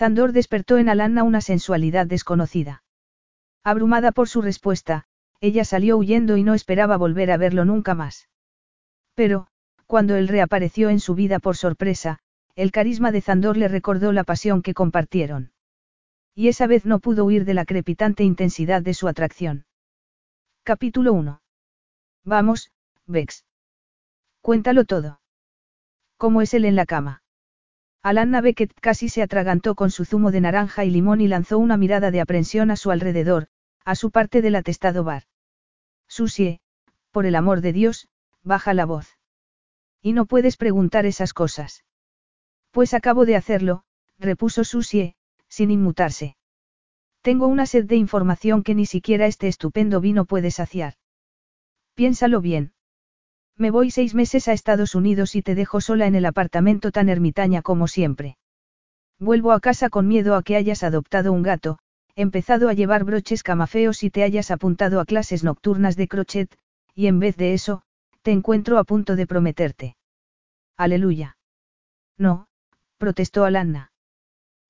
Zandor despertó en Alanna una sensualidad desconocida. Abrumada por su respuesta, ella salió huyendo y no esperaba volver a verlo nunca más. Pero, cuando él reapareció en su vida por sorpresa, el carisma de Zandor le recordó la pasión que compartieron. Y esa vez no pudo huir de la crepitante intensidad de su atracción. Capítulo 1. Vamos, Vex. Cuéntalo todo. ¿Cómo es él en la cama? Alanna Beckett casi se atragantó con su zumo de naranja y limón y lanzó una mirada de aprensión a su alrededor, a su parte del atestado bar. Susie, por el amor de Dios, baja la voz. Y no puedes preguntar esas cosas. Pues acabo de hacerlo, repuso Susie, sin inmutarse. Tengo una sed de información que ni siquiera este estupendo vino puede saciar. Piénsalo bien. Me voy seis meses a Estados Unidos y te dejo sola en el apartamento tan ermitaña como siempre. Vuelvo a casa con miedo a que hayas adoptado un gato, empezado a llevar broches camafeos y te hayas apuntado a clases nocturnas de crochet, y en vez de eso, te encuentro a punto de prometerte. Aleluya. No, protestó Alanna.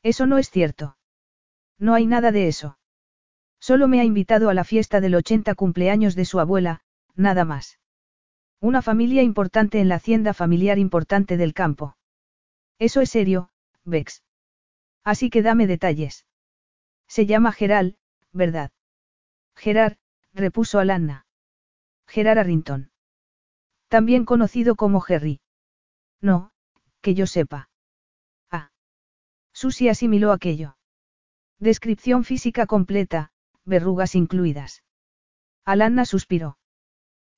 Eso no es cierto. No hay nada de eso. Solo me ha invitado a la fiesta del 80 cumpleaños de su abuela, nada más. Una familia importante en la hacienda familiar importante del campo. Eso es serio, Bex. Así que dame detalles. Se llama Geral, ¿verdad? Gerard, repuso Alanna. Gerard Arrington. También conocido como Jerry. No, que yo sepa. Ah. Susie asimiló aquello. Descripción física completa, verrugas incluidas. Alanna suspiró.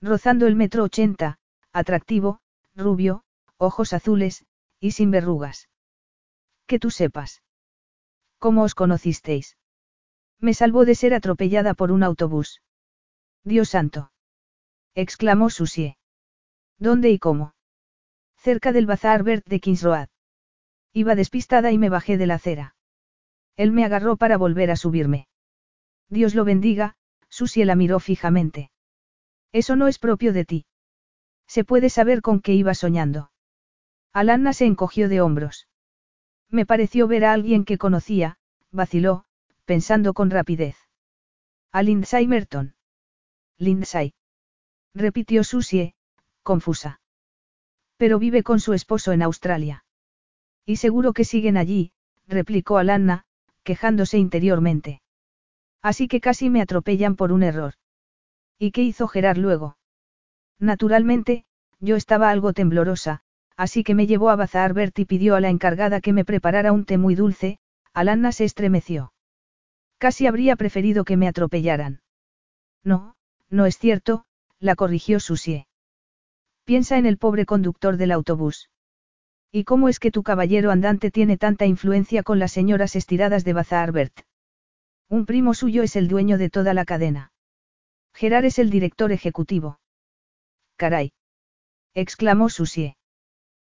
Rozando el metro ochenta, atractivo, rubio, ojos azules, y sin verrugas. Que tú sepas. ¿Cómo os conocisteis? Me salvó de ser atropellada por un autobús. Dios santo. exclamó Susie. ¿Dónde y cómo? Cerca del bazar Bert de Kings Road. Iba despistada y me bajé de la acera. Él me agarró para volver a subirme. Dios lo bendiga, Susie la miró fijamente. Eso no es propio de ti. Se puede saber con qué iba soñando. Alanna se encogió de hombros. Me pareció ver a alguien que conocía, vaciló, pensando con rapidez. A Lindsay Merton. Lindsay. Repitió Susie, confusa. Pero vive con su esposo en Australia. Y seguro que siguen allí, replicó Alanna, quejándose interiormente. Así que casi me atropellan por un error. ¿Y qué hizo Gerard luego? Naturalmente, yo estaba algo temblorosa, así que me llevó a Bazar Bert y pidió a la encargada que me preparara un té muy dulce, Alanna se estremeció. Casi habría preferido que me atropellaran. No, no es cierto, la corrigió Susie. Piensa en el pobre conductor del autobús. ¿Y cómo es que tu caballero andante tiene tanta influencia con las señoras estiradas de Bazar Bert? Un primo suyo es el dueño de toda la cadena. Gerard es el director ejecutivo. Caray. exclamó Susie.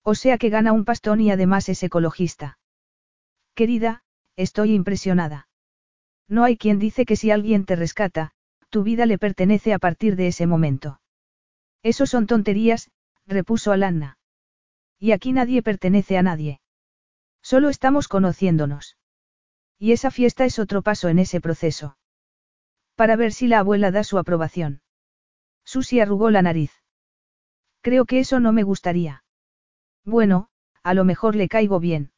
O sea que gana un pastón y además es ecologista. Querida, estoy impresionada. No hay quien dice que si alguien te rescata, tu vida le pertenece a partir de ese momento. Eso son tonterías, repuso Alanna. Y aquí nadie pertenece a nadie. Solo estamos conociéndonos. Y esa fiesta es otro paso en ese proceso. Para ver si la abuela da su aprobación. Susi arrugó la nariz. Creo que eso no me gustaría. Bueno, a lo mejor le caigo bien.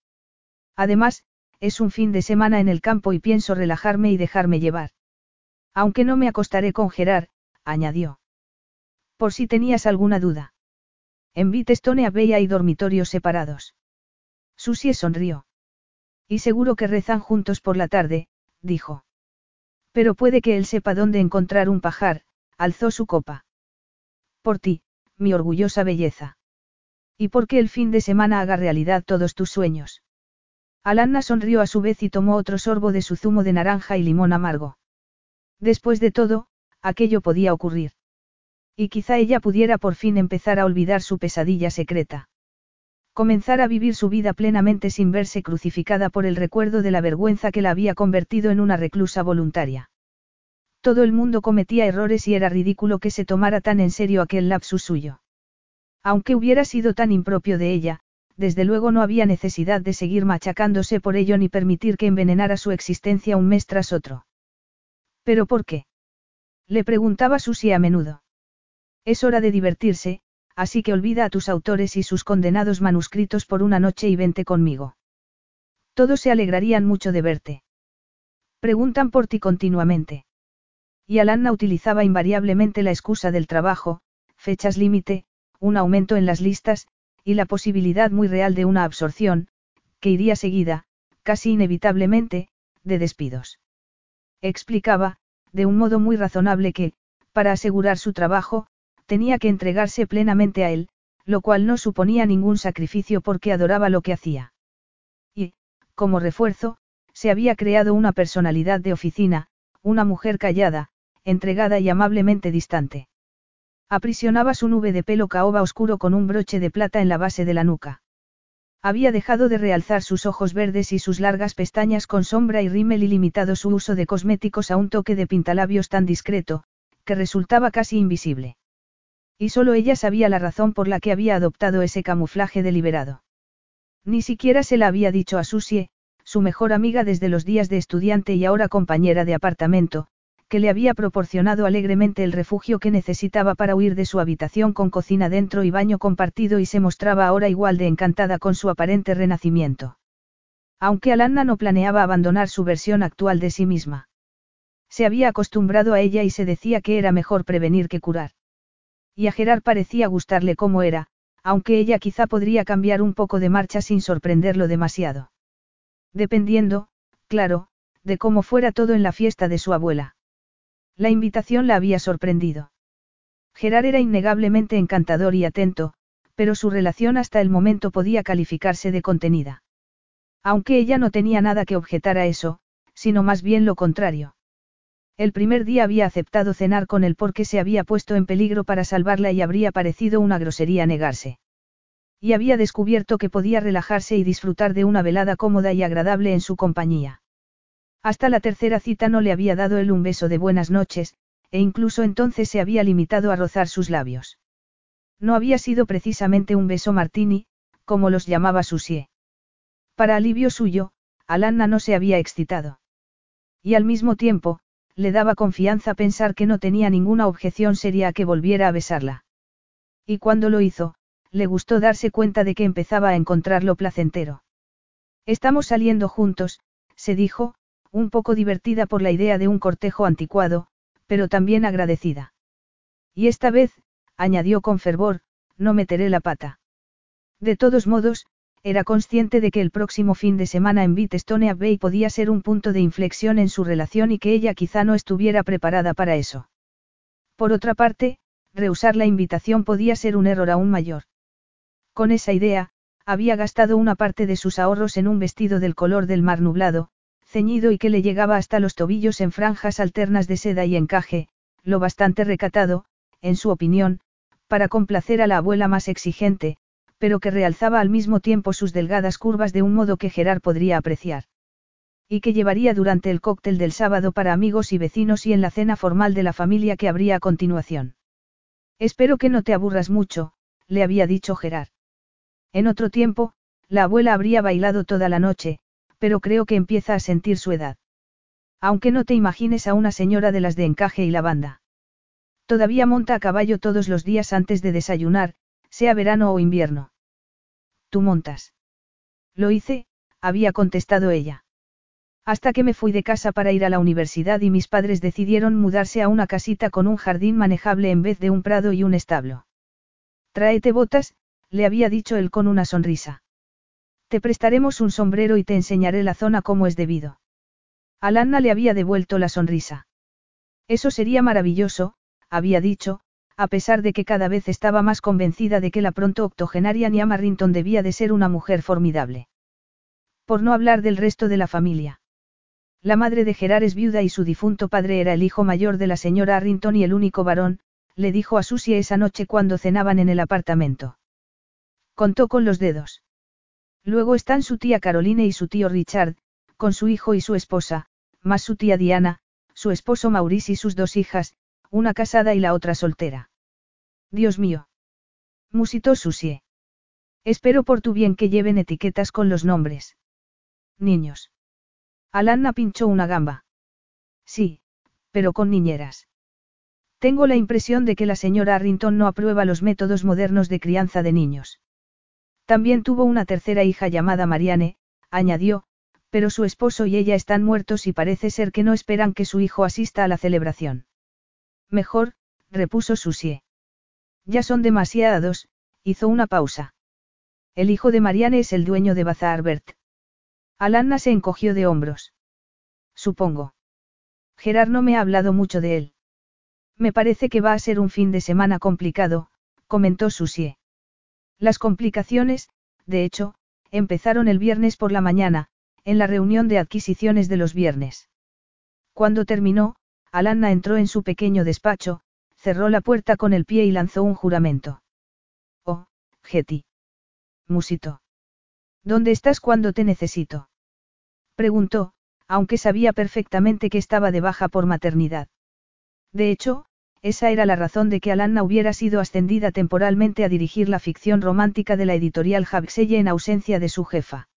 Además, es un fin de semana en el campo y pienso relajarme y dejarme llevar. Aunque no me acostaré con Gerard, añadió. Por si tenías alguna duda. En Bitestone Abbey hay dormitorios separados. Susie sonrió. Y seguro que rezan juntos por la tarde, dijo. Pero puede que él sepa dónde encontrar un pajar, alzó su copa. Por ti, mi orgullosa belleza. Y porque el fin de semana haga realidad todos tus sueños. Alanna sonrió a su vez y tomó otro sorbo de su zumo de naranja y limón amargo. Después de todo, aquello podía ocurrir. Y quizá ella pudiera por fin empezar a olvidar su pesadilla secreta. Comenzar a vivir su vida plenamente sin verse crucificada por el recuerdo de la vergüenza que la había convertido en una reclusa voluntaria. Todo el mundo cometía errores y era ridículo que se tomara tan en serio aquel lapsus suyo. Aunque hubiera sido tan impropio de ella, desde luego no había necesidad de seguir machacándose por ello ni permitir que envenenara su existencia un mes tras otro. ¿Pero por qué? Le preguntaba Susie a menudo. Es hora de divertirse, así que olvida a tus autores y sus condenados manuscritos por una noche y vente conmigo. Todos se alegrarían mucho de verte. Preguntan por ti continuamente. Y Alanna utilizaba invariablemente la excusa del trabajo, fechas límite, un aumento en las listas, y la posibilidad muy real de una absorción, que iría seguida, casi inevitablemente, de despidos. Explicaba, de un modo muy razonable que, para asegurar su trabajo, tenía que entregarse plenamente a él, lo cual no suponía ningún sacrificio porque adoraba lo que hacía. Y, como refuerzo, se había creado una personalidad de oficina, una mujer callada, entregada y amablemente distante. Aprisionaba su nube de pelo caoba oscuro con un broche de plata en la base de la nuca. Había dejado de realzar sus ojos verdes y sus largas pestañas con sombra y rímel y limitado su uso de cosméticos a un toque de pintalabios tan discreto, que resultaba casi invisible. Y solo ella sabía la razón por la que había adoptado ese camuflaje deliberado. Ni siquiera se la había dicho a Susie, su mejor amiga desde los días de estudiante y ahora compañera de apartamento, que le había proporcionado alegremente el refugio que necesitaba para huir de su habitación con cocina dentro y baño compartido y se mostraba ahora igual de encantada con su aparente renacimiento. Aunque Alanna no planeaba abandonar su versión actual de sí misma. Se había acostumbrado a ella y se decía que era mejor prevenir que curar. Y a Gerard parecía gustarle como era, aunque ella quizá podría cambiar un poco de marcha sin sorprenderlo demasiado. Dependiendo, claro, de cómo fuera todo en la fiesta de su abuela. La invitación la había sorprendido. Gerard era innegablemente encantador y atento, pero su relación hasta el momento podía calificarse de contenida. Aunque ella no tenía nada que objetar a eso, sino más bien lo contrario. El primer día había aceptado cenar con él porque se había puesto en peligro para salvarla y habría parecido una grosería negarse. Y había descubierto que podía relajarse y disfrutar de una velada cómoda y agradable en su compañía. Hasta la tercera cita no le había dado él un beso de buenas noches, e incluso entonces se había limitado a rozar sus labios. No había sido precisamente un beso martini, como los llamaba Susie. Para alivio suyo, Alanna no se había excitado. Y al mismo tiempo, le daba confianza pensar que no tenía ninguna objeción seria a que volviera a besarla. Y cuando lo hizo, le gustó darse cuenta de que empezaba a encontrarlo placentero. Estamos saliendo juntos, se dijo, un poco divertida por la idea de un cortejo anticuado, pero también agradecida. Y esta vez, añadió con fervor, no meteré la pata. De todos modos, era consciente de que el próximo fin de semana en Bitstone Bay podía ser un punto de inflexión en su relación y que ella quizá no estuviera preparada para eso. Por otra parte, rehusar la invitación podía ser un error aún mayor. Con esa idea, había gastado una parte de sus ahorros en un vestido del color del mar nublado, ceñido y que le llegaba hasta los tobillos en franjas alternas de seda y encaje, lo bastante recatado, en su opinión, para complacer a la abuela más exigente, pero que realzaba al mismo tiempo sus delgadas curvas de un modo que Gerard podría apreciar. Y que llevaría durante el cóctel del sábado para amigos y vecinos y en la cena formal de la familia que habría a continuación. Espero que no te aburras mucho, le había dicho Gerard. En otro tiempo, la abuela habría bailado toda la noche, pero creo que empieza a sentir su edad. Aunque no te imagines a una señora de las de encaje y lavanda. Todavía monta a caballo todos los días antes de desayunar, sea verano o invierno. Tú montas. Lo hice, había contestado ella. Hasta que me fui de casa para ir a la universidad y mis padres decidieron mudarse a una casita con un jardín manejable en vez de un prado y un establo. Tráete botas, le había dicho él con una sonrisa. Te prestaremos un sombrero y te enseñaré la zona como es debido. Alanna le había devuelto la sonrisa. Eso sería maravilloso, había dicho, a pesar de que cada vez estaba más convencida de que la pronto octogenaria Nia Marrington debía de ser una mujer formidable. Por no hablar del resto de la familia. La madre de Gerard es viuda y su difunto padre era el hijo mayor de la señora Arrington y el único varón, le dijo a Susie esa noche cuando cenaban en el apartamento. Contó con los dedos. Luego están su tía Caroline y su tío Richard, con su hijo y su esposa, más su tía Diana, su esposo Maurice y sus dos hijas, una casada y la otra soltera. Dios mío. Musitó Susie. Espero por tu bien que lleven etiquetas con los nombres. Niños. Alanna pinchó una gamba. Sí, pero con niñeras. Tengo la impresión de que la señora Arrington no aprueba los métodos modernos de crianza de niños. También tuvo una tercera hija llamada Marianne, añadió, pero su esposo y ella están muertos y parece ser que no esperan que su hijo asista a la celebración. Mejor, repuso Susie. Ya son demasiados, hizo una pausa. El hijo de Marianne es el dueño de Bazarbert. Alanna se encogió de hombros. Supongo. Gerard no me ha hablado mucho de él. Me parece que va a ser un fin de semana complicado, comentó Susie. Las complicaciones, de hecho, empezaron el viernes por la mañana, en la reunión de adquisiciones de los viernes. Cuando terminó, Alanna entró en su pequeño despacho, cerró la puerta con el pie y lanzó un juramento. Oh, Getty. Musito. ¿Dónde estás cuando te necesito? Preguntó, aunque sabía perfectamente que estaba de baja por maternidad. De hecho, esa era la razón de que Alanna hubiera sido ascendida temporalmente a dirigir la ficción romántica de la editorial Habseye en ausencia de su jefa.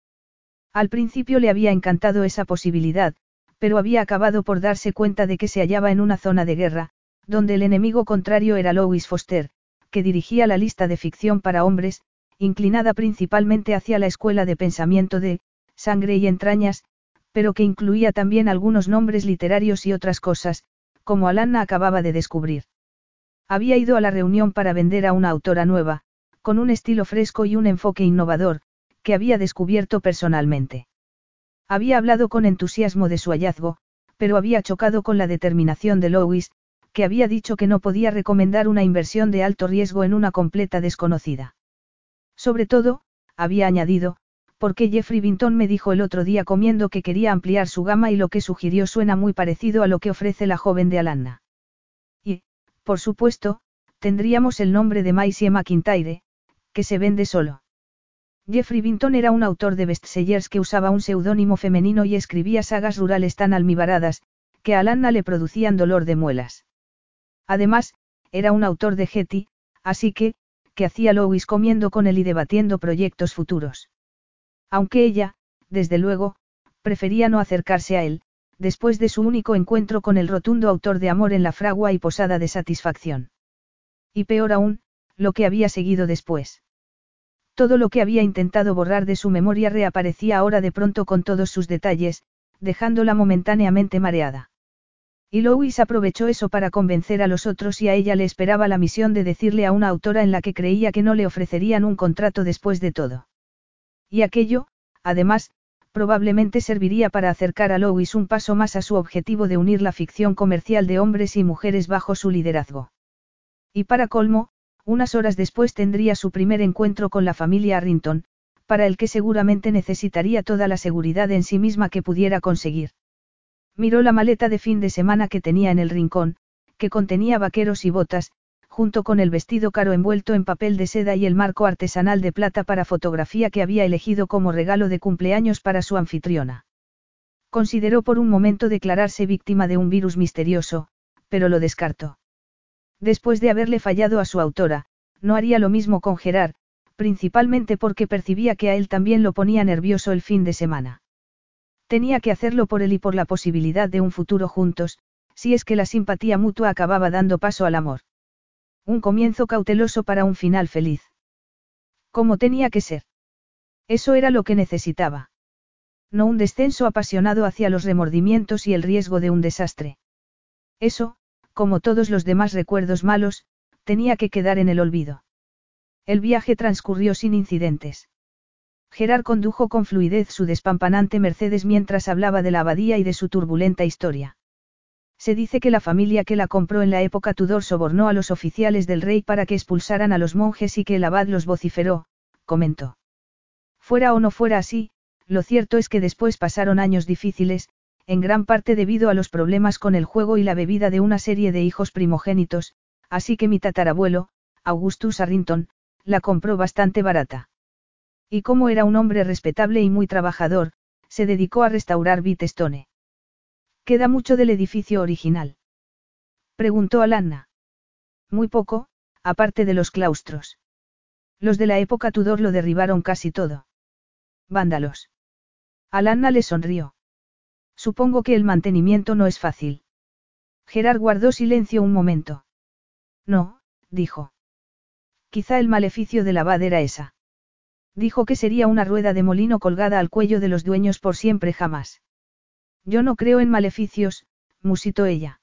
Al principio le había encantado esa posibilidad, pero había acabado por darse cuenta de que se hallaba en una zona de guerra, donde el enemigo contrario era Louis Foster, que dirigía la lista de ficción para hombres, inclinada principalmente hacia la escuela de pensamiento de, sangre y entrañas, pero que incluía también algunos nombres literarios y otras cosas, como Alanna acababa de descubrir. Había ido a la reunión para vender a una autora nueva, con un estilo fresco y un enfoque innovador, que había descubierto personalmente. Había hablado con entusiasmo de su hallazgo, pero había chocado con la determinación de Louis, que había dicho que no podía recomendar una inversión de alto riesgo en una completa desconocida. Sobre todo, había añadido, porque Jeffrey Vinton me dijo el otro día comiendo que quería ampliar su gama y lo que sugirió suena muy parecido a lo que ofrece la joven de Alanna. Y, por supuesto, tendríamos el nombre de Maisie McIntyre, que se vende solo. Jeffrey Vinton era un autor de bestsellers que usaba un seudónimo femenino y escribía sagas rurales tan almibaradas, que a Alanna le producían dolor de muelas. Además, era un autor de Getty, así que, que hacía Louis comiendo con él y debatiendo proyectos futuros. Aunque ella, desde luego, prefería no acercarse a él, después de su único encuentro con el rotundo autor de Amor en la fragua y posada de satisfacción. Y peor aún, lo que había seguido después. Todo lo que había intentado borrar de su memoria reaparecía ahora de pronto con todos sus detalles, dejándola momentáneamente mareada. Y Louis aprovechó eso para convencer a los otros y a ella le esperaba la misión de decirle a una autora en la que creía que no le ofrecerían un contrato después de todo. Y aquello, además, probablemente serviría para acercar a Louis un paso más a su objetivo de unir la ficción comercial de hombres y mujeres bajo su liderazgo. Y para colmo, unas horas después tendría su primer encuentro con la familia Arrington, para el que seguramente necesitaría toda la seguridad en sí misma que pudiera conseguir. Miró la maleta de fin de semana que tenía en el rincón, que contenía vaqueros y botas, junto con el vestido caro envuelto en papel de seda y el marco artesanal de plata para fotografía que había elegido como regalo de cumpleaños para su anfitriona. Consideró por un momento declararse víctima de un virus misterioso, pero lo descartó. Después de haberle fallado a su autora, no haría lo mismo con Gerard, principalmente porque percibía que a él también lo ponía nervioso el fin de semana. Tenía que hacerlo por él y por la posibilidad de un futuro juntos, si es que la simpatía mutua acababa dando paso al amor. Un comienzo cauteloso para un final feliz. Como tenía que ser. Eso era lo que necesitaba. No un descenso apasionado hacia los remordimientos y el riesgo de un desastre. Eso, como todos los demás recuerdos malos, tenía que quedar en el olvido. El viaje transcurrió sin incidentes. Gerard condujo con fluidez su despampanante Mercedes mientras hablaba de la abadía y de su turbulenta historia. Se dice que la familia que la compró en la época Tudor sobornó a los oficiales del rey para que expulsaran a los monjes y que el abad los vociferó, comentó. Fuera o no fuera así, lo cierto es que después pasaron años difíciles, en gran parte debido a los problemas con el juego y la bebida de una serie de hijos primogénitos, así que mi tatarabuelo, Augustus Arrington, la compró bastante barata. Y como era un hombre respetable y muy trabajador, se dedicó a restaurar Bitestone. ¿Queda mucho del edificio original? Preguntó Alanna. Muy poco, aparte de los claustros. Los de la época Tudor lo derribaron casi todo. Vándalos. Alanna le sonrió. Supongo que el mantenimiento no es fácil. Gerard guardó silencio un momento. No, dijo. Quizá el maleficio de la abad era esa. Dijo que sería una rueda de molino colgada al cuello de los dueños por siempre jamás. Yo no creo en maleficios, musitó ella.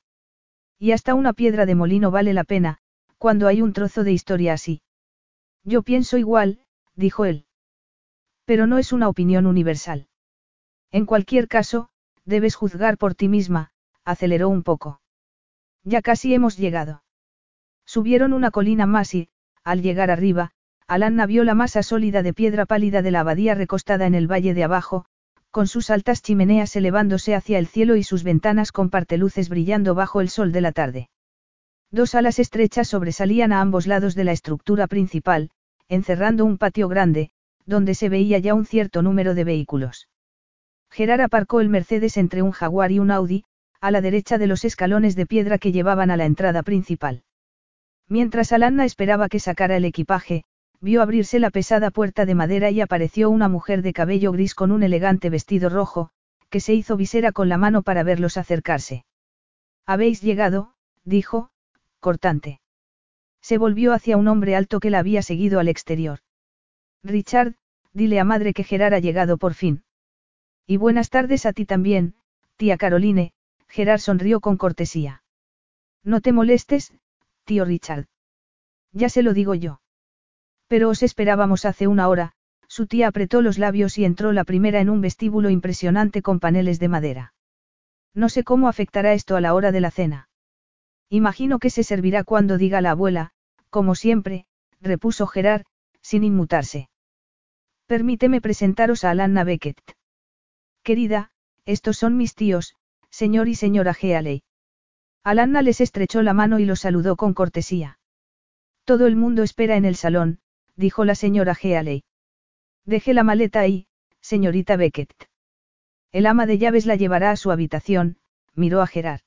Y hasta una piedra de molino vale la pena, cuando hay un trozo de historia así. Yo pienso igual, dijo él. Pero no es una opinión universal. En cualquier caso, debes juzgar por ti misma, aceleró un poco. Ya casi hemos llegado. Subieron una colina más y, al llegar arriba, Alanna vio la masa sólida de piedra pálida de la abadía recostada en el valle de abajo, con sus altas chimeneas elevándose hacia el cielo y sus ventanas con parteluces brillando bajo el sol de la tarde. Dos alas estrechas sobresalían a ambos lados de la estructura principal, encerrando un patio grande, donde se veía ya un cierto número de vehículos. Gerard aparcó el Mercedes entre un Jaguar y un Audi, a la derecha de los escalones de piedra que llevaban a la entrada principal. Mientras Alanna esperaba que sacara el equipaje, vio abrirse la pesada puerta de madera y apareció una mujer de cabello gris con un elegante vestido rojo, que se hizo visera con la mano para verlos acercarse. Habéis llegado, dijo, cortante. Se volvió hacia un hombre alto que la había seguido al exterior. Richard, dile a madre que Gerard ha llegado por fin. Y buenas tardes a ti también, tía Caroline, Gerard sonrió con cortesía. No te molestes, tío Richard. Ya se lo digo yo. Pero os esperábamos hace una hora, su tía apretó los labios y entró la primera en un vestíbulo impresionante con paneles de madera. No sé cómo afectará esto a la hora de la cena. Imagino que se servirá cuando diga la abuela, como siempre, repuso Gerard, sin inmutarse. Permíteme presentaros a Alanna Beckett. Querida, estos son mis tíos, señor y señora Healey. Alanna les estrechó la mano y los saludó con cortesía. Todo el mundo espera en el salón, dijo la señora Healey. Deje la maleta ahí, señorita Beckett. El ama de llaves la llevará a su habitación, miró a Gerard.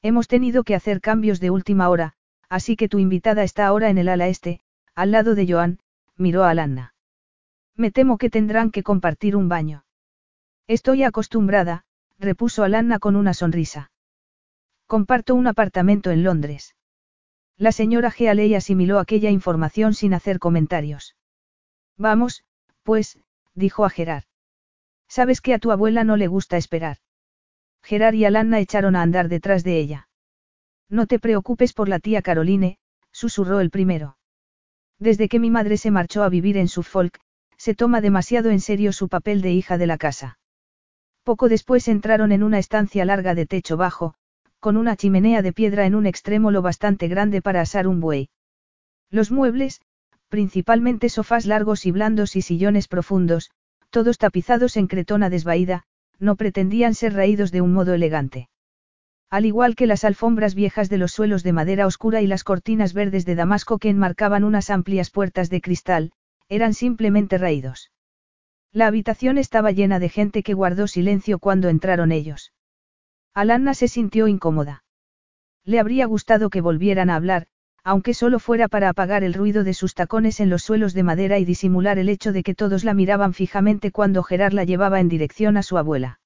Hemos tenido que hacer cambios de última hora, así que tu invitada está ahora en el ala este, al lado de Joan, miró a Alanna. Me temo que tendrán que compartir un baño. Estoy acostumbrada, repuso Alanna con una sonrisa. Comparto un apartamento en Londres. La señora Gealey asimiló aquella información sin hacer comentarios. Vamos, pues, dijo a Gerard. Sabes que a tu abuela no le gusta esperar. Gerard y Alanna echaron a andar detrás de ella. No te preocupes por la tía Caroline, susurró el primero. Desde que mi madre se marchó a vivir en Suffolk, se toma demasiado en serio su papel de hija de la casa. Poco después entraron en una estancia larga de techo bajo, con una chimenea de piedra en un extremo lo bastante grande para asar un buey. Los muebles, principalmente sofás largos y blandos y sillones profundos, todos tapizados en cretona desvaída, no pretendían ser raídos de un modo elegante. Al igual que las alfombras viejas de los suelos de madera oscura y las cortinas verdes de Damasco que enmarcaban unas amplias puertas de cristal, eran simplemente raídos. La habitación estaba llena de gente que guardó silencio cuando entraron ellos. Alanna se sintió incómoda. Le habría gustado que volvieran a hablar, aunque solo fuera para apagar el ruido de sus tacones en los suelos de madera y disimular el hecho de que todos la miraban fijamente cuando Gerard la llevaba en dirección a su abuela.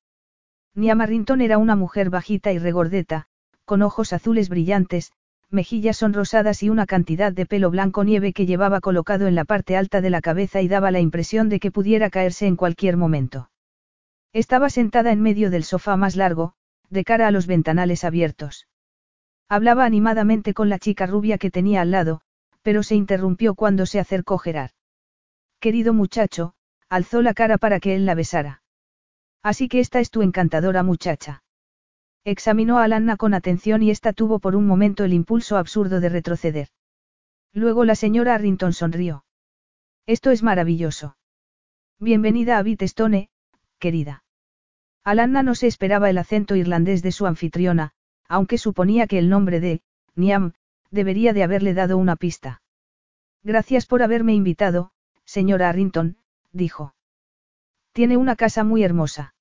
Nia Marrington era una mujer bajita y regordeta, con ojos azules brillantes, mejillas sonrosadas y una cantidad de pelo blanco nieve que llevaba colocado en la parte alta de la cabeza y daba la impresión de que pudiera caerse en cualquier momento. Estaba sentada en medio del sofá más largo, de cara a los ventanales abiertos. Hablaba animadamente con la chica rubia que tenía al lado, pero se interrumpió cuando se acercó Gerard. Querido muchacho, alzó la cara para que él la besara. Así que esta es tu encantadora muchacha. Examinó a Alanna con atención y ésta tuvo por un momento el impulso absurdo de retroceder. Luego la señora Arrington sonrió. Esto es maravilloso. Bienvenida a Bitestone, querida. Alanna no se esperaba el acento irlandés de su anfitriona, aunque suponía que el nombre de, Niam, debería de haberle dado una pista. Gracias por haberme invitado, señora Arrington, dijo. Tiene una casa muy hermosa.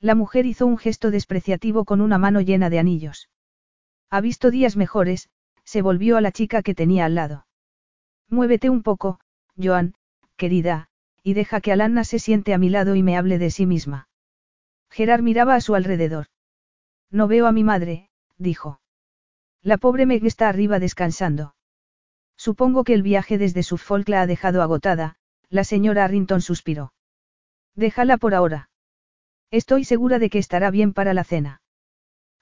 La mujer hizo un gesto despreciativo con una mano llena de anillos. Ha visto días mejores, se volvió a la chica que tenía al lado. Muévete un poco, Joan, querida, y deja que Alanna se siente a mi lado y me hable de sí misma. Gerard miraba a su alrededor. No veo a mi madre, dijo. La pobre Meg está arriba descansando. Supongo que el viaje desde Suffolk la ha dejado agotada, la señora Arrington suspiró. Déjala por ahora. Estoy segura de que estará bien para la cena.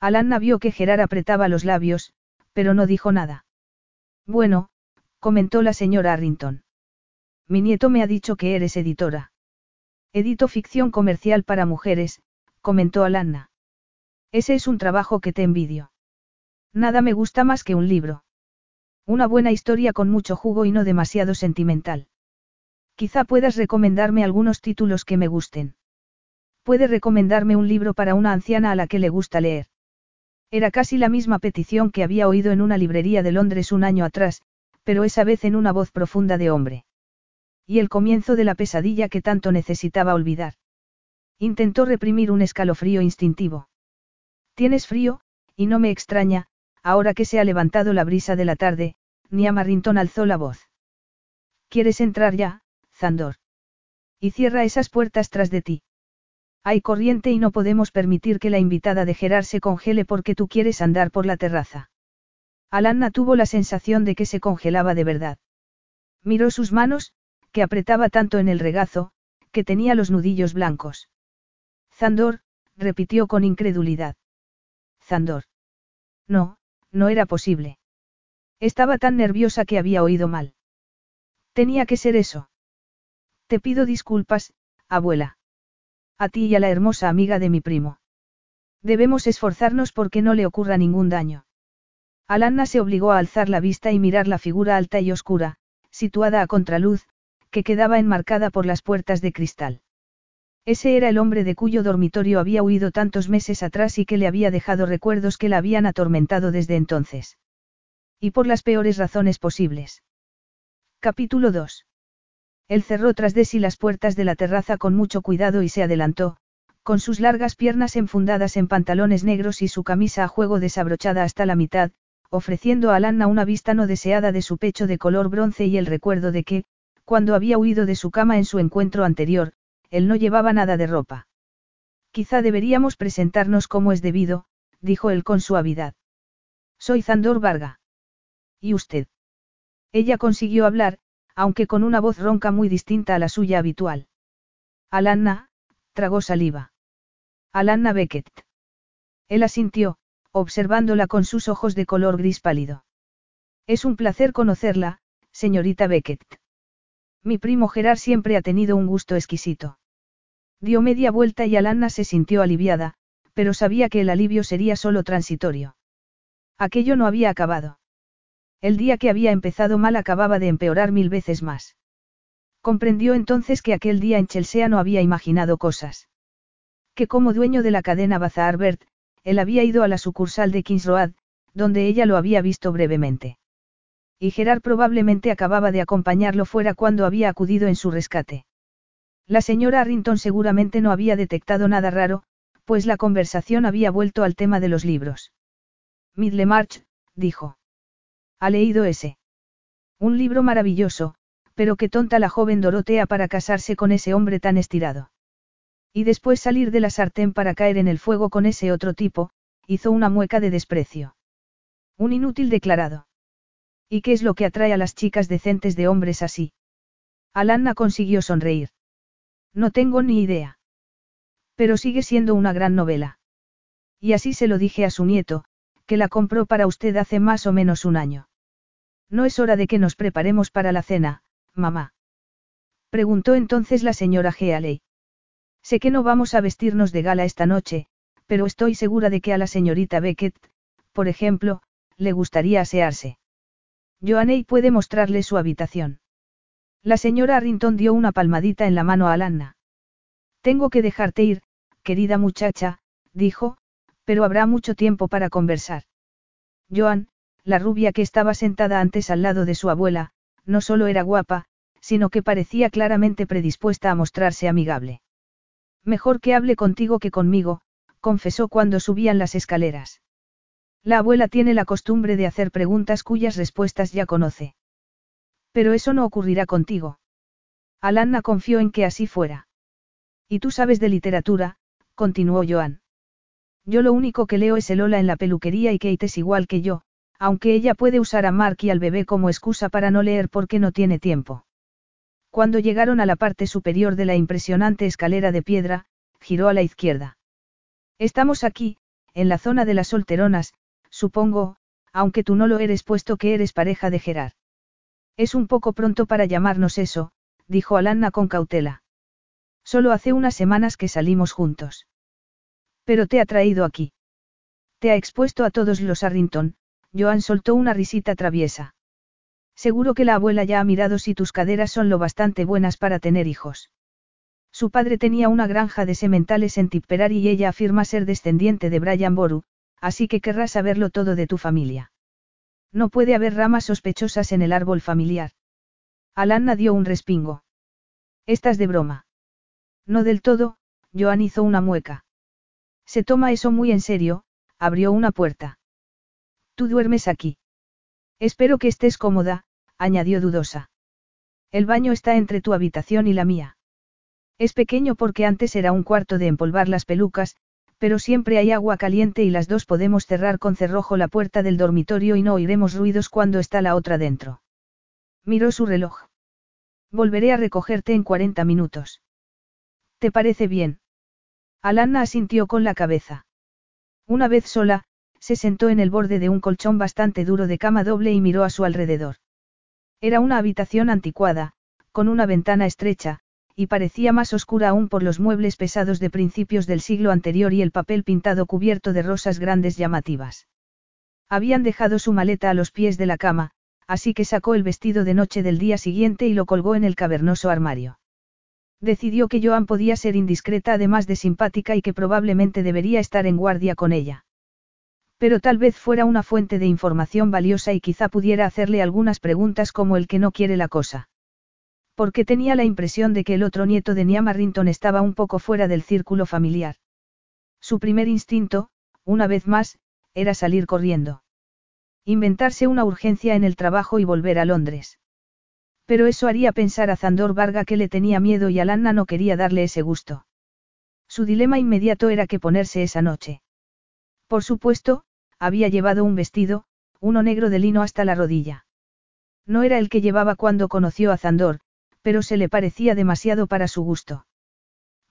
Alanna vio que Gerard apretaba los labios, pero no dijo nada. Bueno, comentó la señora Arrington. Mi nieto me ha dicho que eres editora. Edito ficción comercial para mujeres, comentó Alanna. Ese es un trabajo que te envidio. Nada me gusta más que un libro. Una buena historia con mucho jugo y no demasiado sentimental. Quizá puedas recomendarme algunos títulos que me gusten. Puede recomendarme un libro para una anciana a la que le gusta leer. Era casi la misma petición que había oído en una librería de Londres un año atrás, pero esa vez en una voz profunda de hombre. Y el comienzo de la pesadilla que tanto necesitaba olvidar. Intentó reprimir un escalofrío instintivo. Tienes frío, y no me extraña, ahora que se ha levantado la brisa de la tarde, ni Marrington alzó la voz. ¿Quieres entrar ya, Zandor? Y cierra esas puertas tras de ti. Hay corriente y no podemos permitir que la invitada de Gerard se congele porque tú quieres andar por la terraza. Alanna tuvo la sensación de que se congelaba de verdad. Miró sus manos, que apretaba tanto en el regazo, que tenía los nudillos blancos. Zandor, repitió con incredulidad. Zandor. No, no era posible. Estaba tan nerviosa que había oído mal. Tenía que ser eso. Te pido disculpas, abuela. A ti y a la hermosa amiga de mi primo. Debemos esforzarnos porque no le ocurra ningún daño. Alanna se obligó a alzar la vista y mirar la figura alta y oscura, situada a contraluz, que quedaba enmarcada por las puertas de cristal. Ese era el hombre de cuyo dormitorio había huido tantos meses atrás y que le había dejado recuerdos que la habían atormentado desde entonces. Y por las peores razones posibles. Capítulo 2. Él cerró tras de sí las puertas de la terraza con mucho cuidado y se adelantó, con sus largas piernas enfundadas en pantalones negros y su camisa a juego desabrochada hasta la mitad, ofreciendo a Alanna una vista no deseada de su pecho de color bronce y el recuerdo de que, cuando había huido de su cama en su encuentro anterior, él no llevaba nada de ropa. Quizá deberíamos presentarnos como es debido, dijo él con suavidad. Soy Zandor Varga. ¿Y usted? Ella consiguió hablar, aunque con una voz ronca muy distinta a la suya habitual. Alanna, tragó saliva. Alanna Beckett. Él asintió, observándola con sus ojos de color gris pálido. Es un placer conocerla, señorita Beckett. Mi primo Gerard siempre ha tenido un gusto exquisito. Dio media vuelta y Alanna se sintió aliviada, pero sabía que el alivio sería solo transitorio. Aquello no había acabado. El día que había empezado mal acababa de empeorar mil veces más. Comprendió entonces que aquel día en Chelsea no había imaginado cosas. Que como dueño de la cadena Bazaar Bert, él había ido a la sucursal de Kings Road, donde ella lo había visto brevemente. Y Gerard probablemente acababa de acompañarlo fuera cuando había acudido en su rescate. La señora Arrington seguramente no había detectado nada raro, pues la conversación había vuelto al tema de los libros. Midlemarch, dijo. ¿Ha leído ese? Un libro maravilloso, pero qué tonta la joven Dorotea para casarse con ese hombre tan estirado. Y después salir de la sartén para caer en el fuego con ese otro tipo, hizo una mueca de desprecio. Un inútil declarado. ¿Y qué es lo que atrae a las chicas decentes de hombres así? Alanna consiguió sonreír. No tengo ni idea. Pero sigue siendo una gran novela. Y así se lo dije a su nieto, que la compró para usted hace más o menos un año. No es hora de que nos preparemos para la cena, mamá. Preguntó entonces la señora Healey. Sé que no vamos a vestirnos de gala esta noche, pero estoy segura de que a la señorita Beckett, por ejemplo, le gustaría asearse. Joaney puede mostrarle su habitación. La señora Arrington dio una palmadita en la mano a Alanna. Tengo que dejarte ir, querida muchacha, dijo, pero habrá mucho tiempo para conversar. Joan, la rubia que estaba sentada antes al lado de su abuela, no solo era guapa, sino que parecía claramente predispuesta a mostrarse amigable. Mejor que hable contigo que conmigo, confesó cuando subían las escaleras. La abuela tiene la costumbre de hacer preguntas cuyas respuestas ya conoce. Pero eso no ocurrirá contigo. Alanna confió en que así fuera. Y tú sabes de literatura, continuó Joan. Yo lo único que leo es el hola en la peluquería y Kate es igual que yo, aunque ella puede usar a Mark y al bebé como excusa para no leer porque no tiene tiempo. Cuando llegaron a la parte superior de la impresionante escalera de piedra, giró a la izquierda. Estamos aquí, en la zona de las solteronas, supongo, aunque tú no lo eres puesto que eres pareja de Gerard. Es un poco pronto para llamarnos eso, dijo Alanna con cautela. Solo hace unas semanas que salimos juntos. Pero te ha traído aquí. Te ha expuesto a todos los Arrington, Joan soltó una risita traviesa. Seguro que la abuela ya ha mirado si tus caderas son lo bastante buenas para tener hijos. Su padre tenía una granja de sementales en Tipperary y ella afirma ser descendiente de Brian Boru, así que querrás saberlo todo de tu familia. No puede haber ramas sospechosas en el árbol familiar. Alanna dio un respingo. Estás de broma. No del todo, Joan hizo una mueca. Se toma eso muy en serio, abrió una puerta. Tú duermes aquí. Espero que estés cómoda, añadió dudosa. El baño está entre tu habitación y la mía. Es pequeño porque antes era un cuarto de empolvar las pelucas, pero siempre hay agua caliente y las dos podemos cerrar con cerrojo la puerta del dormitorio y no oiremos ruidos cuando está la otra dentro. Miró su reloj. Volveré a recogerte en 40 minutos. ¿Te parece bien? Alanna asintió con la cabeza. Una vez sola, se sentó en el borde de un colchón bastante duro de cama doble y miró a su alrededor. Era una habitación anticuada, con una ventana estrecha, y parecía más oscura aún por los muebles pesados de principios del siglo anterior y el papel pintado cubierto de rosas grandes llamativas. Habían dejado su maleta a los pies de la cama, así que sacó el vestido de noche del día siguiente y lo colgó en el cavernoso armario. Decidió que Joan podía ser indiscreta además de simpática y que probablemente debería estar en guardia con ella. Pero tal vez fuera una fuente de información valiosa y quizá pudiera hacerle algunas preguntas como el que no quiere la cosa. Porque tenía la impresión de que el otro nieto de Niama Rinton estaba un poco fuera del círculo familiar. Su primer instinto, una vez más, era salir corriendo. Inventarse una urgencia en el trabajo y volver a Londres. Pero eso haría pensar a Zandor Varga que le tenía miedo y Alanna no quería darle ese gusto. Su dilema inmediato era que ponerse esa noche. Por supuesto, había llevado un vestido, uno negro de lino hasta la rodilla. No era el que llevaba cuando conoció a Zandor, pero se le parecía demasiado para su gusto.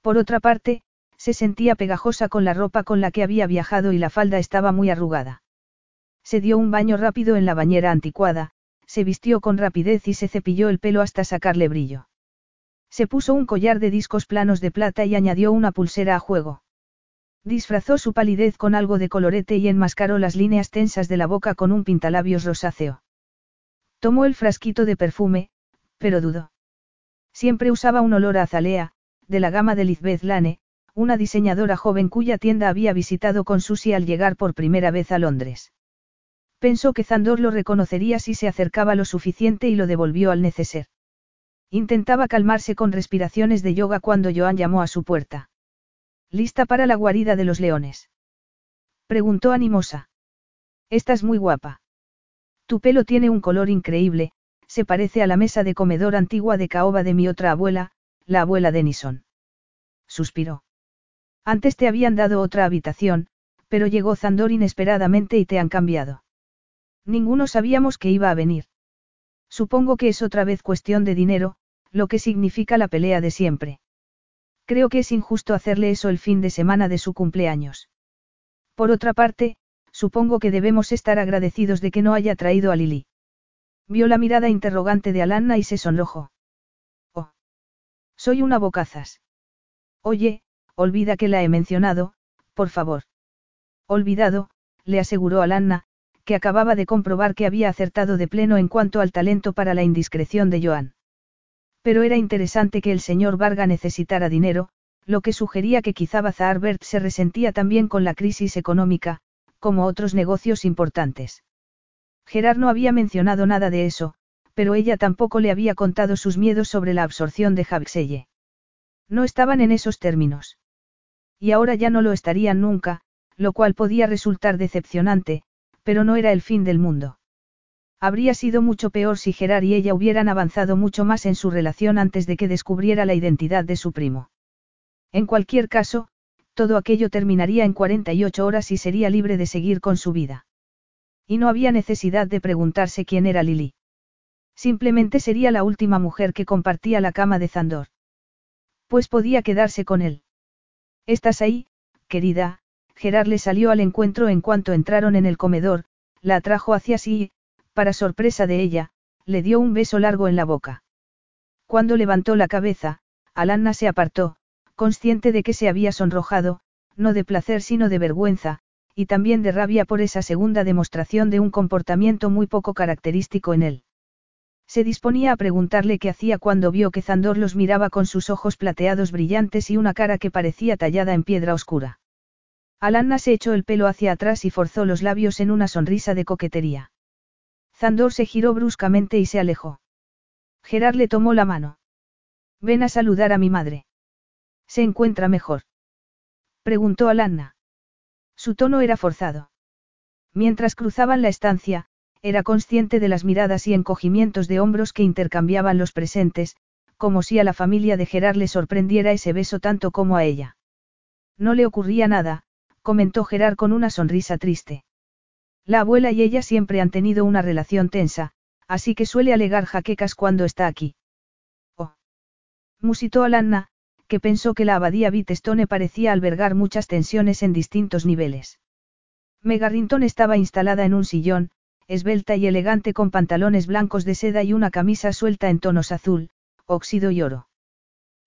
Por otra parte, se sentía pegajosa con la ropa con la que había viajado y la falda estaba muy arrugada. Se dio un baño rápido en la bañera anticuada, se vistió con rapidez y se cepilló el pelo hasta sacarle brillo. Se puso un collar de discos planos de plata y añadió una pulsera a juego. Disfrazó su palidez con algo de colorete y enmascaró las líneas tensas de la boca con un pintalabios rosáceo. Tomó el frasquito de perfume, pero dudó. Siempre usaba un olor a azalea, de la gama de Lizbeth Lane, una diseñadora joven cuya tienda había visitado con Susie al llegar por primera vez a Londres. Pensó que Zandor lo reconocería si se acercaba lo suficiente y lo devolvió al neceser. Intentaba calmarse con respiraciones de yoga cuando Joan llamó a su puerta. ¿Lista para la guarida de los leones? Preguntó animosa. Estás muy guapa. Tu pelo tiene un color increíble, se parece a la mesa de comedor antigua de caoba de mi otra abuela, la abuela Denison. Suspiró. Antes te habían dado otra habitación, pero llegó Zandor inesperadamente y te han cambiado. Ninguno sabíamos que iba a venir. Supongo que es otra vez cuestión de dinero, lo que significa la pelea de siempre. Creo que es injusto hacerle eso el fin de semana de su cumpleaños. Por otra parte, supongo que debemos estar agradecidos de que no haya traído a Lily. Vio la mirada interrogante de Alanna y se sonrojó. Oh. Soy una bocazas. Oye, olvida que la he mencionado, por favor. Olvidado, le aseguró Alanna, que acababa de comprobar que había acertado de pleno en cuanto al talento para la indiscreción de Joan. Pero era interesante que el señor Varga necesitara dinero, lo que sugería que quizá Bazarbert se resentía también con la crisis económica, como otros negocios importantes. Gerard no había mencionado nada de eso, pero ella tampoco le había contado sus miedos sobre la absorción de Jaxelle. No estaban en esos términos. Y ahora ya no lo estarían nunca, lo cual podía resultar decepcionante, pero no era el fin del mundo. Habría sido mucho peor si Gerard y ella hubieran avanzado mucho más en su relación antes de que descubriera la identidad de su primo. En cualquier caso, todo aquello terminaría en 48 horas y sería libre de seguir con su vida. Y no había necesidad de preguntarse quién era Lily. Simplemente sería la última mujer que compartía la cama de Zandor. Pues podía quedarse con él. ¿Estás ahí, querida? Gerard le salió al encuentro en cuanto entraron en el comedor, la atrajo hacia sí y, para sorpresa de ella, le dio un beso largo en la boca. Cuando levantó la cabeza, Alanna se apartó, consciente de que se había sonrojado, no de placer sino de vergüenza, y también de rabia por esa segunda demostración de un comportamiento muy poco característico en él. Se disponía a preguntarle qué hacía cuando vio que Zandor los miraba con sus ojos plateados brillantes y una cara que parecía tallada en piedra oscura. Alanna se echó el pelo hacia atrás y forzó los labios en una sonrisa de coquetería. Zandor se giró bruscamente y se alejó. Gerard le tomó la mano. Ven a saludar a mi madre. ¿Se encuentra mejor? Preguntó Alanna. Su tono era forzado. Mientras cruzaban la estancia, era consciente de las miradas y encogimientos de hombros que intercambiaban los presentes, como si a la familia de Gerard le sorprendiera ese beso tanto como a ella. No le ocurría nada, comentó Gerard con una sonrisa triste. La abuela y ella siempre han tenido una relación tensa, así que suele alegar jaquecas cuando está aquí. Oh. Musitó Alanna, que pensó que la abadía Bitestone parecía albergar muchas tensiones en distintos niveles. Megarrington estaba instalada en un sillón, esbelta y elegante con pantalones blancos de seda y una camisa suelta en tonos azul, óxido y oro.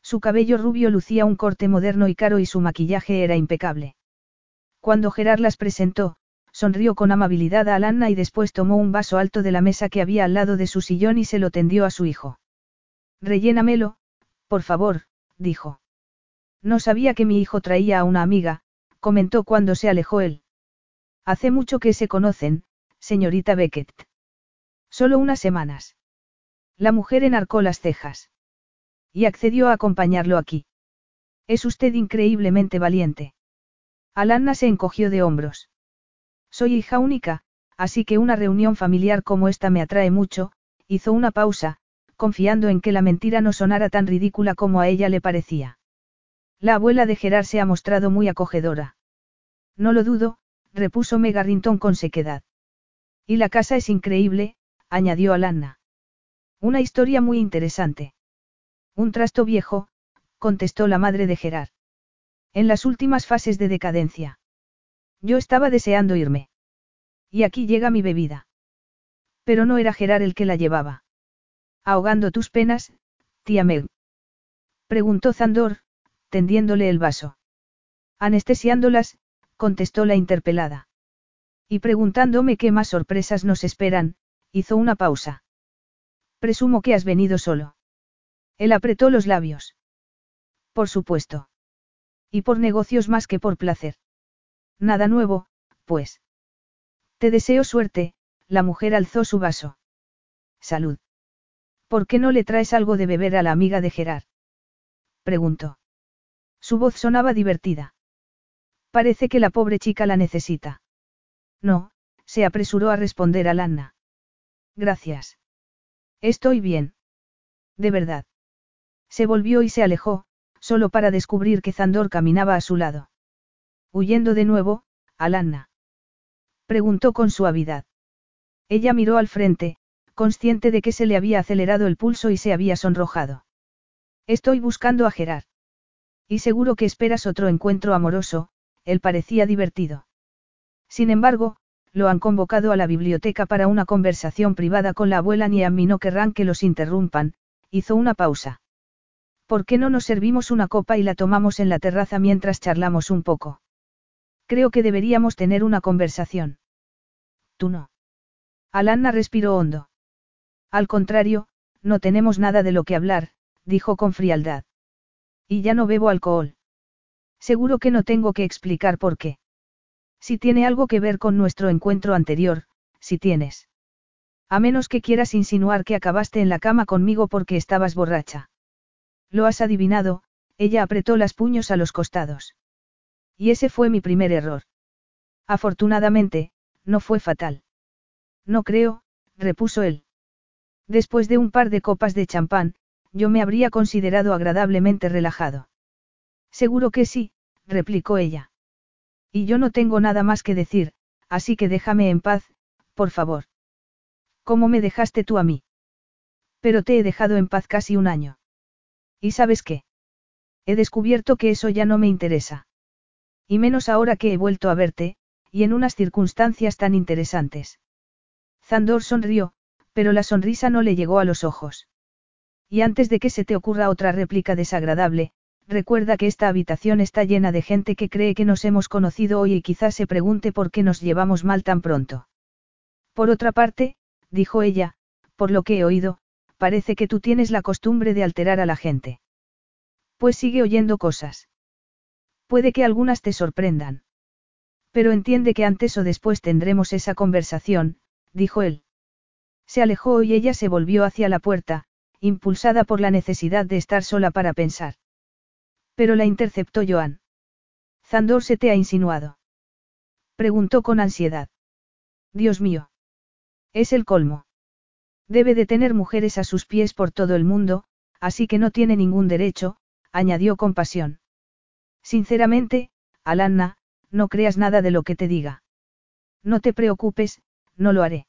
Su cabello rubio lucía un corte moderno y caro y su maquillaje era impecable. Cuando Gerard las presentó, sonrió con amabilidad a Alanna y después tomó un vaso alto de la mesa que había al lado de su sillón y se lo tendió a su hijo. Rellénamelo, por favor, dijo. No sabía que mi hijo traía a una amiga, comentó cuando se alejó él. Hace mucho que se conocen, señorita Beckett. Solo unas semanas. La mujer enarcó las cejas. Y accedió a acompañarlo aquí. Es usted increíblemente valiente. Alanna se encogió de hombros. Soy hija única, así que una reunión familiar como esta me atrae mucho, hizo una pausa, confiando en que la mentira no sonara tan ridícula como a ella le parecía. La abuela de Gerard se ha mostrado muy acogedora. No lo dudo, repuso Megarrington con sequedad. Y la casa es increíble, añadió Alanna. Una historia muy interesante. Un trasto viejo, contestó la madre de Gerard. En las últimas fases de decadencia. Yo estaba deseando irme. Y aquí llega mi bebida. Pero no era Gerard el que la llevaba. Ahogando tus penas, tía Meg. Preguntó Zandor, tendiéndole el vaso. Anestesiándolas, contestó la interpelada. Y preguntándome qué más sorpresas nos esperan, hizo una pausa. Presumo que has venido solo. Él apretó los labios. Por supuesto. Y por negocios más que por placer. Nada nuevo, pues. Te deseo suerte, la mujer alzó su vaso. Salud. ¿Por qué no le traes algo de beber a la amiga de Gerard? Preguntó. Su voz sonaba divertida. Parece que la pobre chica la necesita. No, se apresuró a responder Alanna. Gracias. Estoy bien. De verdad. Se volvió y se alejó, solo para descubrir que Zandor caminaba a su lado. Huyendo de nuevo, Alanna. Preguntó con suavidad. Ella miró al frente, consciente de que se le había acelerado el pulso y se había sonrojado. Estoy buscando a Gerard. Y seguro que esperas otro encuentro amoroso, él parecía divertido. Sin embargo, lo han convocado a la biblioteca para una conversación privada con la abuela ni a mí no querrán que los interrumpan, hizo una pausa. ¿Por qué no nos servimos una copa y la tomamos en la terraza mientras charlamos un poco? Creo que deberíamos tener una conversación. Tú no. Alanna respiró hondo. Al contrario, no tenemos nada de lo que hablar, dijo con frialdad. Y ya no bebo alcohol. Seguro que no tengo que explicar por qué. Si tiene algo que ver con nuestro encuentro anterior, si tienes. A menos que quieras insinuar que acabaste en la cama conmigo porque estabas borracha. Lo has adivinado, ella apretó las puños a los costados. Y ese fue mi primer error. Afortunadamente, no fue fatal. No creo, repuso él. Después de un par de copas de champán, yo me habría considerado agradablemente relajado. Seguro que sí, replicó ella. Y yo no tengo nada más que decir, así que déjame en paz, por favor. ¿Cómo me dejaste tú a mí? Pero te he dejado en paz casi un año. ¿Y sabes qué? He descubierto que eso ya no me interesa. Y menos ahora que he vuelto a verte, y en unas circunstancias tan interesantes. Zandor sonrió, pero la sonrisa no le llegó a los ojos. Y antes de que se te ocurra otra réplica desagradable, recuerda que esta habitación está llena de gente que cree que nos hemos conocido hoy y quizás se pregunte por qué nos llevamos mal tan pronto. Por otra parte, dijo ella, por lo que he oído, parece que tú tienes la costumbre de alterar a la gente. Pues sigue oyendo cosas. Puede que algunas te sorprendan. Pero entiende que antes o después tendremos esa conversación, dijo él. Se alejó y ella se volvió hacia la puerta, impulsada por la necesidad de estar sola para pensar. Pero la interceptó Joan. Zandor se te ha insinuado. Preguntó con ansiedad. Dios mío. Es el colmo. Debe de tener mujeres a sus pies por todo el mundo, así que no tiene ningún derecho, añadió con pasión. Sinceramente, Alanna, no creas nada de lo que te diga. No te preocupes, no lo haré.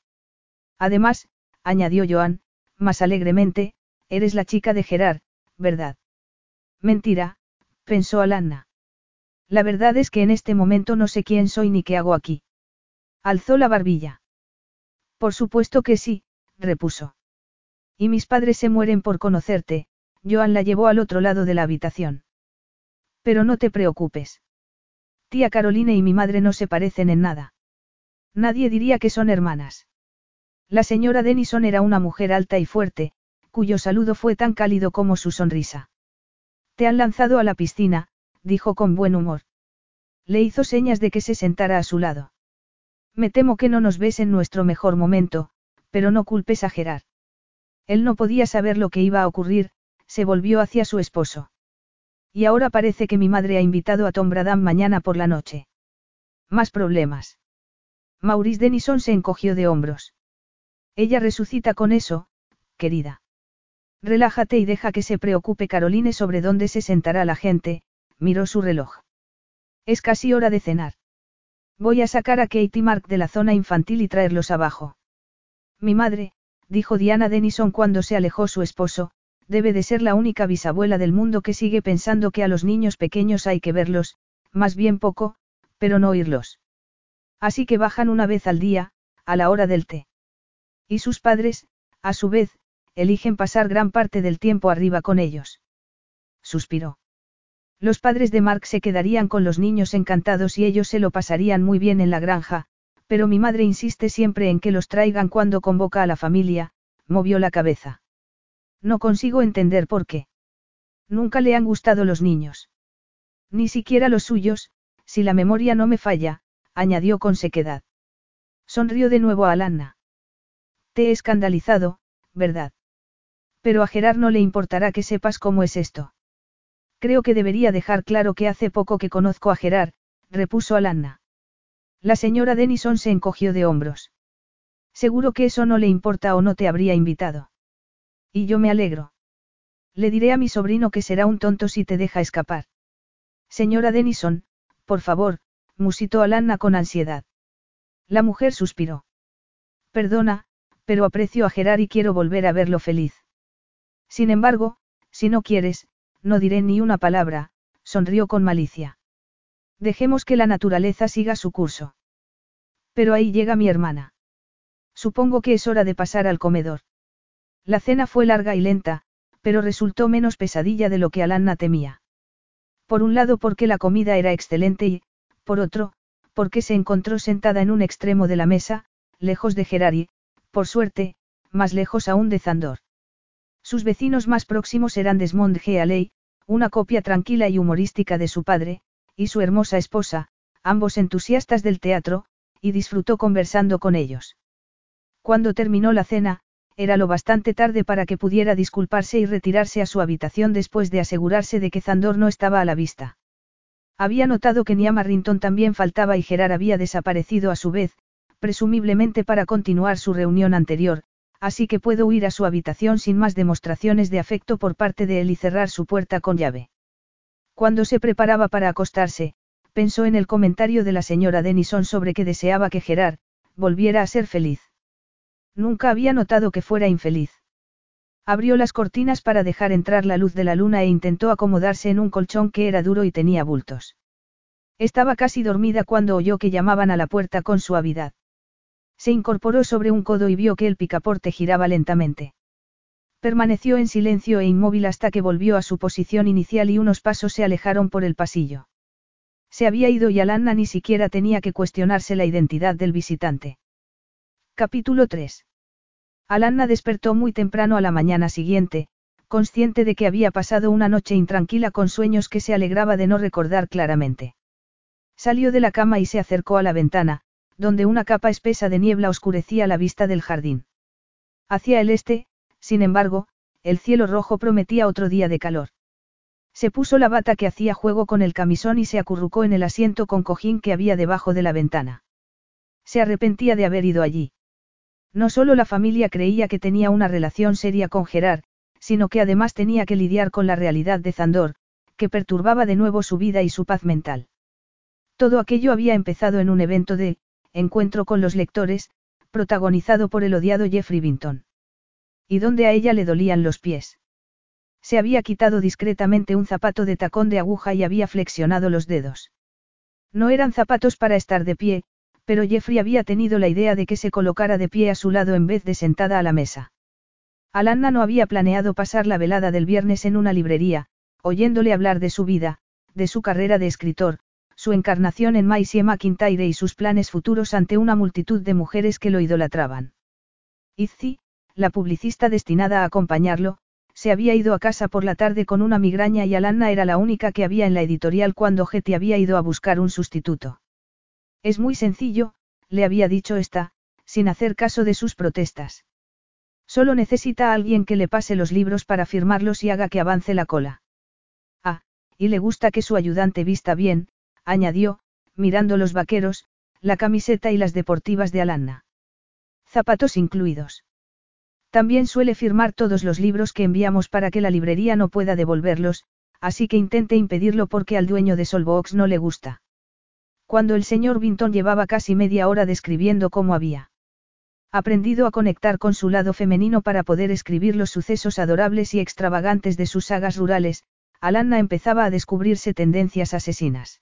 Además, añadió Joan, más alegremente, eres la chica de Gerard, ¿verdad? Mentira, pensó Alanna. La verdad es que en este momento no sé quién soy ni qué hago aquí. Alzó la barbilla. Por supuesto que sí, repuso. Y mis padres se mueren por conocerte, Joan la llevó al otro lado de la habitación. Pero no te preocupes. Tía Carolina y mi madre no se parecen en nada. Nadie diría que son hermanas. La señora Denison era una mujer alta y fuerte, cuyo saludo fue tan cálido como su sonrisa. Te han lanzado a la piscina, dijo con buen humor. Le hizo señas de que se sentara a su lado. Me temo que no nos ves en nuestro mejor momento, pero no culpes a Gerard. Él no podía saber lo que iba a ocurrir, se volvió hacia su esposo. Y ahora parece que mi madre ha invitado a Tom Bradham mañana por la noche. Más problemas. Maurice Denison se encogió de hombros. Ella resucita con eso, querida. Relájate y deja que se preocupe Caroline sobre dónde se sentará la gente, miró su reloj. Es casi hora de cenar. Voy a sacar a Katie Mark de la zona infantil y traerlos abajo. Mi madre, dijo Diana Denison cuando se alejó su esposo, debe de ser la única bisabuela del mundo que sigue pensando que a los niños pequeños hay que verlos, más bien poco, pero no oírlos. Así que bajan una vez al día, a la hora del té. Y sus padres, a su vez, eligen pasar gran parte del tiempo arriba con ellos. Suspiró. Los padres de Mark se quedarían con los niños encantados y ellos se lo pasarían muy bien en la granja, pero mi madre insiste siempre en que los traigan cuando convoca a la familia, movió la cabeza. No consigo entender por qué. Nunca le han gustado los niños. Ni siquiera los suyos, si la memoria no me falla, añadió con sequedad. Sonrió de nuevo a Alanna. Te he escandalizado, ¿verdad? Pero a Gerard no le importará que sepas cómo es esto. Creo que debería dejar claro que hace poco que conozco a Gerard, repuso Alanna. La señora Denison se encogió de hombros. Seguro que eso no le importa o no te habría invitado. Y yo me alegro. Le diré a mi sobrino que será un tonto si te deja escapar. Señora Denison, por favor, musitó Alanna con ansiedad. La mujer suspiró. Perdona, pero aprecio a Gerard y quiero volver a verlo feliz. Sin embargo, si no quieres, no diré ni una palabra, sonrió con malicia. Dejemos que la naturaleza siga su curso. Pero ahí llega mi hermana. Supongo que es hora de pasar al comedor. La cena fue larga y lenta, pero resultó menos pesadilla de lo que Alanna temía. Por un lado porque la comida era excelente y, por otro, porque se encontró sentada en un extremo de la mesa, lejos de Gerari, por suerte, más lejos aún de Zandor. Sus vecinos más próximos eran Desmond G. Alley, una copia tranquila y humorística de su padre, y su hermosa esposa, ambos entusiastas del teatro, y disfrutó conversando con ellos. Cuando terminó la cena, era lo bastante tarde para que pudiera disculparse y retirarse a su habitación después de asegurarse de que Zandor no estaba a la vista. Había notado que Nia Marrington también faltaba y Gerard había desaparecido a su vez, presumiblemente para continuar su reunión anterior, así que puedo ir a su habitación sin más demostraciones de afecto por parte de él y cerrar su puerta con llave. Cuando se preparaba para acostarse, pensó en el comentario de la señora Denison sobre que deseaba que Gerard, volviera a ser feliz. Nunca había notado que fuera infeliz. Abrió las cortinas para dejar entrar la luz de la luna e intentó acomodarse en un colchón que era duro y tenía bultos. Estaba casi dormida cuando oyó que llamaban a la puerta con suavidad. Se incorporó sobre un codo y vio que el picaporte giraba lentamente. Permaneció en silencio e inmóvil hasta que volvió a su posición inicial y unos pasos se alejaron por el pasillo. Se había ido y Alanna ni siquiera tenía que cuestionarse la identidad del visitante. Capítulo 3. Alanna despertó muy temprano a la mañana siguiente, consciente de que había pasado una noche intranquila con sueños que se alegraba de no recordar claramente. Salió de la cama y se acercó a la ventana, donde una capa espesa de niebla oscurecía la vista del jardín. Hacia el este, sin embargo, el cielo rojo prometía otro día de calor. Se puso la bata que hacía juego con el camisón y se acurrucó en el asiento con cojín que había debajo de la ventana. Se arrepentía de haber ido allí. No solo la familia creía que tenía una relación seria con Gerard, sino que además tenía que lidiar con la realidad de Zandor, que perturbaba de nuevo su vida y su paz mental. Todo aquello había empezado en un evento de, encuentro con los lectores, protagonizado por el odiado Jeffrey Vinton. Y donde a ella le dolían los pies. Se había quitado discretamente un zapato de tacón de aguja y había flexionado los dedos. No eran zapatos para estar de pie, pero Jeffrey había tenido la idea de que se colocara de pie a su lado en vez de sentada a la mesa. Alanna no había planeado pasar la velada del viernes en una librería, oyéndole hablar de su vida, de su carrera de escritor, su encarnación en Maisie McIntyre y sus planes futuros ante una multitud de mujeres que lo idolatraban. Izzy, la publicista destinada a acompañarlo, se había ido a casa por la tarde con una migraña y Alanna era la única que había en la editorial cuando Getty había ido a buscar un sustituto. Es muy sencillo, le había dicho esta, sin hacer caso de sus protestas. Solo necesita a alguien que le pase los libros para firmarlos y haga que avance la cola. Ah, y le gusta que su ayudante vista bien, añadió, mirando los vaqueros, la camiseta y las deportivas de Alanna. Zapatos incluidos. También suele firmar todos los libros que enviamos para que la librería no pueda devolverlos, así que intente impedirlo porque al dueño de Solbox no le gusta. Cuando el señor Vinton llevaba casi media hora describiendo cómo había aprendido a conectar con su lado femenino para poder escribir los sucesos adorables y extravagantes de sus sagas rurales, Alanna empezaba a descubrirse tendencias asesinas.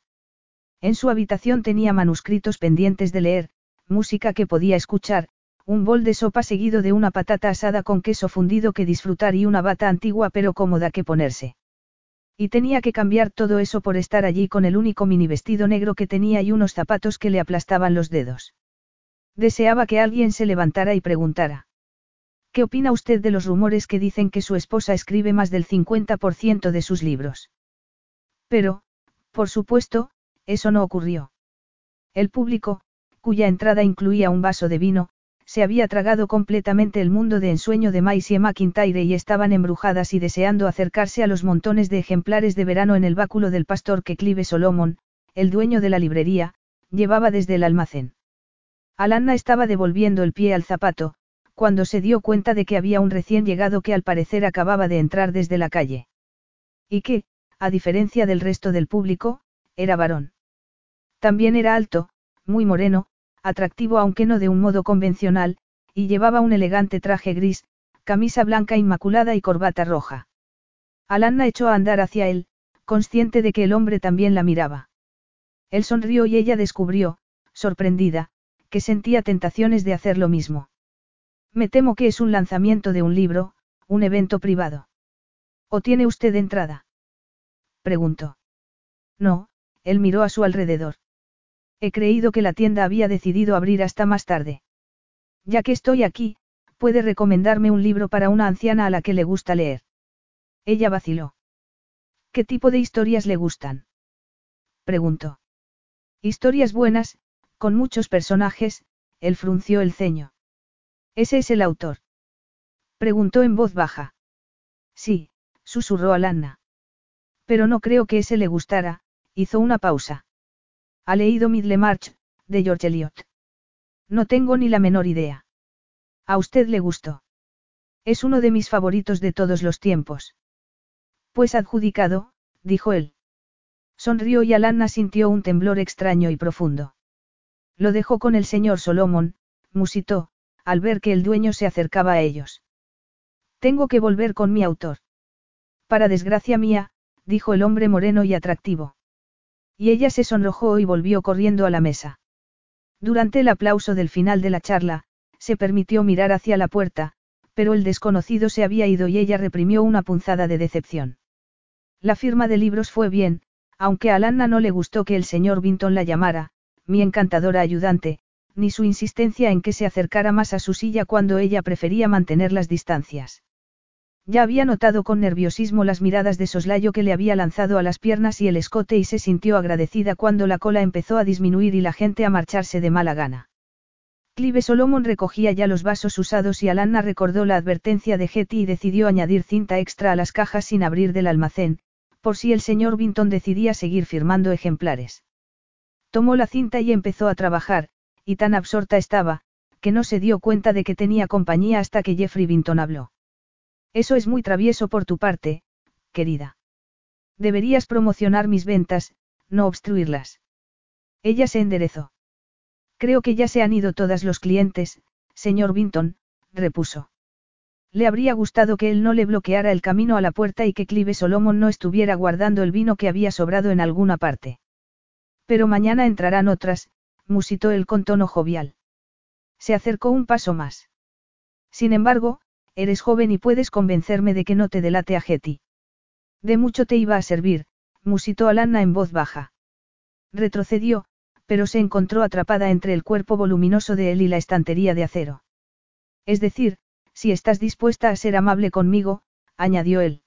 En su habitación tenía manuscritos pendientes de leer, música que podía escuchar, un bol de sopa seguido de una patata asada con queso fundido que disfrutar y una bata antigua pero cómoda que ponerse. Y tenía que cambiar todo eso por estar allí con el único mini vestido negro que tenía y unos zapatos que le aplastaban los dedos. Deseaba que alguien se levantara y preguntara. ¿Qué opina usted de los rumores que dicen que su esposa escribe más del 50% de sus libros? Pero, por supuesto, eso no ocurrió. El público, cuya entrada incluía un vaso de vino, se había tragado completamente el mundo de ensueño de Maisie McIntyre y estaban embrujadas y deseando acercarse a los montones de ejemplares de verano en el báculo del pastor que Clive Solomon, el dueño de la librería, llevaba desde el almacén. Alanna estaba devolviendo el pie al zapato, cuando se dio cuenta de que había un recién llegado que al parecer acababa de entrar desde la calle. Y que, a diferencia del resto del público, era varón. También era alto, muy moreno, atractivo aunque no de un modo convencional, y llevaba un elegante traje gris, camisa blanca inmaculada y corbata roja. Alanna echó a andar hacia él, consciente de que el hombre también la miraba. Él sonrió y ella descubrió, sorprendida, que sentía tentaciones de hacer lo mismo. Me temo que es un lanzamiento de un libro, un evento privado. ¿O tiene usted entrada? Preguntó. No, él miró a su alrededor. He creído que la tienda había decidido abrir hasta más tarde. Ya que estoy aquí, puede recomendarme un libro para una anciana a la que le gusta leer. Ella vaciló. ¿Qué tipo de historias le gustan? preguntó. Historias buenas, con muchos personajes, él frunció el ceño. ¿Ese es el autor? Preguntó en voz baja. Sí, susurró Alanna. Pero no creo que ese le gustara, hizo una pausa. ¿Ha leído Midlemarch, de George Eliot? No tengo ni la menor idea. ¿A usted le gustó? Es uno de mis favoritos de todos los tiempos. Pues adjudicado, dijo él. Sonrió y Alanna sintió un temblor extraño y profundo. Lo dejó con el señor Solomon, musitó, al ver que el dueño se acercaba a ellos. Tengo que volver con mi autor. Para desgracia mía, dijo el hombre moreno y atractivo. Y ella se sonrojó y volvió corriendo a la mesa. Durante el aplauso del final de la charla, se permitió mirar hacia la puerta, pero el desconocido se había ido y ella reprimió una punzada de decepción. La firma de libros fue bien, aunque a Alanna no le gustó que el señor Vinton la llamara, mi encantadora ayudante, ni su insistencia en que se acercara más a su silla cuando ella prefería mantener las distancias. Ya había notado con nerviosismo las miradas de soslayo que le había lanzado a las piernas y el escote y se sintió agradecida cuando la cola empezó a disminuir y la gente a marcharse de mala gana. Clive Solomon recogía ya los vasos usados y Alanna recordó la advertencia de Getty y decidió añadir cinta extra a las cajas sin abrir del almacén, por si el señor Vinton decidía seguir firmando ejemplares. Tomó la cinta y empezó a trabajar, y tan absorta estaba, que no se dio cuenta de que tenía compañía hasta que Jeffrey Vinton habló. Eso es muy travieso por tu parte, querida. Deberías promocionar mis ventas, no obstruirlas. Ella se enderezó. Creo que ya se han ido todos los clientes, señor Vinton, repuso. Le habría gustado que él no le bloqueara el camino a la puerta y que Clive Solomon no estuviera guardando el vino que había sobrado en alguna parte. Pero mañana entrarán otras, musitó él con tono jovial. Se acercó un paso más. Sin embargo, eres joven y puedes convencerme de que no te delate a Getty. De mucho te iba a servir, musitó Alanna en voz baja. Retrocedió, pero se encontró atrapada entre el cuerpo voluminoso de él y la estantería de acero. Es decir, si estás dispuesta a ser amable conmigo, añadió él.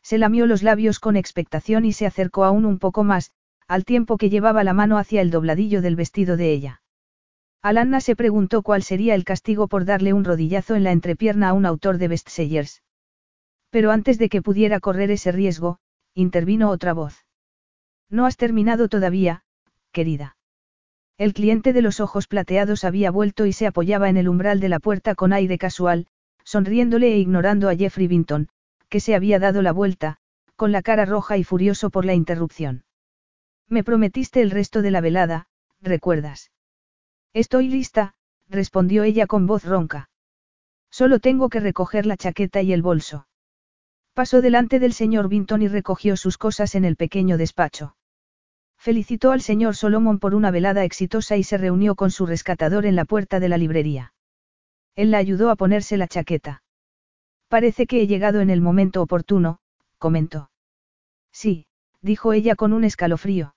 Se lamió los labios con expectación y se acercó aún un poco más, al tiempo que llevaba la mano hacia el dobladillo del vestido de ella. Alanna se preguntó cuál sería el castigo por darle un rodillazo en la entrepierna a un autor de bestsellers. Pero antes de que pudiera correr ese riesgo, intervino otra voz. No has terminado todavía, querida. El cliente de los ojos plateados había vuelto y se apoyaba en el umbral de la puerta con aire casual, sonriéndole e ignorando a Jeffrey Vinton, que se había dado la vuelta, con la cara roja y furioso por la interrupción. Me prometiste el resto de la velada, ¿recuerdas? Estoy lista, respondió ella con voz ronca. Solo tengo que recoger la chaqueta y el bolso. Pasó delante del señor Vinton y recogió sus cosas en el pequeño despacho. Felicitó al señor Solomon por una velada exitosa y se reunió con su rescatador en la puerta de la librería. Él la ayudó a ponerse la chaqueta. Parece que he llegado en el momento oportuno, comentó. Sí, dijo ella con un escalofrío.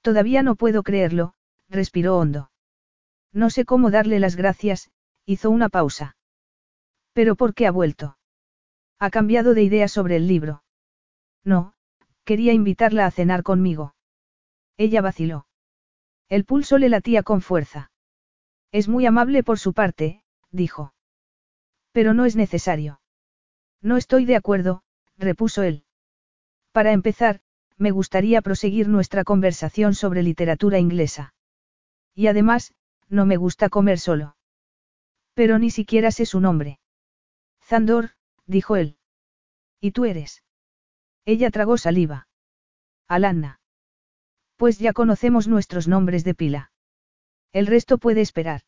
Todavía no puedo creerlo, respiró hondo. No sé cómo darle las gracias, hizo una pausa. ¿Pero por qué ha vuelto? Ha cambiado de idea sobre el libro. No, quería invitarla a cenar conmigo. Ella vaciló. El pulso le latía con fuerza. Es muy amable por su parte, dijo. Pero no es necesario. No estoy de acuerdo, repuso él. Para empezar, me gustaría proseguir nuestra conversación sobre literatura inglesa. Y además, no me gusta comer solo. Pero ni siquiera sé su nombre. Zandor, dijo él. ¿Y tú eres? Ella tragó saliva. Alanna. Pues ya conocemos nuestros nombres de pila. El resto puede esperar.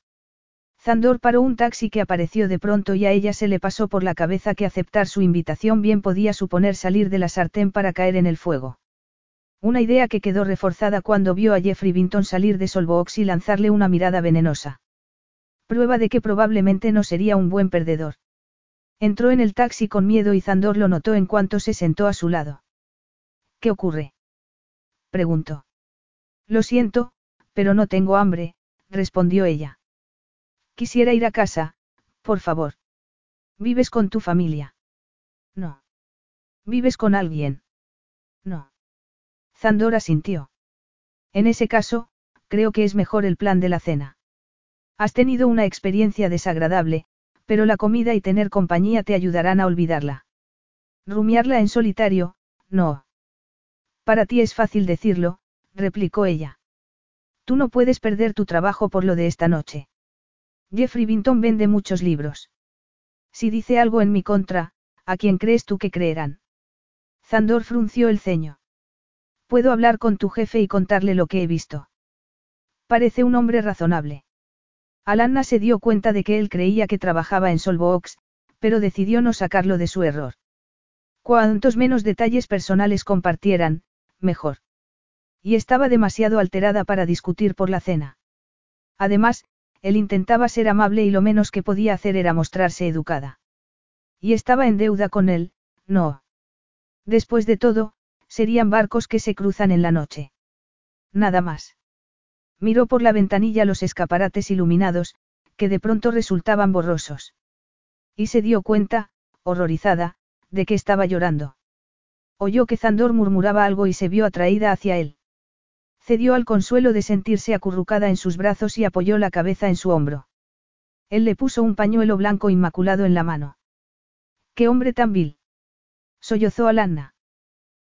Zandor paró un taxi que apareció de pronto y a ella se le pasó por la cabeza que aceptar su invitación bien podía suponer salir de la sartén para caer en el fuego. Una idea que quedó reforzada cuando vio a Jeffrey Vinton salir de Solbox y lanzarle una mirada venenosa. Prueba de que probablemente no sería un buen perdedor. Entró en el taxi con miedo y Zandor lo notó en cuanto se sentó a su lado. ¿Qué ocurre? preguntó. Lo siento, pero no tengo hambre, respondió ella. Quisiera ir a casa, por favor. ¿Vives con tu familia? No. ¿Vives con alguien? No. Zandora sintió. En ese caso, creo que es mejor el plan de la cena. Has tenido una experiencia desagradable, pero la comida y tener compañía te ayudarán a olvidarla. Rumiarla en solitario, no. Para ti es fácil decirlo, replicó ella. Tú no puedes perder tu trabajo por lo de esta noche. Jeffrey Vinton vende muchos libros. Si dice algo en mi contra, ¿a quién crees tú que creerán? Zandor frunció el ceño. Puedo hablar con tu jefe y contarle lo que he visto. Parece un hombre razonable. Alanna se dio cuenta de que él creía que trabajaba en Solvoox, pero decidió no sacarlo de su error. Cuantos menos detalles personales compartieran, mejor. Y estaba demasiado alterada para discutir por la cena. Además, él intentaba ser amable y lo menos que podía hacer era mostrarse educada. Y estaba en deuda con él, no. Después de todo, serían barcos que se cruzan en la noche. Nada más. Miró por la ventanilla los escaparates iluminados, que de pronto resultaban borrosos. Y se dio cuenta, horrorizada, de que estaba llorando. Oyó que Zandor murmuraba algo y se vio atraída hacia él. Cedió al consuelo de sentirse acurrucada en sus brazos y apoyó la cabeza en su hombro. Él le puso un pañuelo blanco inmaculado en la mano. ¡Qué hombre tan vil! Sollozó Alanna.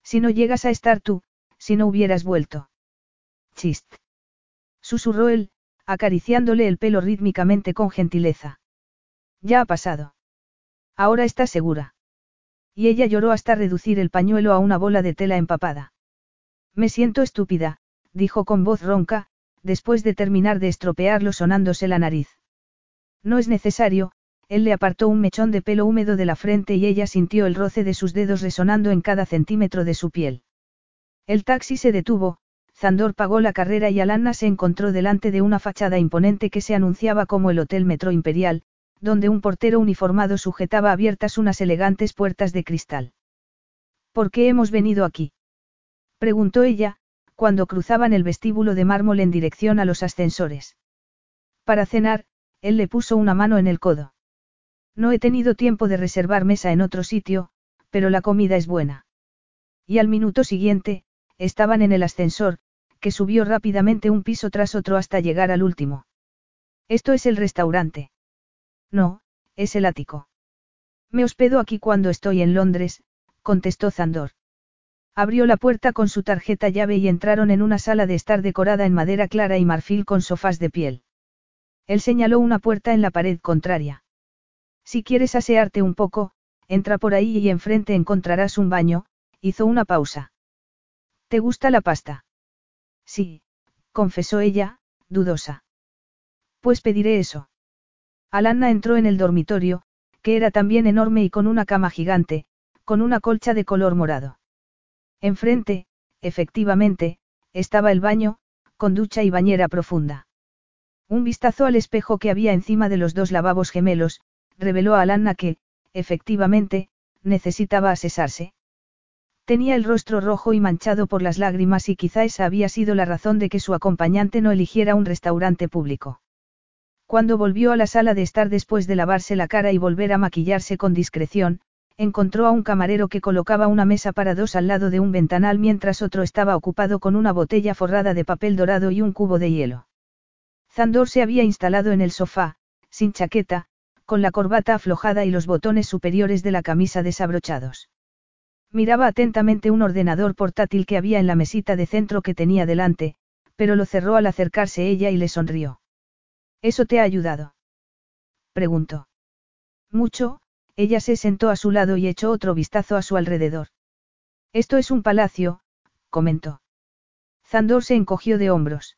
Si no llegas a estar tú, si no hubieras vuelto. Chist. Susurró él, acariciándole el pelo rítmicamente con gentileza. Ya ha pasado. Ahora está segura. Y ella lloró hasta reducir el pañuelo a una bola de tela empapada. Me siento estúpida, dijo con voz ronca, después de terminar de estropearlo sonándose la nariz. No es necesario, él le apartó un mechón de pelo húmedo de la frente y ella sintió el roce de sus dedos resonando en cada centímetro de su piel. El taxi se detuvo, Zandor pagó la carrera y Alanna se encontró delante de una fachada imponente que se anunciaba como el Hotel Metro Imperial, donde un portero uniformado sujetaba abiertas unas elegantes puertas de cristal. ¿Por qué hemos venido aquí? preguntó ella, cuando cruzaban el vestíbulo de mármol en dirección a los ascensores. Para cenar, él le puso una mano en el codo. No he tenido tiempo de reservar mesa en otro sitio, pero la comida es buena. Y al minuto siguiente, estaban en el ascensor, que subió rápidamente un piso tras otro hasta llegar al último. Esto es el restaurante. No, es el ático. Me hospedo aquí cuando estoy en Londres, contestó Zandor. Abrió la puerta con su tarjeta llave y entraron en una sala de estar decorada en madera clara y marfil con sofás de piel. Él señaló una puerta en la pared contraria. Si quieres asearte un poco, entra por ahí y enfrente encontrarás un baño, hizo una pausa. ¿Te gusta la pasta? Sí, confesó ella, dudosa. Pues pediré eso. Alanna entró en el dormitorio, que era también enorme y con una cama gigante, con una colcha de color morado. Enfrente, efectivamente, estaba el baño, con ducha y bañera profunda. Un vistazo al espejo que había encima de los dos lavabos gemelos, reveló a Alanna que, efectivamente, necesitaba asesarse. Tenía el rostro rojo y manchado por las lágrimas y quizá esa había sido la razón de que su acompañante no eligiera un restaurante público. Cuando volvió a la sala de estar después de lavarse la cara y volver a maquillarse con discreción, encontró a un camarero que colocaba una mesa para dos al lado de un ventanal mientras otro estaba ocupado con una botella forrada de papel dorado y un cubo de hielo. Zandor se había instalado en el sofá, sin chaqueta, con la corbata aflojada y los botones superiores de la camisa desabrochados. Miraba atentamente un ordenador portátil que había en la mesita de centro que tenía delante, pero lo cerró al acercarse ella y le sonrió. ¿Eso te ha ayudado? Preguntó. Mucho, ella se sentó a su lado y echó otro vistazo a su alrededor. Esto es un palacio, comentó. Zandor se encogió de hombros.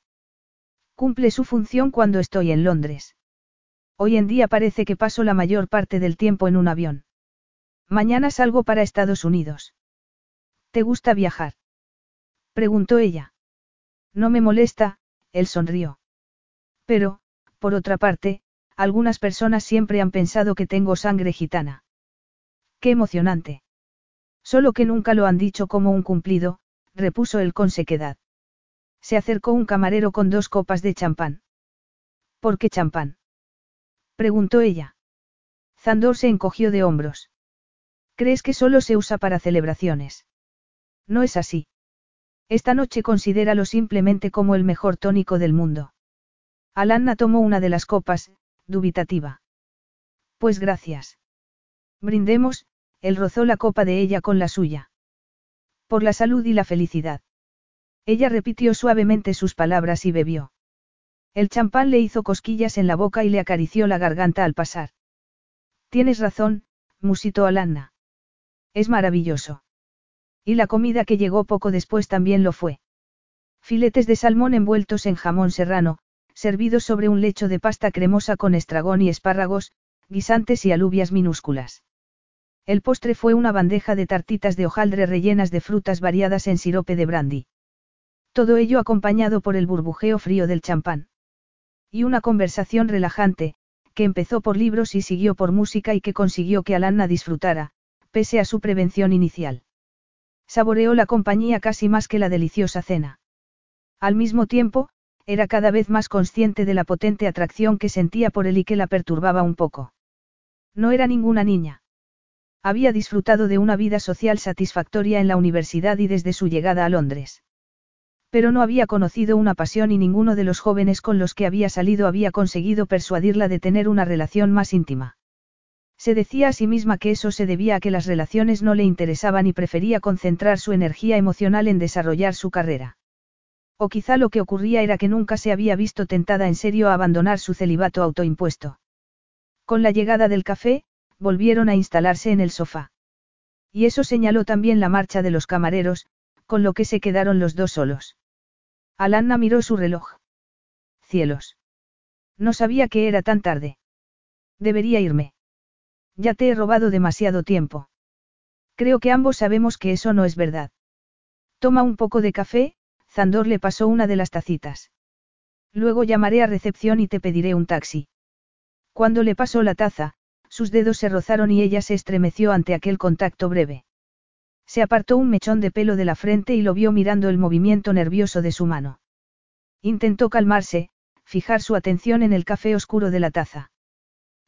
Cumple su función cuando estoy en Londres. Hoy en día parece que paso la mayor parte del tiempo en un avión. Mañana salgo para Estados Unidos. ¿Te gusta viajar? preguntó ella. No me molesta, él sonrió. Pero, por otra parte, algunas personas siempre han pensado que tengo sangre gitana. Qué emocionante. Solo que nunca lo han dicho como un cumplido, repuso él con sequedad. Se acercó un camarero con dos copas de champán. ¿Por qué champán? Preguntó ella. Zandor se encogió de hombros. ¿Crees que solo se usa para celebraciones? No es así. Esta noche considéralo simplemente como el mejor tónico del mundo. Alanna tomó una de las copas, dubitativa. Pues gracias. Brindemos, él rozó la copa de ella con la suya. Por la salud y la felicidad. Ella repitió suavemente sus palabras y bebió. El champán le hizo cosquillas en la boca y le acarició la garganta al pasar. Tienes razón, musitó Alanna. Es maravilloso. Y la comida que llegó poco después también lo fue. Filetes de salmón envueltos en jamón serrano, servidos sobre un lecho de pasta cremosa con estragón y espárragos, guisantes y alubias minúsculas. El postre fue una bandeja de tartitas de hojaldre rellenas de frutas variadas en sirope de brandy. Todo ello acompañado por el burbujeo frío del champán. Y una conversación relajante, que empezó por libros y siguió por música y que consiguió que Alanna disfrutara, pese a su prevención inicial. Saboreó la compañía casi más que la deliciosa cena. Al mismo tiempo, era cada vez más consciente de la potente atracción que sentía por él y que la perturbaba un poco. No era ninguna niña. Había disfrutado de una vida social satisfactoria en la universidad y desde su llegada a Londres. Pero no había conocido una pasión y ninguno de los jóvenes con los que había salido había conseguido persuadirla de tener una relación más íntima. Se decía a sí misma que eso se debía a que las relaciones no le interesaban y prefería concentrar su energía emocional en desarrollar su carrera. O quizá lo que ocurría era que nunca se había visto tentada en serio a abandonar su celibato autoimpuesto. Con la llegada del café, volvieron a instalarse en el sofá. Y eso señaló también la marcha de los camareros, con lo que se quedaron los dos solos. Alanna miró su reloj. Cielos. No sabía que era tan tarde. Debería irme. Ya te he robado demasiado tiempo. Creo que ambos sabemos que eso no es verdad. Toma un poco de café, Zandor le pasó una de las tacitas. Luego llamaré a recepción y te pediré un taxi. Cuando le pasó la taza, sus dedos se rozaron y ella se estremeció ante aquel contacto breve. Se apartó un mechón de pelo de la frente y lo vio mirando el movimiento nervioso de su mano. Intentó calmarse, fijar su atención en el café oscuro de la taza.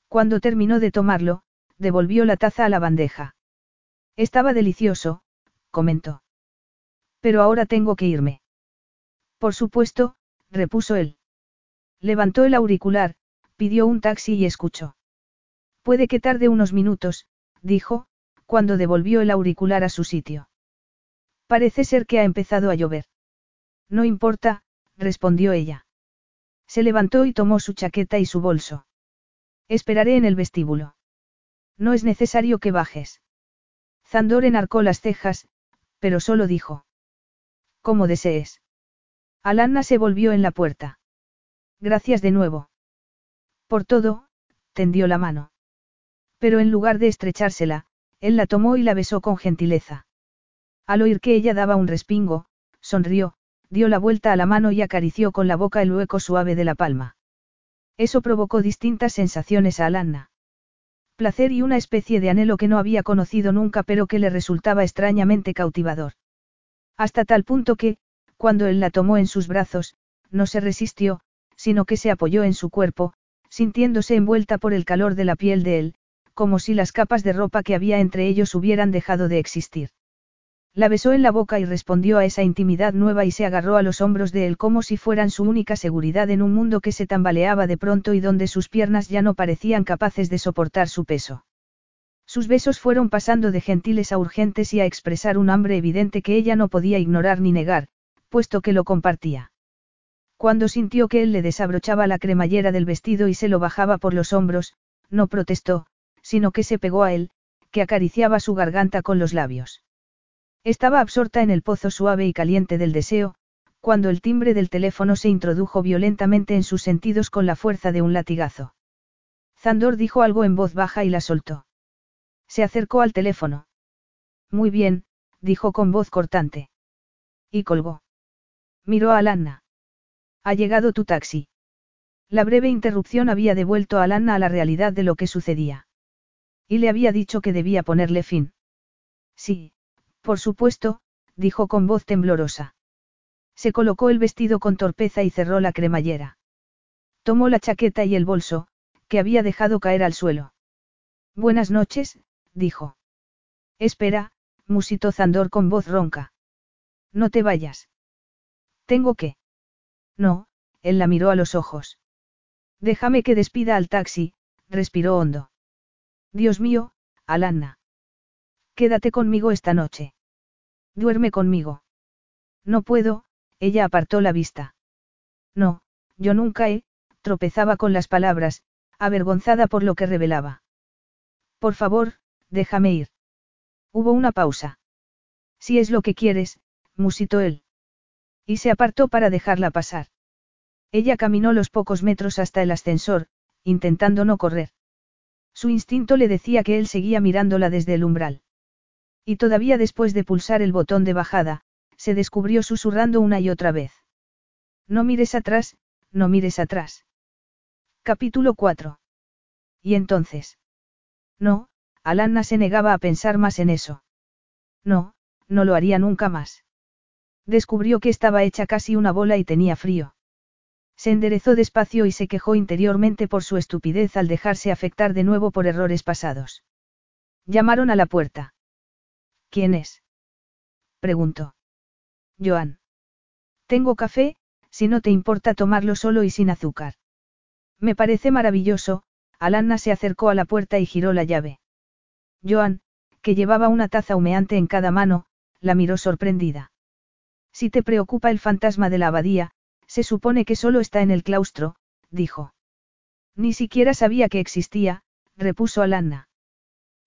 Cuando terminó de tomarlo, devolvió la taza a la bandeja. Estaba delicioso, comentó. Pero ahora tengo que irme. Por supuesto, repuso él. Levantó el auricular, pidió un taxi y escuchó. Puede que tarde unos minutos, dijo, cuando devolvió el auricular a su sitio. Parece ser que ha empezado a llover. No importa, respondió ella. Se levantó y tomó su chaqueta y su bolso. Esperaré en el vestíbulo. No es necesario que bajes. Zandor enarcó las cejas, pero solo dijo. Como desees. Alanna se volvió en la puerta. Gracias de nuevo. Por todo, tendió la mano. Pero en lugar de estrechársela, él la tomó y la besó con gentileza. Al oír que ella daba un respingo, sonrió, dio la vuelta a la mano y acarició con la boca el hueco suave de la palma. Eso provocó distintas sensaciones a Alanna. Placer y una especie de anhelo que no había conocido nunca pero que le resultaba extrañamente cautivador. Hasta tal punto que, cuando él la tomó en sus brazos, no se resistió, sino que se apoyó en su cuerpo, sintiéndose envuelta por el calor de la piel de él, como si las capas de ropa que había entre ellos hubieran dejado de existir. La besó en la boca y respondió a esa intimidad nueva y se agarró a los hombros de él como si fueran su única seguridad en un mundo que se tambaleaba de pronto y donde sus piernas ya no parecían capaces de soportar su peso. Sus besos fueron pasando de gentiles a urgentes y a expresar un hambre evidente que ella no podía ignorar ni negar, puesto que lo compartía. Cuando sintió que él le desabrochaba la cremallera del vestido y se lo bajaba por los hombros, no protestó, sino que se pegó a él, que acariciaba su garganta con los labios. Estaba absorta en el pozo suave y caliente del deseo, cuando el timbre del teléfono se introdujo violentamente en sus sentidos con la fuerza de un latigazo. Zandor dijo algo en voz baja y la soltó. Se acercó al teléfono. Muy bien, dijo con voz cortante. Y colgó. Miró a Alanna. Ha llegado tu taxi. La breve interrupción había devuelto a Alanna a la realidad de lo que sucedía. Y le había dicho que debía ponerle fin. Sí, por supuesto, dijo con voz temblorosa. Se colocó el vestido con torpeza y cerró la cremallera. Tomó la chaqueta y el bolso, que había dejado caer al suelo. Buenas noches, dijo. Espera, musitó Zandor con voz ronca. No te vayas. Tengo que. No, él la miró a los ojos. Déjame que despida al taxi, respiró hondo. Dios mío, Alanna. Quédate conmigo esta noche. Duerme conmigo. No puedo, ella apartó la vista. No, yo nunca he, tropezaba con las palabras, avergonzada por lo que revelaba. Por favor, déjame ir. Hubo una pausa. Si es lo que quieres, musitó él. Y se apartó para dejarla pasar. Ella caminó los pocos metros hasta el ascensor, intentando no correr. Su instinto le decía que él seguía mirándola desde el umbral. Y todavía después de pulsar el botón de bajada, se descubrió susurrando una y otra vez. No mires atrás, no mires atrás. Capítulo 4. ¿Y entonces? No, Alanna se negaba a pensar más en eso. No, no lo haría nunca más. Descubrió que estaba hecha casi una bola y tenía frío. Se enderezó despacio y se quejó interiormente por su estupidez al dejarse afectar de nuevo por errores pasados. Llamaron a la puerta. ¿Quién es? preguntó. Joan. Tengo café, si no te importa tomarlo solo y sin azúcar. Me parece maravilloso, Alanna se acercó a la puerta y giró la llave. Joan, que llevaba una taza humeante en cada mano, la miró sorprendida. Si te preocupa el fantasma de la abadía, se supone que solo está en el claustro, dijo. Ni siquiera sabía que existía, repuso Alanna.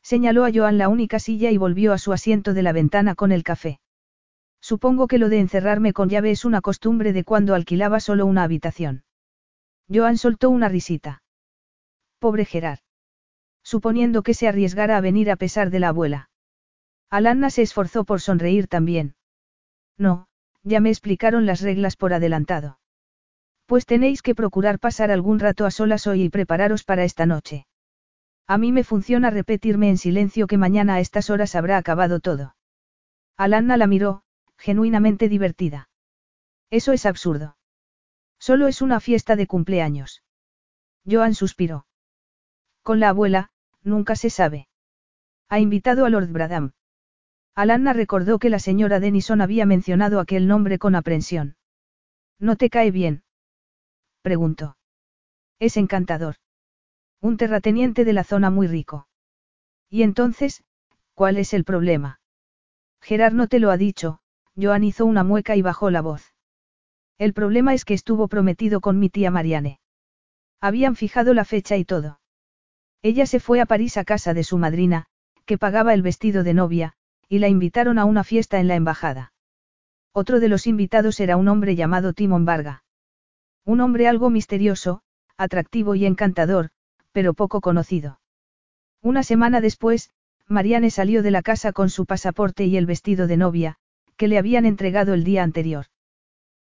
Señaló a Joan la única silla y volvió a su asiento de la ventana con el café. Supongo que lo de encerrarme con llave es una costumbre de cuando alquilaba solo una habitación. Joan soltó una risita. Pobre Gerard. Suponiendo que se arriesgara a venir a pesar de la abuela. Alanna se esforzó por sonreír también. No, ya me explicaron las reglas por adelantado. Pues tenéis que procurar pasar algún rato a solas hoy y prepararos para esta noche. A mí me funciona repetirme en silencio que mañana a estas horas habrá acabado todo. Alanna la miró, genuinamente divertida. Eso es absurdo. Solo es una fiesta de cumpleaños. Joan suspiró. Con la abuela, nunca se sabe. Ha invitado a Lord Bradham. Alanna recordó que la señora Denison había mencionado aquel nombre con aprensión. ¿No te cae bien? preguntó. Es encantador. Un terrateniente de la zona muy rico. Y entonces, ¿cuál es el problema? Gerard no te lo ha dicho, Joan hizo una mueca y bajó la voz. El problema es que estuvo prometido con mi tía Mariane. Habían fijado la fecha y todo. Ella se fue a París a casa de su madrina, que pagaba el vestido de novia, y la invitaron a una fiesta en la embajada. Otro de los invitados era un hombre llamado Timon Varga. Un hombre algo misterioso, atractivo y encantador, pero poco conocido. Una semana después, Mariane salió de la casa con su pasaporte y el vestido de novia, que le habían entregado el día anterior.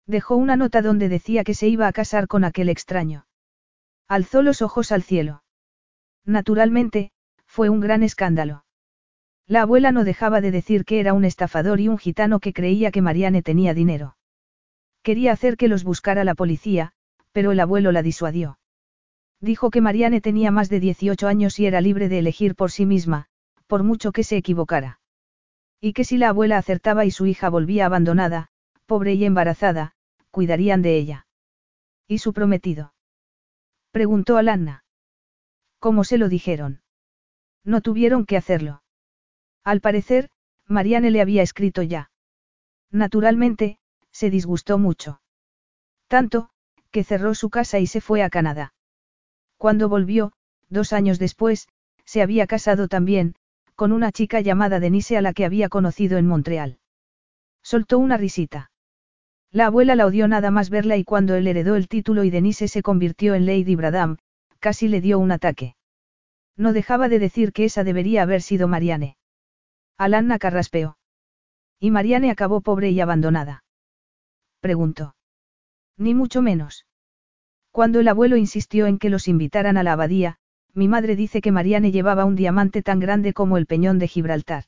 Dejó una nota donde decía que se iba a casar con aquel extraño. Alzó los ojos al cielo. Naturalmente, fue un gran escándalo. La abuela no dejaba de decir que era un estafador y un gitano que creía que Mariane tenía dinero. Quería hacer que los buscara la policía, pero el abuelo la disuadió. Dijo que Mariane tenía más de 18 años y era libre de elegir por sí misma, por mucho que se equivocara. Y que si la abuela acertaba y su hija volvía abandonada, pobre y embarazada, cuidarían de ella. ¿Y su prometido? Preguntó Alanna. ¿Cómo se lo dijeron? No tuvieron que hacerlo. Al parecer, Mariane le había escrito ya. Naturalmente, se disgustó mucho. Tanto, que cerró su casa y se fue a Canadá. Cuando volvió, dos años después, se había casado también, con una chica llamada Denise a la que había conocido en Montreal. Soltó una risita. La abuela la odió nada más verla y cuando él heredó el título y Denise se convirtió en Lady Bradham, casi le dio un ataque. No dejaba de decir que esa debería haber sido Mariane. Alanna carraspeó. ¿Y Mariane acabó pobre y abandonada? Preguntó. Ni mucho menos. Cuando el abuelo insistió en que los invitaran a la abadía, mi madre dice que Mariane llevaba un diamante tan grande como el peñón de Gibraltar.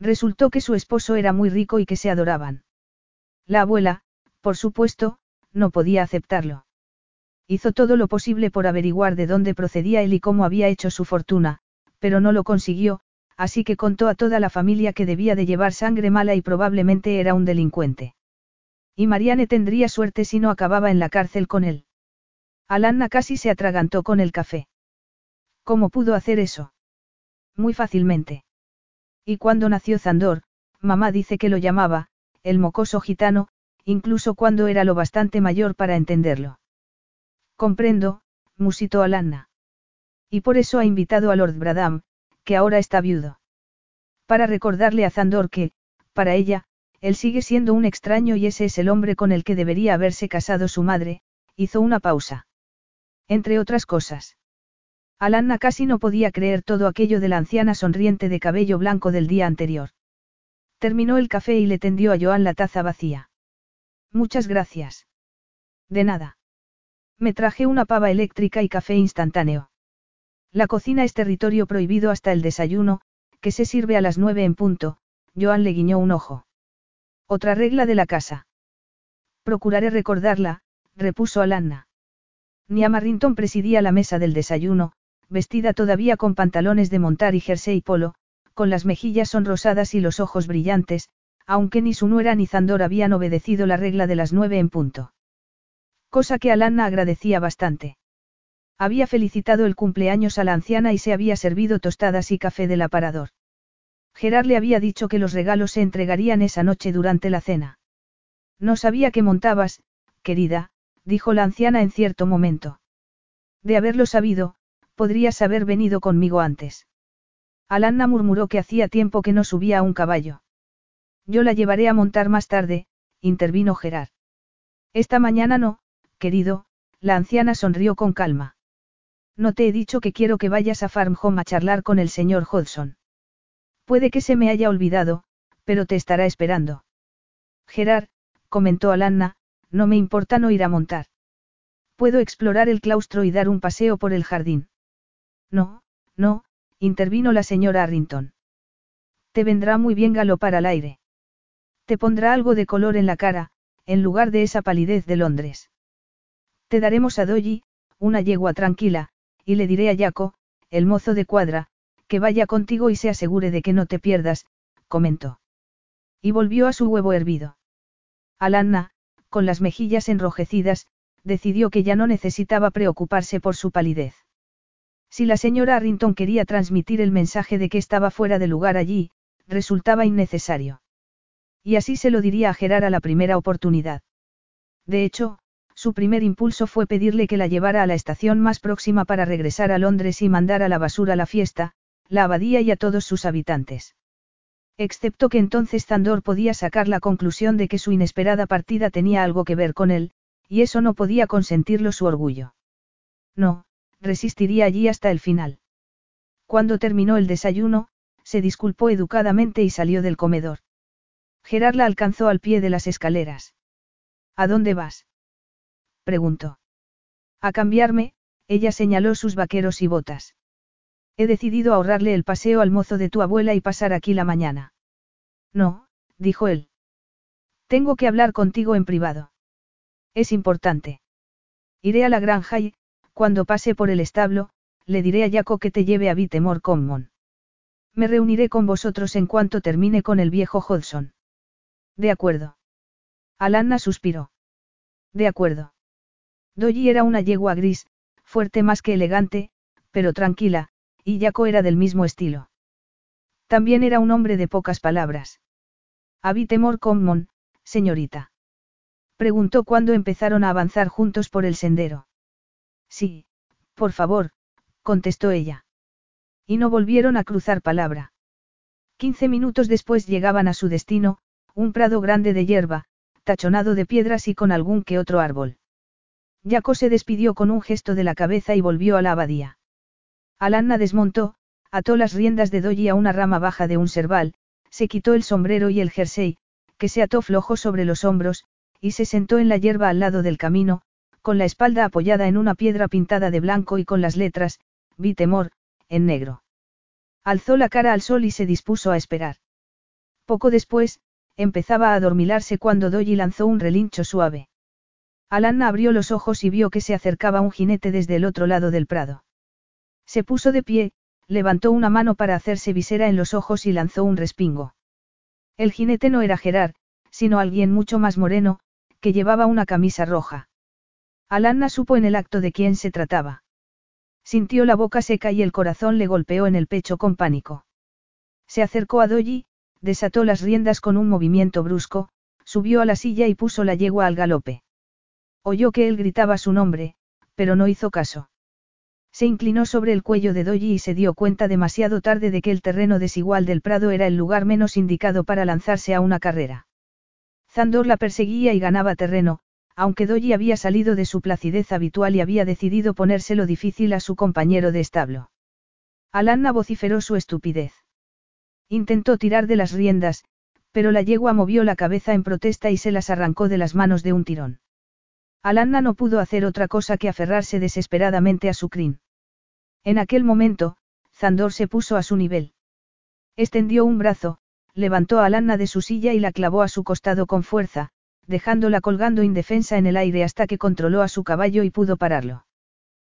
Resultó que su esposo era muy rico y que se adoraban. La abuela, por supuesto, no podía aceptarlo. Hizo todo lo posible por averiguar de dónde procedía él y cómo había hecho su fortuna, pero no lo consiguió, así que contó a toda la familia que debía de llevar sangre mala y probablemente era un delincuente. Y Marianne tendría suerte si no acababa en la cárcel con él. Alanna casi se atragantó con el café. ¿Cómo pudo hacer eso? Muy fácilmente. Y cuando nació Zandor, mamá dice que lo llamaba, el mocoso gitano, incluso cuando era lo bastante mayor para entenderlo. Comprendo, musitó Alanna. Y por eso ha invitado a Lord Bradham, que ahora está viudo. Para recordarle a Zandor que, para ella, él sigue siendo un extraño y ese es el hombre con el que debería haberse casado su madre, hizo una pausa. Entre otras cosas. Alanna casi no podía creer todo aquello de la anciana sonriente de cabello blanco del día anterior. Terminó el café y le tendió a Joan la taza vacía. Muchas gracias. De nada. Me traje una pava eléctrica y café instantáneo. La cocina es territorio prohibido hasta el desayuno, que se sirve a las nueve en punto, Joan le guiñó un ojo. Otra regla de la casa. Procuraré recordarla, repuso Alanna. Nia Marrington presidía la mesa del desayuno, vestida todavía con pantalones de montar y jersey polo, con las mejillas sonrosadas y los ojos brillantes, aunque ni su nuera ni Zandor habían obedecido la regla de las nueve en punto. Cosa que Alanna agradecía bastante. Había felicitado el cumpleaños a la anciana y se había servido tostadas y café del aparador. Gerard le había dicho que los regalos se entregarían esa noche durante la cena. No sabía que montabas, querida, dijo la anciana en cierto momento. De haberlo sabido, podrías haber venido conmigo antes. Alanna murmuró que hacía tiempo que no subía a un caballo. Yo la llevaré a montar más tarde, intervino Gerard. Esta mañana no, querido, la anciana sonrió con calma. No te he dicho que quiero que vayas a Farm Home a charlar con el señor Hodgson. Puede que se me haya olvidado, pero te estará esperando. Gerard, comentó Alanna, no me importa no ir a montar. Puedo explorar el claustro y dar un paseo por el jardín. No, no, intervino la señora Arrington. Te vendrá muy bien galopar al aire. Te pondrá algo de color en la cara, en lugar de esa palidez de Londres. Te daremos a Dolly, una yegua tranquila, y le diré a Jaco, el mozo de cuadra, que vaya contigo y se asegure de que no te pierdas, comentó. Y volvió a su huevo hervido. Alanna, con las mejillas enrojecidas, decidió que ya no necesitaba preocuparse por su palidez. Si la señora Arrington quería transmitir el mensaje de que estaba fuera de lugar allí, resultaba innecesario. Y así se lo diría a Gerard a la primera oportunidad. De hecho, su primer impulso fue pedirle que la llevara a la estación más próxima para regresar a Londres y mandar a la basura la fiesta, la abadía y a todos sus habitantes. Excepto que entonces Zandor podía sacar la conclusión de que su inesperada partida tenía algo que ver con él, y eso no podía consentirlo su orgullo. No, resistiría allí hasta el final. Cuando terminó el desayuno, se disculpó educadamente y salió del comedor. Gerard la alcanzó al pie de las escaleras. ¿A dónde vas? Preguntó. A cambiarme, ella señaló sus vaqueros y botas. He decidido ahorrarle el paseo al mozo de tu abuela y pasar aquí la mañana. No, dijo él. Tengo que hablar contigo en privado. Es importante. Iré a la granja y, cuando pase por el establo, le diré a Jaco que te lleve a Vitemor Common. Me reuniré con vosotros en cuanto termine con el viejo Hodgson. De acuerdo. Alanna suspiró. De acuerdo. Dolly era una yegua gris, fuerte más que elegante, pero tranquila, y Jaco era del mismo estilo. También era un hombre de pocas palabras. Habitemor Common, señorita. Preguntó cuando empezaron a avanzar juntos por el sendero. Sí, por favor, contestó ella. Y no volvieron a cruzar palabra. Quince minutos después llegaban a su destino, un prado grande de hierba, tachonado de piedras y con algún que otro árbol. Jaco se despidió con un gesto de la cabeza y volvió a la abadía. Alanna desmontó, ató las riendas de Dolly a una rama baja de un serval, se quitó el sombrero y el jersey, que se ató flojo sobre los hombros, y se sentó en la hierba al lado del camino, con la espalda apoyada en una piedra pintada de blanco y con las letras, vi temor, en negro. Alzó la cara al sol y se dispuso a esperar. Poco después, empezaba a adormilarse cuando Dolly lanzó un relincho suave. Alanna abrió los ojos y vio que se acercaba un jinete desde el otro lado del prado. Se puso de pie, levantó una mano para hacerse visera en los ojos y lanzó un respingo. El jinete no era Gerard, sino alguien mucho más moreno, que llevaba una camisa roja. Alanna supo en el acto de quién se trataba. Sintió la boca seca y el corazón le golpeó en el pecho con pánico. Se acercó a Dolly, desató las riendas con un movimiento brusco, subió a la silla y puso la yegua al galope. Oyó que él gritaba su nombre, pero no hizo caso. Se inclinó sobre el cuello de Dolly y se dio cuenta demasiado tarde de que el terreno desigual del prado era el lugar menos indicado para lanzarse a una carrera. Zandor la perseguía y ganaba terreno, aunque Dolly había salido de su placidez habitual y había decidido ponérselo difícil a su compañero de establo. Alanna vociferó su estupidez. Intentó tirar de las riendas, pero la yegua movió la cabeza en protesta y se las arrancó de las manos de un tirón. Alanna no pudo hacer otra cosa que aferrarse desesperadamente a su crin. En aquel momento, Zandor se puso a su nivel. Extendió un brazo, levantó a Alanna de su silla y la clavó a su costado con fuerza, dejándola colgando indefensa en el aire hasta que controló a su caballo y pudo pararlo.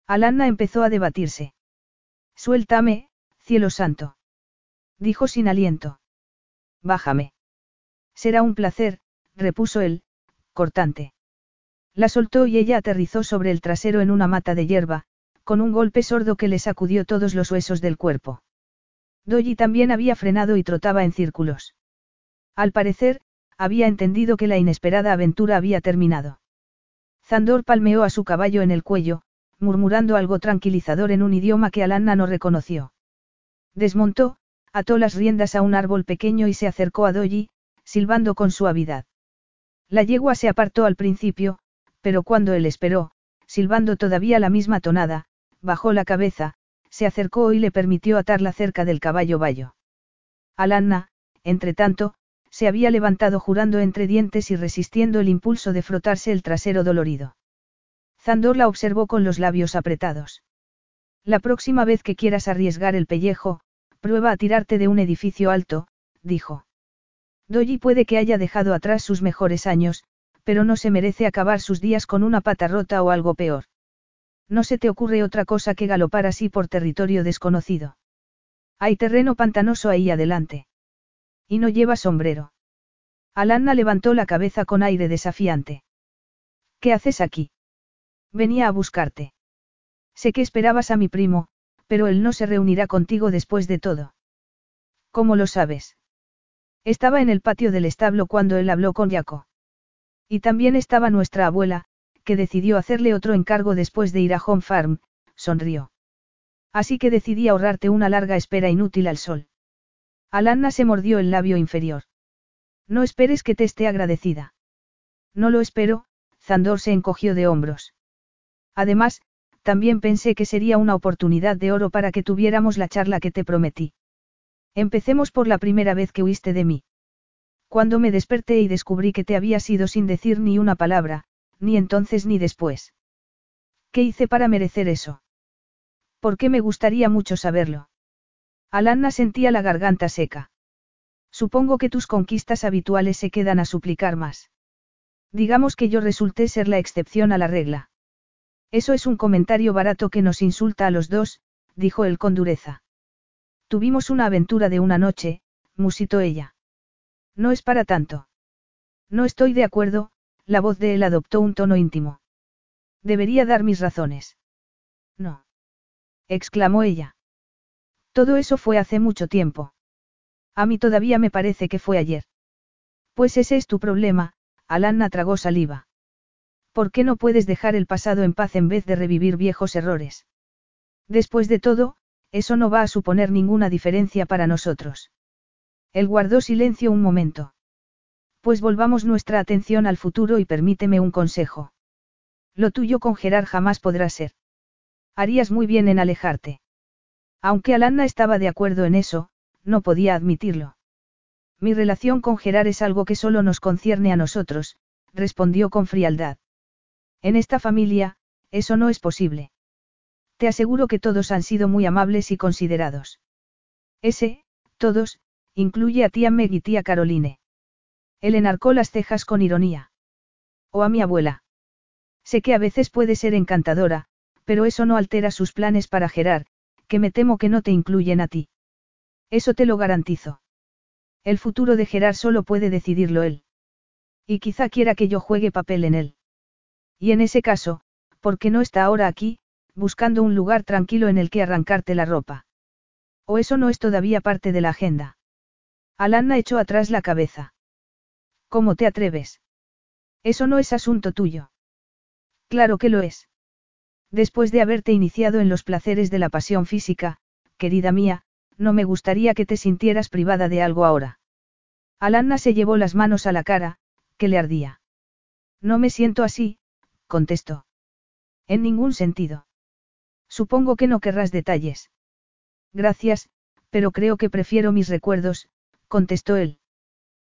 Alanna empezó a debatirse. Suéltame, cielo santo dijo sin aliento. Bájame. Será un placer, repuso él, cortante. La soltó y ella aterrizó sobre el trasero en una mata de hierba, con un golpe sordo que le sacudió todos los huesos del cuerpo. Dolly también había frenado y trotaba en círculos. Al parecer, había entendido que la inesperada aventura había terminado. Zandor palmeó a su caballo en el cuello, murmurando algo tranquilizador en un idioma que Alanna no reconoció. Desmontó, ató las riendas a un árbol pequeño y se acercó a Dolly, silbando con suavidad. La yegua se apartó al principio, pero cuando él esperó, silbando todavía la misma tonada, bajó la cabeza, se acercó y le permitió atarla cerca del caballo bayo. Alanna, entretanto, se había levantado jurando entre dientes y resistiendo el impulso de frotarse el trasero dolorido. Zandor la observó con los labios apretados. La próxima vez que quieras arriesgar el pellejo, Prueba a tirarte de un edificio alto, dijo. Dolly puede que haya dejado atrás sus mejores años, pero no se merece acabar sus días con una pata rota o algo peor. No se te ocurre otra cosa que galopar así por territorio desconocido. Hay terreno pantanoso ahí adelante. Y no lleva sombrero. Alanna levantó la cabeza con aire desafiante. ¿Qué haces aquí? Venía a buscarte. Sé que esperabas a mi primo, pero él no se reunirá contigo después de todo. ¿Cómo lo sabes? Estaba en el patio del establo cuando él habló con Jaco. Y también estaba nuestra abuela, que decidió hacerle otro encargo después de ir a Home Farm, sonrió. Así que decidí ahorrarte una larga espera inútil al sol. Alanna se mordió el labio inferior. No esperes que te esté agradecida. No lo espero, Zandor se encogió de hombros. Además, también pensé que sería una oportunidad de oro para que tuviéramos la charla que te prometí. Empecemos por la primera vez que huiste de mí. Cuando me desperté y descubrí que te habías ido sin decir ni una palabra, ni entonces ni después. ¿Qué hice para merecer eso? ¿Por qué me gustaría mucho saberlo? Alanna sentía la garganta seca. Supongo que tus conquistas habituales se quedan a suplicar más. Digamos que yo resulté ser la excepción a la regla. Eso es un comentario barato que nos insulta a los dos, dijo él con dureza. Tuvimos una aventura de una noche, musitó ella. No es para tanto. No estoy de acuerdo, la voz de él adoptó un tono íntimo. Debería dar mis razones. No. exclamó ella. Todo eso fue hace mucho tiempo. A mí todavía me parece que fue ayer. Pues ese es tu problema, Alanna tragó saliva. ¿Por qué no puedes dejar el pasado en paz en vez de revivir viejos errores? Después de todo, eso no va a suponer ninguna diferencia para nosotros. Él guardó silencio un momento. Pues volvamos nuestra atención al futuro y permíteme un consejo. Lo tuyo con Gerard jamás podrá ser. Harías muy bien en alejarte. Aunque Alanna estaba de acuerdo en eso, no podía admitirlo. Mi relación con Gerard es algo que solo nos concierne a nosotros, respondió con frialdad. En esta familia, eso no es posible. Te aseguro que todos han sido muy amables y considerados. Ese, todos, incluye a tía Meg y tía Caroline. Él enarcó las cejas con ironía. O a mi abuela. Sé que a veces puede ser encantadora, pero eso no altera sus planes para Gerard, que me temo que no te incluyen a ti. Eso te lo garantizo. El futuro de Gerard solo puede decidirlo él. Y quizá quiera que yo juegue papel en él. Y en ese caso, ¿por qué no está ahora aquí, buscando un lugar tranquilo en el que arrancarte la ropa? ¿O eso no es todavía parte de la agenda? Alanna echó atrás la cabeza. ¿Cómo te atreves? Eso no es asunto tuyo. Claro que lo es. Después de haberte iniciado en los placeres de la pasión física, querida mía, no me gustaría que te sintieras privada de algo ahora. Alanna se llevó las manos a la cara, que le ardía. No me siento así, contestó. En ningún sentido. Supongo que no querrás detalles. Gracias, pero creo que prefiero mis recuerdos, contestó él.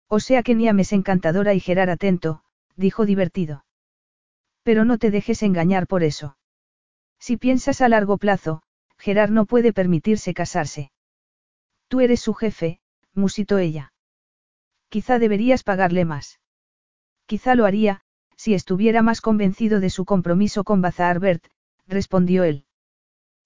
O sea que Niam es encantadora y Gerar atento, dijo divertido. Pero no te dejes engañar por eso. Si piensas a largo plazo, Gerard no puede permitirse casarse. Tú eres su jefe, musitó ella. Quizá deberías pagarle más. Quizá lo haría, si estuviera más convencido de su compromiso con Bazarbert, respondió él.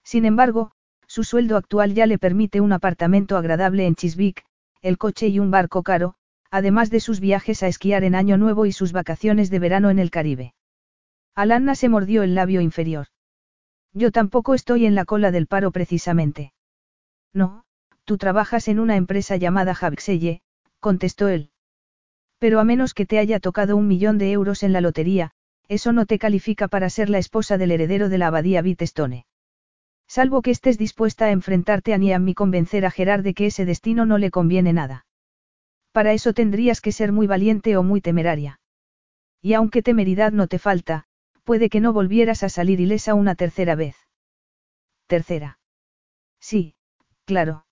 Sin embargo, su sueldo actual ya le permite un apartamento agradable en Chiswick, el coche y un barco caro, además de sus viajes a esquiar en Año Nuevo y sus vacaciones de verano en el Caribe. Alanna se mordió el labio inferior. Yo tampoco estoy en la cola del paro precisamente. No, tú trabajas en una empresa llamada Javxelle, contestó él. Pero a menos que te haya tocado un millón de euros en la lotería, eso no te califica para ser la esposa del heredero de la abadía Bitestone. Salvo que estés dispuesta a enfrentarte a Niam y convencer a Gerard de que ese destino no le conviene nada. Para eso tendrías que ser muy valiente o muy temeraria. Y aunque temeridad no te falta, puede que no volvieras a salir ilesa una tercera vez. Tercera. Sí, claro.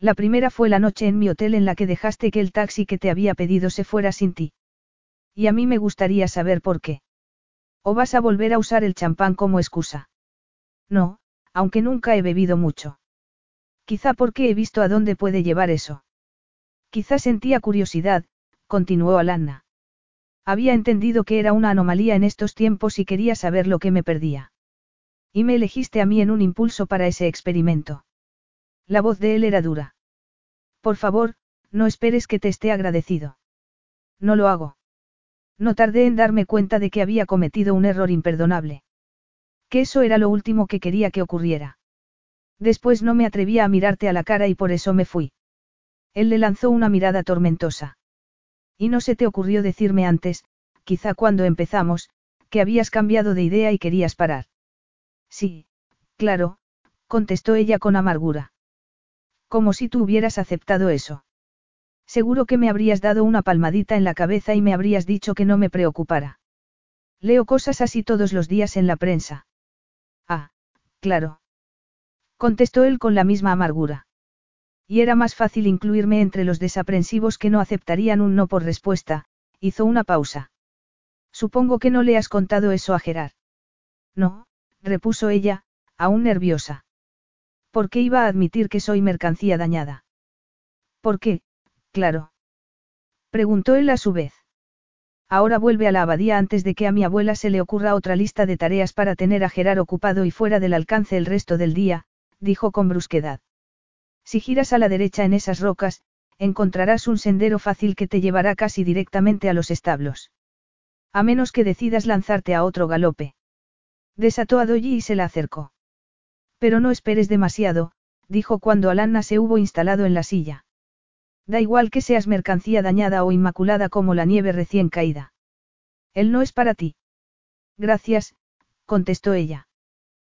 La primera fue la noche en mi hotel en la que dejaste que el taxi que te había pedido se fuera sin ti. Y a mí me gustaría saber por qué. ¿O vas a volver a usar el champán como excusa? No, aunque nunca he bebido mucho. Quizá porque he visto a dónde puede llevar eso. Quizá sentía curiosidad, continuó Alanna. Había entendido que era una anomalía en estos tiempos y quería saber lo que me perdía. Y me elegiste a mí en un impulso para ese experimento. La voz de él era dura. Por favor, no esperes que te esté agradecido. No lo hago. No tardé en darme cuenta de que había cometido un error imperdonable. Que eso era lo último que quería que ocurriera. Después no me atrevía a mirarte a la cara y por eso me fui. Él le lanzó una mirada tormentosa. Y no se te ocurrió decirme antes, quizá cuando empezamos, que habías cambiado de idea y querías parar. Sí, claro, contestó ella con amargura. Como si tú hubieras aceptado eso. Seguro que me habrías dado una palmadita en la cabeza y me habrías dicho que no me preocupara. Leo cosas así todos los días en la prensa. Ah, claro. Contestó él con la misma amargura. Y era más fácil incluirme entre los desaprensivos que no aceptarían un no por respuesta, hizo una pausa. Supongo que no le has contado eso a Gerard. No, repuso ella, aún nerviosa. ¿Por qué iba a admitir que soy mercancía dañada? ¿Por qué? Claro. Preguntó él a su vez. Ahora vuelve a la abadía antes de que a mi abuela se le ocurra otra lista de tareas para tener a Gerard ocupado y fuera del alcance el resto del día, dijo con brusquedad. Si giras a la derecha en esas rocas, encontrarás un sendero fácil que te llevará casi directamente a los establos. A menos que decidas lanzarte a otro galope. Desató a Doji y se la acercó. Pero no esperes demasiado, dijo cuando Alanna se hubo instalado en la silla. Da igual que seas mercancía dañada o inmaculada como la nieve recién caída. Él no es para ti. Gracias, contestó ella.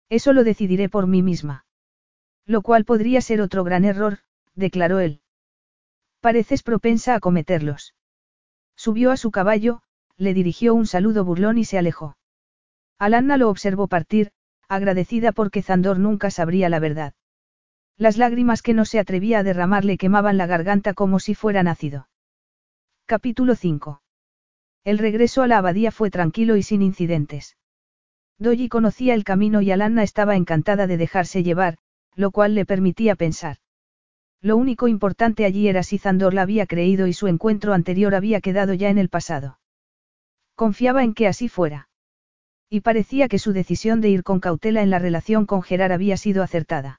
Eso lo decidiré por mí misma. Lo cual podría ser otro gran error, declaró él. Pareces propensa a cometerlos. Subió a su caballo, le dirigió un saludo burlón y se alejó. Alanna lo observó partir, agradecida porque Zandor nunca sabría la verdad. Las lágrimas que no se atrevía a derramarle quemaban la garganta como si fuera nacido. Capítulo 5. El regreso a la abadía fue tranquilo y sin incidentes. Doji conocía el camino y Alanna estaba encantada de dejarse llevar, lo cual le permitía pensar. Lo único importante allí era si Zandor la había creído y su encuentro anterior había quedado ya en el pasado. Confiaba en que así fuera. Y parecía que su decisión de ir con cautela en la relación con Gerard había sido acertada.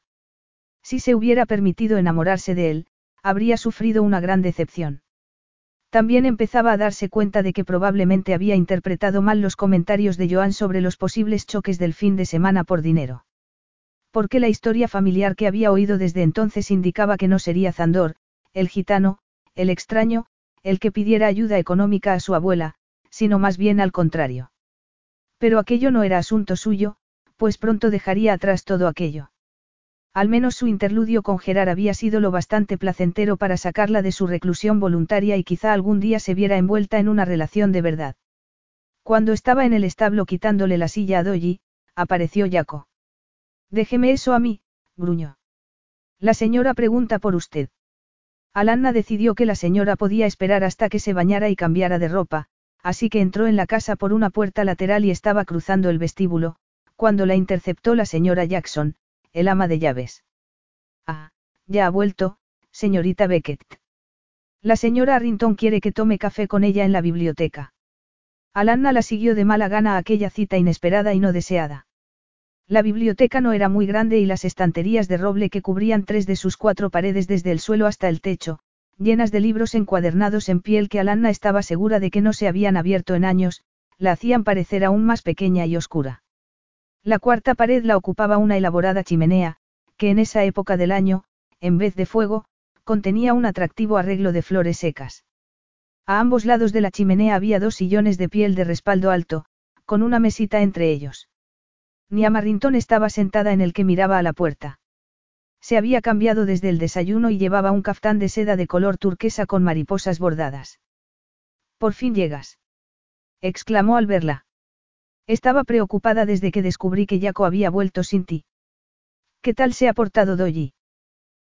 Si se hubiera permitido enamorarse de él, habría sufrido una gran decepción. También empezaba a darse cuenta de que probablemente había interpretado mal los comentarios de Joan sobre los posibles choques del fin de semana por dinero. Porque la historia familiar que había oído desde entonces indicaba que no sería Zandor, el gitano, el extraño, el que pidiera ayuda económica a su abuela, sino más bien al contrario. Pero aquello no era asunto suyo, pues pronto dejaría atrás todo aquello. Al menos su interludio con Gerard había sido lo bastante placentero para sacarla de su reclusión voluntaria y quizá algún día se viera envuelta en una relación de verdad. Cuando estaba en el establo quitándole la silla a Dolly, apareció Jaco. Déjeme eso a mí, gruñó. La señora pregunta por usted. Alanna decidió que la señora podía esperar hasta que se bañara y cambiara de ropa, así que entró en la casa por una puerta lateral y estaba cruzando el vestíbulo, cuando la interceptó la señora Jackson, el ama de llaves. Ah, ya ha vuelto, señorita Beckett. La señora Arrington quiere que tome café con ella en la biblioteca. Alanna la siguió de mala gana a aquella cita inesperada y no deseada. La biblioteca no era muy grande y las estanterías de roble que cubrían tres de sus cuatro paredes desde el suelo hasta el techo, llenas de libros encuadernados en piel que Alanna estaba segura de que no se habían abierto en años, la hacían parecer aún más pequeña y oscura. La cuarta pared la ocupaba una elaborada chimenea, que en esa época del año, en vez de fuego, contenía un atractivo arreglo de flores secas. A ambos lados de la chimenea había dos sillones de piel de respaldo alto, con una mesita entre ellos. Nia Marrington estaba sentada en el que miraba a la puerta. Se había cambiado desde el desayuno y llevaba un caftán de seda de color turquesa con mariposas bordadas. Por fin llegas. exclamó al verla. Estaba preocupada desde que descubrí que Jaco había vuelto sin ti. ¿Qué tal se ha portado Dolly?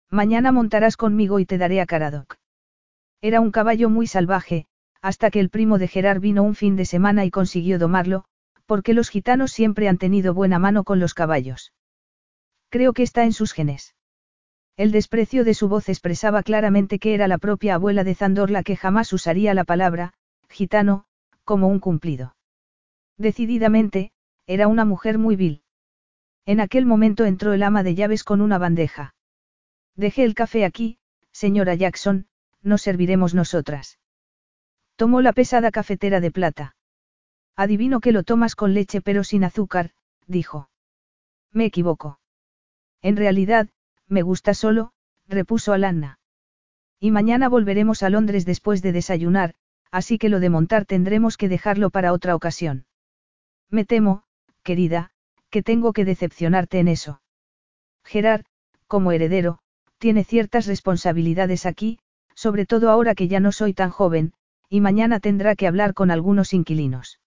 Mañana montarás conmigo y te daré a Caradoc. Era un caballo muy salvaje, hasta que el primo de Gerard vino un fin de semana y consiguió domarlo, porque los gitanos siempre han tenido buena mano con los caballos. Creo que está en sus genes. El desprecio de su voz expresaba claramente que era la propia abuela de Zandor la que jamás usaría la palabra, gitano, como un cumplido. Decididamente, era una mujer muy vil. En aquel momento entró el ama de llaves con una bandeja. Dejé el café aquí, señora Jackson, nos serviremos nosotras. Tomó la pesada cafetera de plata. Adivino que lo tomas con leche pero sin azúcar, dijo. Me equivoco. En realidad, me gusta solo, repuso Alanna. Y mañana volveremos a Londres después de desayunar, así que lo de montar tendremos que dejarlo para otra ocasión. Me temo, querida, que tengo que decepcionarte en eso. Gerard, como heredero, tiene ciertas responsabilidades aquí, sobre todo ahora que ya no soy tan joven, y mañana tendrá que hablar con algunos inquilinos.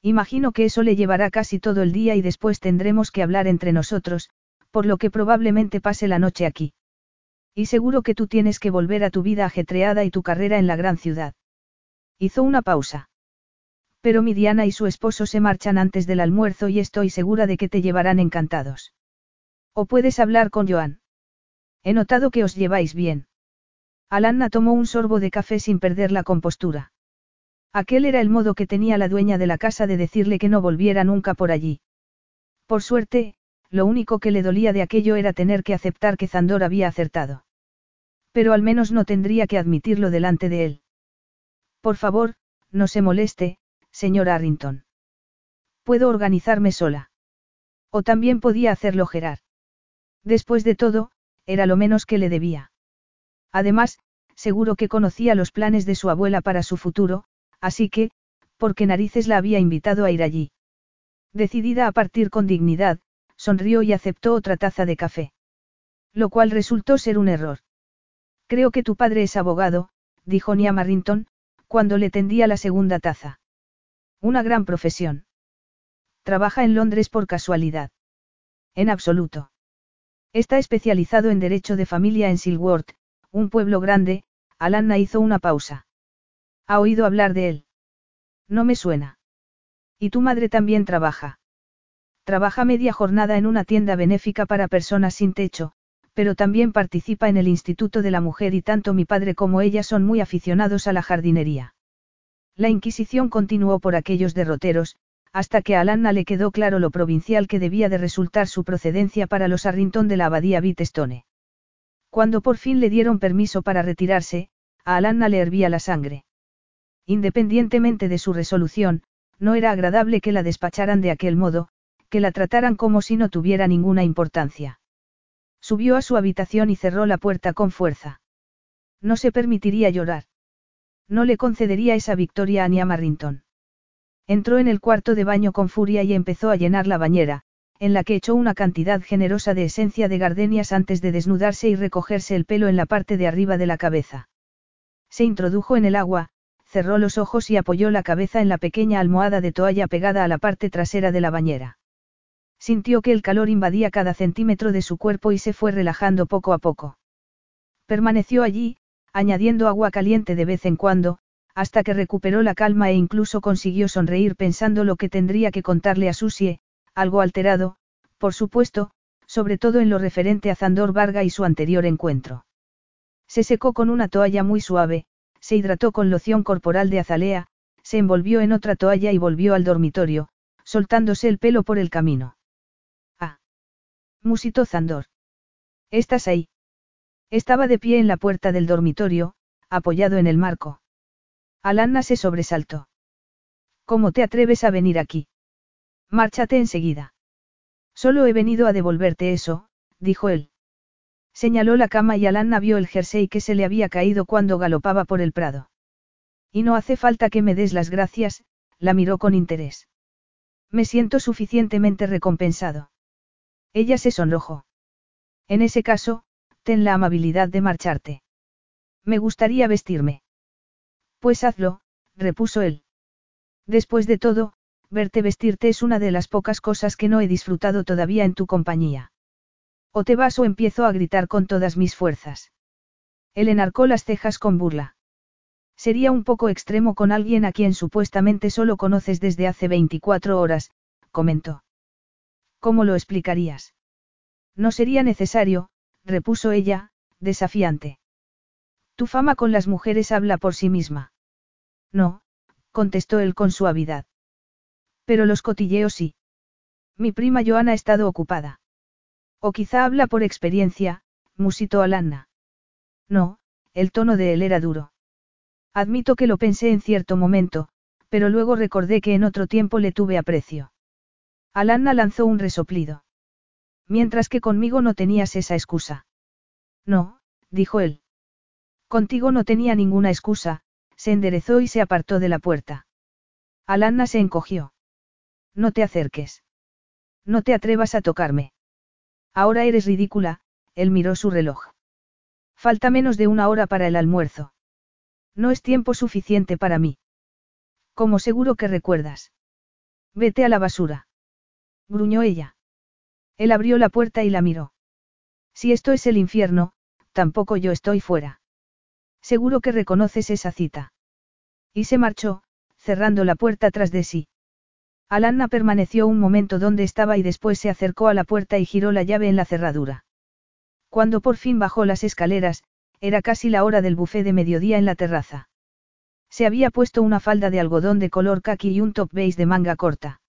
Imagino que eso le llevará casi todo el día y después tendremos que hablar entre nosotros, por lo que probablemente pase la noche aquí. Y seguro que tú tienes que volver a tu vida ajetreada y tu carrera en la gran ciudad. Hizo una pausa. Pero mi Diana y su esposo se marchan antes del almuerzo y estoy segura de que te llevarán encantados. O puedes hablar con Joan. He notado que os lleváis bien. Alanna tomó un sorbo de café sin perder la compostura. Aquel era el modo que tenía la dueña de la casa de decirle que no volviera nunca por allí. Por suerte, lo único que le dolía de aquello era tener que aceptar que Zandor había acertado. Pero al menos no tendría que admitirlo delante de él. Por favor, no se moleste, señora Arrington. Puedo organizarme sola. O también podía hacerlo Gerard. Después de todo, era lo menos que le debía. Además, seguro que conocía los planes de su abuela para su futuro, así que, ¿por qué narices la había invitado a ir allí? Decidida a partir con dignidad, sonrió y aceptó otra taza de café. Lo cual resultó ser un error. Creo que tu padre es abogado, dijo Nia Marrington, cuando le tendía la segunda taza. Una gran profesión. Trabaja en Londres por casualidad. En absoluto. Está especializado en derecho de familia en Silworth, un pueblo grande, Alanna hizo una pausa. ¿Ha oído hablar de él? No me suena. ¿Y tu madre también trabaja? Trabaja media jornada en una tienda benéfica para personas sin techo, pero también participa en el Instituto de la Mujer y tanto mi padre como ella son muy aficionados a la jardinería. La Inquisición continuó por aquellos derroteros, hasta que a Alanna le quedó claro lo provincial que debía de resultar su procedencia para los Arrington de la abadía Bitestone. Cuando por fin le dieron permiso para retirarse, a Alanna le hervía la sangre. Independientemente de su resolución, no era agradable que la despacharan de aquel modo, que la trataran como si no tuviera ninguna importancia. Subió a su habitación y cerró la puerta con fuerza. No se permitiría llorar. No le concedería esa victoria a Nia Marrington. Entró en el cuarto de baño con furia y empezó a llenar la bañera, en la que echó una cantidad generosa de esencia de gardenias antes de desnudarse y recogerse el pelo en la parte de arriba de la cabeza. Se introdujo en el agua, cerró los ojos y apoyó la cabeza en la pequeña almohada de toalla pegada a la parte trasera de la bañera. Sintió que el calor invadía cada centímetro de su cuerpo y se fue relajando poco a poco. Permaneció allí, añadiendo agua caliente de vez en cuando, hasta que recuperó la calma e incluso consiguió sonreír pensando lo que tendría que contarle a Susie, algo alterado, por supuesto, sobre todo en lo referente a Zandor Varga y su anterior encuentro. Se secó con una toalla muy suave, se hidrató con loción corporal de azalea, se envolvió en otra toalla y volvió al dormitorio, soltándose el pelo por el camino. Ah. Musitó Zandor. ¿Estás ahí? Estaba de pie en la puerta del dormitorio, apoyado en el marco. Alanna se sobresaltó. ¿Cómo te atreves a venir aquí? Márchate enseguida. Solo he venido a devolverte eso, dijo él. Señaló la cama y Alanna vio el jersey que se le había caído cuando galopaba por el prado. Y no hace falta que me des las gracias, la miró con interés. Me siento suficientemente recompensado. Ella se sonrojó. En ese caso, ten la amabilidad de marcharte. Me gustaría vestirme. Pues hazlo, repuso él. Después de todo, verte vestirte es una de las pocas cosas que no he disfrutado todavía en tu compañía. O te vas o empiezo a gritar con todas mis fuerzas. Él enarcó las cejas con burla. Sería un poco extremo con alguien a quien supuestamente solo conoces desde hace 24 horas, comentó. ¿Cómo lo explicarías? No sería necesario, repuso ella, desafiante. Tu fama con las mujeres habla por sí misma. No, contestó él con suavidad. Pero los cotilleos sí. Mi prima Joana ha estado ocupada. O quizá habla por experiencia, musitó Alanna. No, el tono de él era duro. Admito que lo pensé en cierto momento, pero luego recordé que en otro tiempo le tuve aprecio. Alanna lanzó un resoplido. Mientras que conmigo no tenías esa excusa. No, dijo él. Contigo no tenía ninguna excusa, se enderezó y se apartó de la puerta. Alanna se encogió. No te acerques. No te atrevas a tocarme. Ahora eres ridícula, él miró su reloj. Falta menos de una hora para el almuerzo. No es tiempo suficiente para mí. Como seguro que recuerdas. Vete a la basura. Gruñó ella. Él abrió la puerta y la miró. Si esto es el infierno, tampoco yo estoy fuera. Seguro que reconoces esa cita. Y se marchó, cerrando la puerta tras de sí. Alanna permaneció un momento donde estaba y después se acercó a la puerta y giró la llave en la cerradura. Cuando por fin bajó las escaleras, era casi la hora del bufé de mediodía en la terraza. Se había puesto una falda de algodón de color khaki y un top beige de manga corta.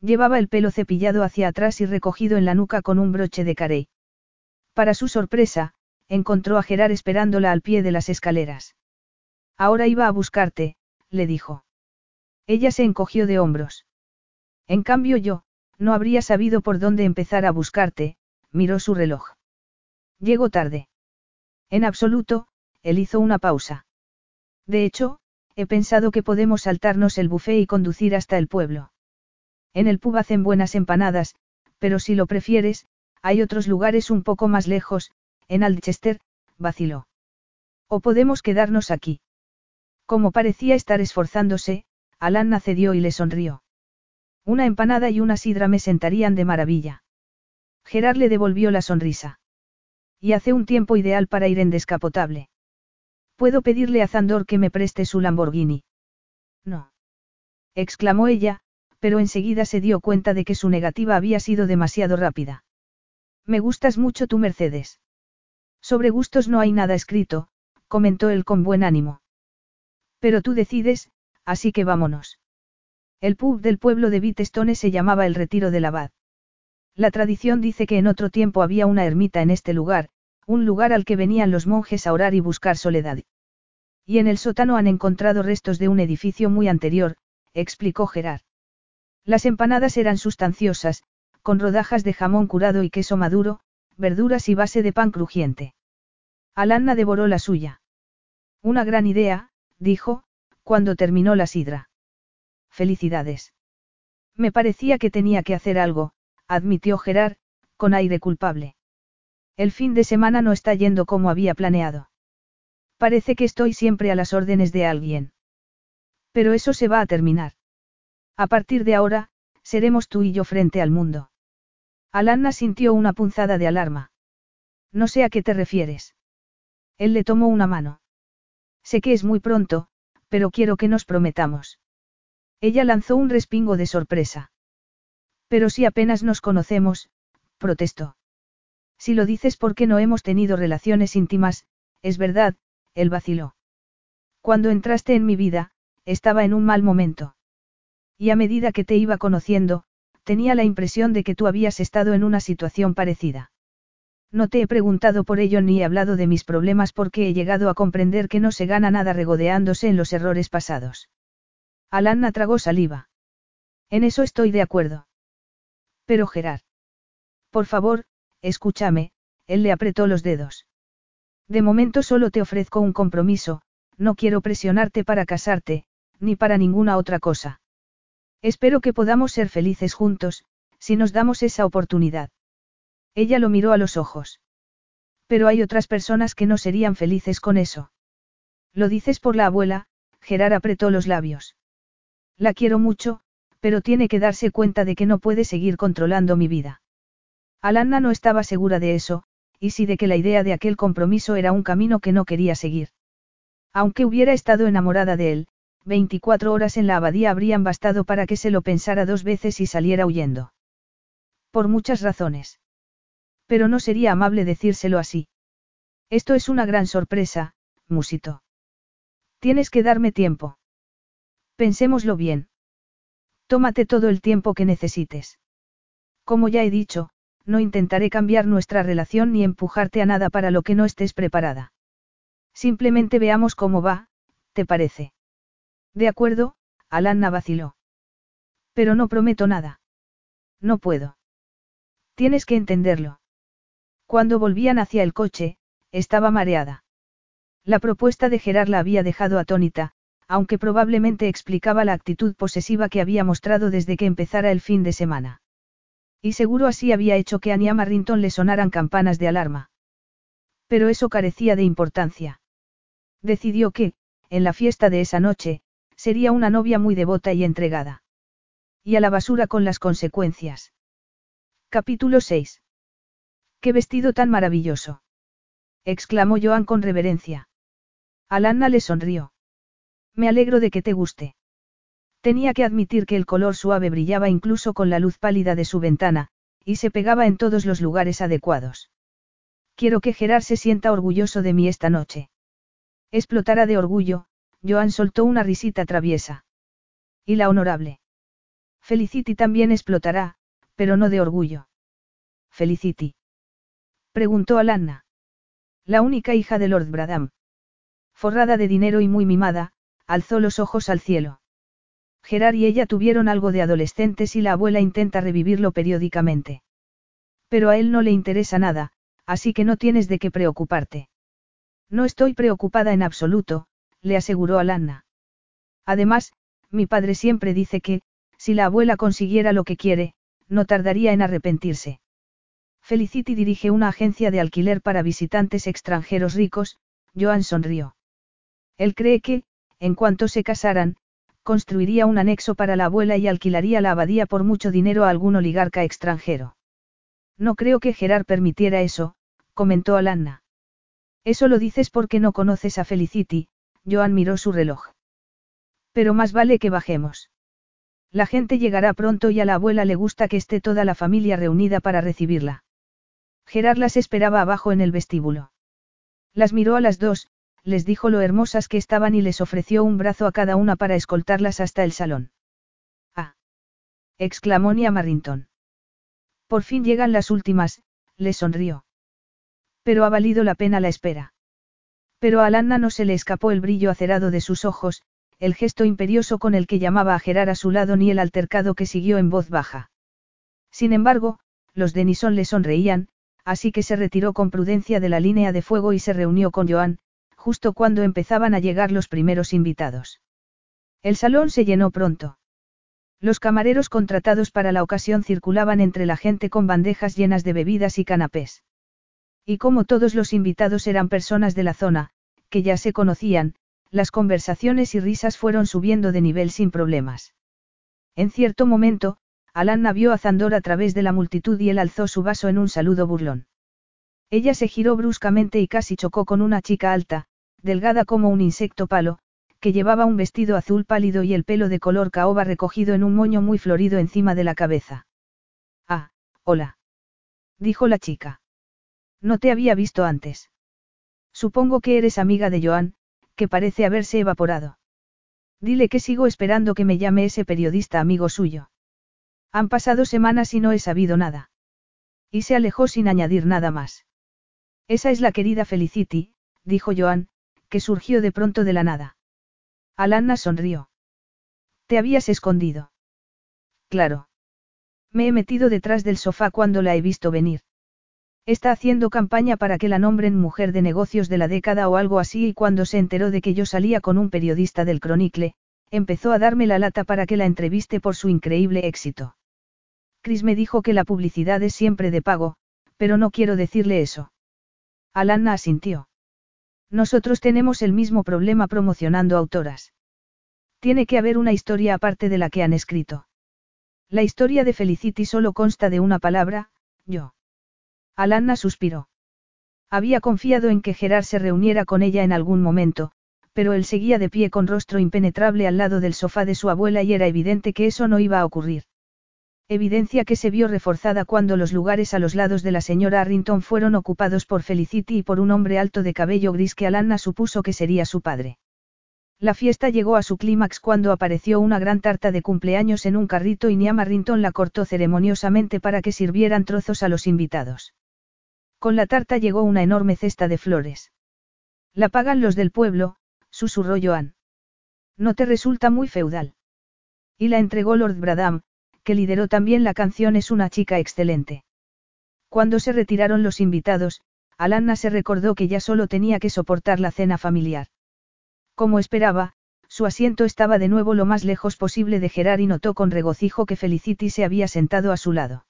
Llevaba el pelo cepillado hacia atrás y recogido en la nuca con un broche de carey. Para su sorpresa, encontró a Gerard esperándola al pie de las escaleras. Ahora iba a buscarte, le dijo. Ella se encogió de hombros. En cambio yo, no habría sabido por dónde empezar a buscarte, miró su reloj. Llego tarde. En absoluto, él hizo una pausa. De hecho, he pensado que podemos saltarnos el buffet y conducir hasta el pueblo. En el pub hacen buenas empanadas, pero si lo prefieres, hay otros lugares un poco más lejos, en Aldchester, vaciló. O podemos quedarnos aquí. Como parecía estar esforzándose, Alan cedió y le sonrió. Una empanada y una sidra me sentarían de maravilla. Gerard le devolvió la sonrisa. Y hace un tiempo ideal para ir en descapotable. Puedo pedirle a Zandor que me preste su Lamborghini. No. exclamó ella, pero enseguida se dio cuenta de que su negativa había sido demasiado rápida. Me gustas mucho tu Mercedes. Sobre gustos no hay nada escrito, comentó él con buen ánimo. Pero tú decides, así que vámonos. El pub del pueblo de Bitestone se llamaba el Retiro del Abad. La tradición dice que en otro tiempo había una ermita en este lugar, un lugar al que venían los monjes a orar y buscar soledad. Y en el sótano han encontrado restos de un edificio muy anterior, explicó Gerard. Las empanadas eran sustanciosas, con rodajas de jamón curado y queso maduro, verduras y base de pan crujiente. Alanna devoró la suya. Una gran idea, dijo, cuando terminó la sidra. Felicidades. Me parecía que tenía que hacer algo, admitió Gerard, con aire culpable. El fin de semana no está yendo como había planeado. Parece que estoy siempre a las órdenes de alguien. Pero eso se va a terminar. A partir de ahora, seremos tú y yo frente al mundo. Alanna sintió una punzada de alarma. No sé a qué te refieres. Él le tomó una mano. Sé que es muy pronto, pero quiero que nos prometamos. Ella lanzó un respingo de sorpresa. Pero si apenas nos conocemos, protestó. Si lo dices porque no hemos tenido relaciones íntimas, es verdad, él vaciló. Cuando entraste en mi vida, estaba en un mal momento. Y a medida que te iba conociendo, tenía la impresión de que tú habías estado en una situación parecida. No te he preguntado por ello ni he hablado de mis problemas porque he llegado a comprender que no se gana nada regodeándose en los errores pasados. Alanna tragó saliva. En eso estoy de acuerdo. Pero Gerard. Por favor, escúchame, él le apretó los dedos. De momento solo te ofrezco un compromiso, no quiero presionarte para casarte, ni para ninguna otra cosa. Espero que podamos ser felices juntos, si nos damos esa oportunidad. Ella lo miró a los ojos. Pero hay otras personas que no serían felices con eso. Lo dices por la abuela, Gerard apretó los labios. La quiero mucho, pero tiene que darse cuenta de que no puede seguir controlando mi vida. Alanna no estaba segura de eso, y sí de que la idea de aquel compromiso era un camino que no quería seguir. Aunque hubiera estado enamorada de él, 24 horas en la abadía habrían bastado para que se lo pensara dos veces y saliera huyendo. Por muchas razones. Pero no sería amable decírselo así. Esto es una gran sorpresa, musito. Tienes que darme tiempo. Pensémoslo bien. Tómate todo el tiempo que necesites. Como ya he dicho, no intentaré cambiar nuestra relación ni empujarte a nada para lo que no estés preparada. Simplemente veamos cómo va, ¿te parece? De acuerdo, Alanna vaciló. Pero no prometo nada. No puedo. Tienes que entenderlo. Cuando volvían hacia el coche, estaba mareada. La propuesta de Gerard la había dejado atónita, aunque probablemente explicaba la actitud posesiva que había mostrado desde que empezara el fin de semana. Y seguro así había hecho que a Nia Marrington le sonaran campanas de alarma. Pero eso carecía de importancia. Decidió que, en la fiesta de esa noche, sería una novia muy devota y entregada. Y a la basura con las consecuencias. Capítulo 6. ¡Qué vestido tan maravilloso! exclamó Joan con reverencia. Alanna le sonrió. Me alegro de que te guste. Tenía que admitir que el color suave brillaba incluso con la luz pálida de su ventana, y se pegaba en todos los lugares adecuados. Quiero que Gerard se sienta orgulloso de mí esta noche. Explotará de orgullo, Joan soltó una risita traviesa. Y la honorable. Felicity también explotará, pero no de orgullo. Felicity. Preguntó Alanna. La única hija de Lord Bradham. Forrada de dinero y muy mimada, alzó los ojos al cielo. Gerard y ella tuvieron algo de adolescentes y la abuela intenta revivirlo periódicamente. Pero a él no le interesa nada, así que no tienes de qué preocuparte. No estoy preocupada en absoluto, le aseguró Alanna. Además, mi padre siempre dice que, si la abuela consiguiera lo que quiere, no tardaría en arrepentirse. Felicity dirige una agencia de alquiler para visitantes extranjeros ricos, Joan sonrió. Él cree que, en cuanto se casaran, construiría un anexo para la abuela y alquilaría la abadía por mucho dinero a algún oligarca extranjero. No creo que Gerard permitiera eso, comentó Alanna. Eso lo dices porque no conoces a Felicity, Joan miró su reloj. Pero más vale que bajemos. La gente llegará pronto y a la abuela le gusta que esté toda la familia reunida para recibirla. Gerard las esperaba abajo en el vestíbulo. Las miró a las dos, les dijo lo hermosas que estaban y les ofreció un brazo a cada una para escoltarlas hasta el salón. Ah. exclamó Nia Marrington. Por fin llegan las últimas, le sonrió. Pero ha valido la pena la espera. Pero a Alanna no se le escapó el brillo acerado de sus ojos, el gesto imperioso con el que llamaba a Gerar a su lado ni el altercado que siguió en voz baja. Sin embargo, los Denison le sonreían, así que se retiró con prudencia de la línea de fuego y se reunió con Joan, justo cuando empezaban a llegar los primeros invitados. El salón se llenó pronto. Los camareros contratados para la ocasión circulaban entre la gente con bandejas llenas de bebidas y canapés. Y como todos los invitados eran personas de la zona, que ya se conocían, las conversaciones y risas fueron subiendo de nivel sin problemas. En cierto momento, Alanna vio a Zandor a través de la multitud y él alzó su vaso en un saludo burlón. Ella se giró bruscamente y casi chocó con una chica alta, delgada como un insecto palo, que llevaba un vestido azul pálido y el pelo de color caoba recogido en un moño muy florido encima de la cabeza. Ah, hola. Dijo la chica. No te había visto antes. Supongo que eres amiga de Joan, que parece haberse evaporado. Dile que sigo esperando que me llame ese periodista amigo suyo. Han pasado semanas y no he sabido nada. Y se alejó sin añadir nada más. Esa es la querida Felicity, dijo Joan, que surgió de pronto de la nada. Alanna sonrió. ¿Te habías escondido? Claro. Me he metido detrás del sofá cuando la he visto venir. Está haciendo campaña para que la nombren mujer de negocios de la década o algo así y cuando se enteró de que yo salía con un periodista del Chronicle, empezó a darme la lata para que la entreviste por su increíble éxito. Chris me dijo que la publicidad es siempre de pago, pero no quiero decirle eso. Alanna asintió. Nosotros tenemos el mismo problema promocionando autoras. Tiene que haber una historia aparte de la que han escrito. La historia de Felicity solo consta de una palabra, yo. Alanna suspiró. Había confiado en que Gerard se reuniera con ella en algún momento, pero él seguía de pie con rostro impenetrable al lado del sofá de su abuela y era evidente que eso no iba a ocurrir. Evidencia que se vio reforzada cuando los lugares a los lados de la señora Arrington fueron ocupados por Felicity y por un hombre alto de cabello gris que Alanna supuso que sería su padre. La fiesta llegó a su clímax cuando apareció una gran tarta de cumpleaños en un carrito y Niam Arrington la cortó ceremoniosamente para que sirvieran trozos a los invitados. Con la tarta llegó una enorme cesta de flores. La pagan los del pueblo, susurró Joan. ¿No te resulta muy feudal? Y la entregó Lord Bradham, que lideró también la canción Es una chica excelente. Cuando se retiraron los invitados, Alanna se recordó que ya solo tenía que soportar la cena familiar. Como esperaba, su asiento estaba de nuevo lo más lejos posible de Gerard y notó con regocijo que Felicity se había sentado a su lado.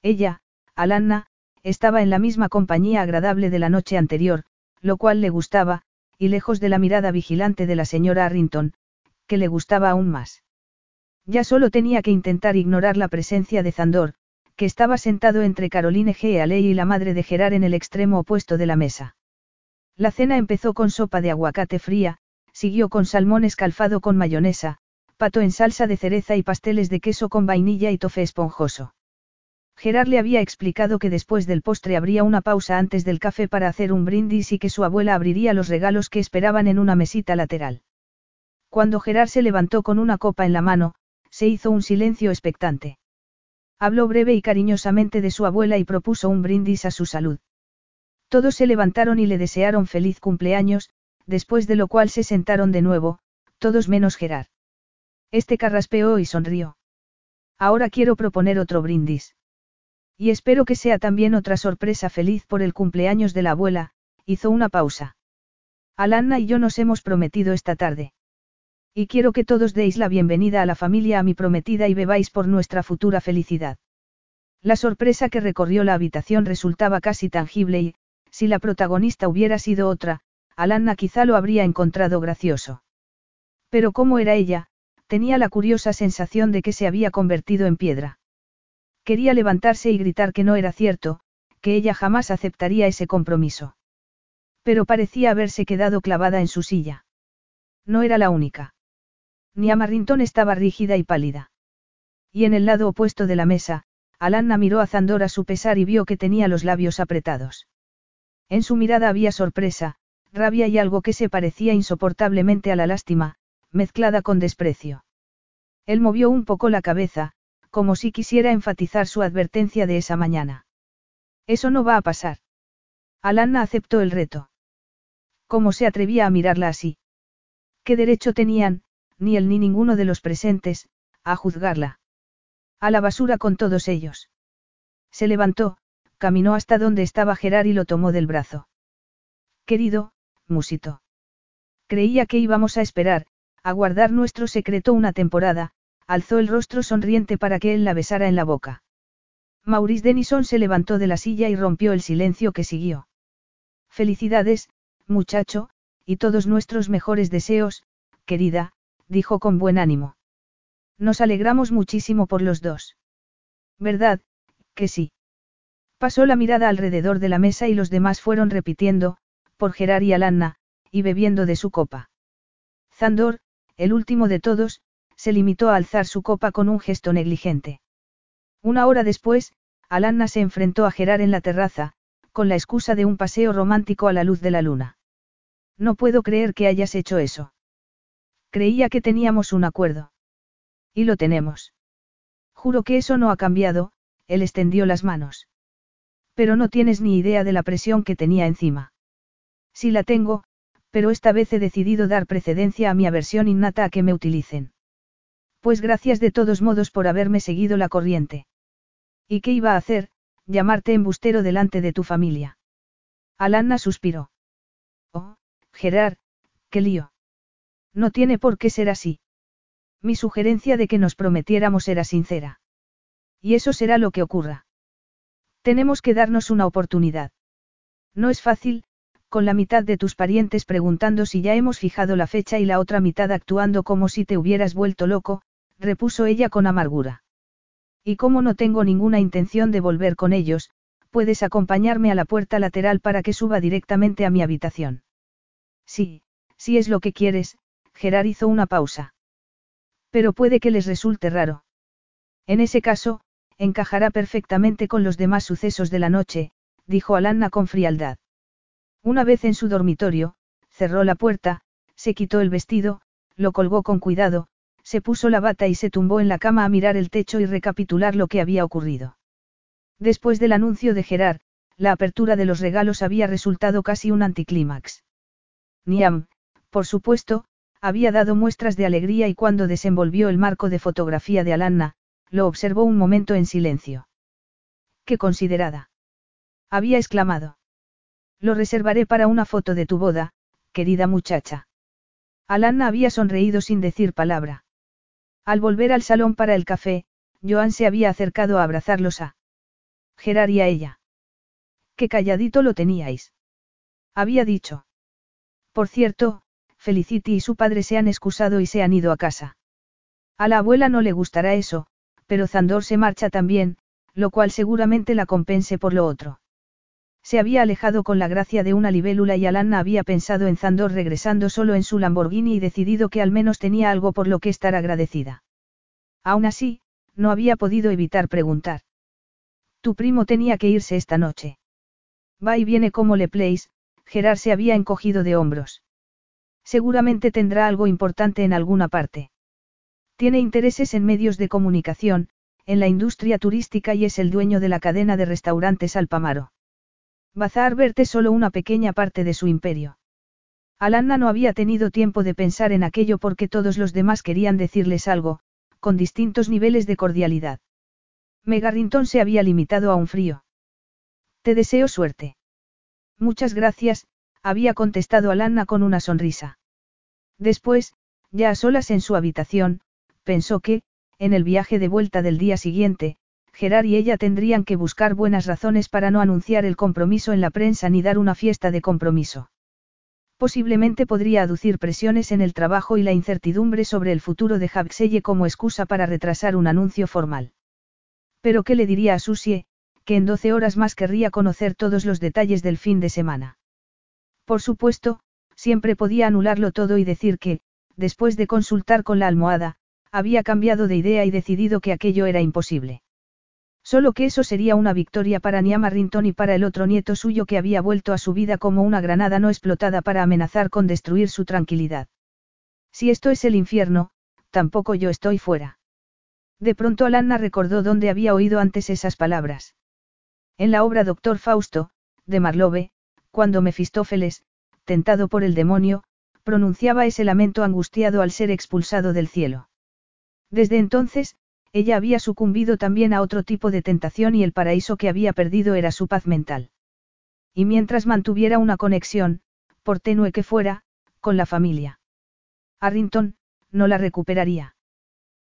Ella, Alanna, estaba en la misma compañía agradable de la noche anterior, lo cual le gustaba, y lejos de la mirada vigilante de la señora Arrington, que le gustaba aún más. Ya solo tenía que intentar ignorar la presencia de Zandor, que estaba sentado entre Caroline G. Aley y la madre de Gerard en el extremo opuesto de la mesa. La cena empezó con sopa de aguacate fría, siguió con salmón escalfado con mayonesa, pato en salsa de cereza y pasteles de queso con vainilla y tofe esponjoso. Gerard le había explicado que después del postre habría una pausa antes del café para hacer un brindis y que su abuela abriría los regalos que esperaban en una mesita lateral. Cuando Gerard se levantó con una copa en la mano, se hizo un silencio expectante. Habló breve y cariñosamente de su abuela y propuso un brindis a su salud. Todos se levantaron y le desearon feliz cumpleaños, después de lo cual se sentaron de nuevo, todos menos Gerard. Este carraspeó y sonrió. Ahora quiero proponer otro brindis. Y espero que sea también otra sorpresa feliz por el cumpleaños de la abuela, hizo una pausa. Alanna y yo nos hemos prometido esta tarde. Y quiero que todos deis la bienvenida a la familia a mi prometida y bebáis por nuestra futura felicidad. La sorpresa que recorrió la habitación resultaba casi tangible y, si la protagonista hubiera sido otra, Alanna quizá lo habría encontrado gracioso. Pero como era ella, tenía la curiosa sensación de que se había convertido en piedra. Quería levantarse y gritar que no era cierto, que ella jamás aceptaría ese compromiso. Pero parecía haberse quedado clavada en su silla. No era la única. Ni Amarrington estaba rígida y pálida. Y en el lado opuesto de la mesa, Alanna miró a Zandor a su pesar y vio que tenía los labios apretados. En su mirada había sorpresa, rabia y algo que se parecía insoportablemente a la lástima, mezclada con desprecio. Él movió un poco la cabeza, como si quisiera enfatizar su advertencia de esa mañana. Eso no va a pasar. Alanna aceptó el reto. ¿Cómo se atrevía a mirarla así? ¿Qué derecho tenían, ni él ni ninguno de los presentes, a juzgarla? A la basura con todos ellos. Se levantó, caminó hasta donde estaba Gerard y lo tomó del brazo. Querido, musito. Creía que íbamos a esperar, a guardar nuestro secreto una temporada, alzó el rostro sonriente para que él la besara en la boca. Maurice Denison se levantó de la silla y rompió el silencio que siguió. Felicidades, muchacho, y todos nuestros mejores deseos, querida, dijo con buen ánimo. Nos alegramos muchísimo por los dos. ¿Verdad, que sí? Pasó la mirada alrededor de la mesa y los demás fueron repitiendo, por Gerard y Alanna, y bebiendo de su copa. Zandor, el último de todos, se limitó a alzar su copa con un gesto negligente. Una hora después, Alanna se enfrentó a Gerard en la terraza, con la excusa de un paseo romántico a la luz de la luna. No puedo creer que hayas hecho eso. Creía que teníamos un acuerdo. Y lo tenemos. Juro que eso no ha cambiado, él extendió las manos. Pero no tienes ni idea de la presión que tenía encima. Sí la tengo, pero esta vez he decidido dar precedencia a mi aversión innata a que me utilicen. Pues gracias de todos modos por haberme seguido la corriente. ¿Y qué iba a hacer? Llamarte embustero delante de tu familia. Alanna suspiró. Oh, Gerard, qué lío. No tiene por qué ser así. Mi sugerencia de que nos prometiéramos era sincera. Y eso será lo que ocurra. Tenemos que darnos una oportunidad. No es fácil, con la mitad de tus parientes preguntando si ya hemos fijado la fecha y la otra mitad actuando como si te hubieras vuelto loco, repuso ella con amargura. Y como no tengo ninguna intención de volver con ellos, puedes acompañarme a la puerta lateral para que suba directamente a mi habitación. Sí, si es lo que quieres, Gerard hizo una pausa. Pero puede que les resulte raro. En ese caso, encajará perfectamente con los demás sucesos de la noche, dijo Alanna con frialdad. Una vez en su dormitorio, cerró la puerta, se quitó el vestido, lo colgó con cuidado, se puso la bata y se tumbó en la cama a mirar el techo y recapitular lo que había ocurrido. Después del anuncio de Gerard, la apertura de los regalos había resultado casi un anticlímax. Niam, por supuesto, había dado muestras de alegría y cuando desenvolvió el marco de fotografía de Alanna, lo observó un momento en silencio. ¡Qué considerada! Había exclamado. Lo reservaré para una foto de tu boda, querida muchacha. Alanna había sonreído sin decir palabra. Al volver al salón para el café, Joan se había acercado a abrazarlos a Gerard y a ella. Qué calladito lo teníais. Había dicho. Por cierto, Felicity y su padre se han excusado y se han ido a casa. A la abuela no le gustará eso, pero Zandor se marcha también, lo cual seguramente la compense por lo otro. Se había alejado con la gracia de una libélula y Alanna había pensado en Zandor regresando solo en su Lamborghini y decidido que al menos tenía algo por lo que estar agradecida. Aún así, no había podido evitar preguntar. Tu primo tenía que irse esta noche. Va y viene como le place, Gerard se había encogido de hombros. Seguramente tendrá algo importante en alguna parte. Tiene intereses en medios de comunicación, en la industria turística y es el dueño de la cadena de restaurantes Alpamaro. Bazar verte solo una pequeña parte de su imperio. Alanna no había tenido tiempo de pensar en aquello porque todos los demás querían decirles algo, con distintos niveles de cordialidad. Megarrington se había limitado a un frío. Te deseo suerte. Muchas gracias, había contestado Alanna con una sonrisa. Después, ya a solas en su habitación, pensó que, en el viaje de vuelta del día siguiente, Gerard y ella tendrían que buscar buenas razones para no anunciar el compromiso en la prensa ni dar una fiesta de compromiso. Posiblemente podría aducir presiones en el trabajo y la incertidumbre sobre el futuro de Habselle como excusa para retrasar un anuncio formal. Pero ¿qué le diría a Susie, que en 12 horas más querría conocer todos los detalles del fin de semana? Por supuesto, siempre podía anularlo todo y decir que, después de consultar con la almohada, había cambiado de idea y decidido que aquello era imposible. Solo que eso sería una victoria para Niama Rinton y para el otro nieto suyo que había vuelto a su vida como una granada no explotada para amenazar con destruir su tranquilidad. Si esto es el infierno, tampoco yo estoy fuera. De pronto Alanna recordó dónde había oído antes esas palabras. En la obra Doctor Fausto, de Marlowe, cuando Mefistófeles, tentado por el demonio, pronunciaba ese lamento angustiado al ser expulsado del cielo. Desde entonces, ella había sucumbido también a otro tipo de tentación y el paraíso que había perdido era su paz mental. Y mientras mantuviera una conexión, por tenue que fuera, con la familia. Arrington, no la recuperaría.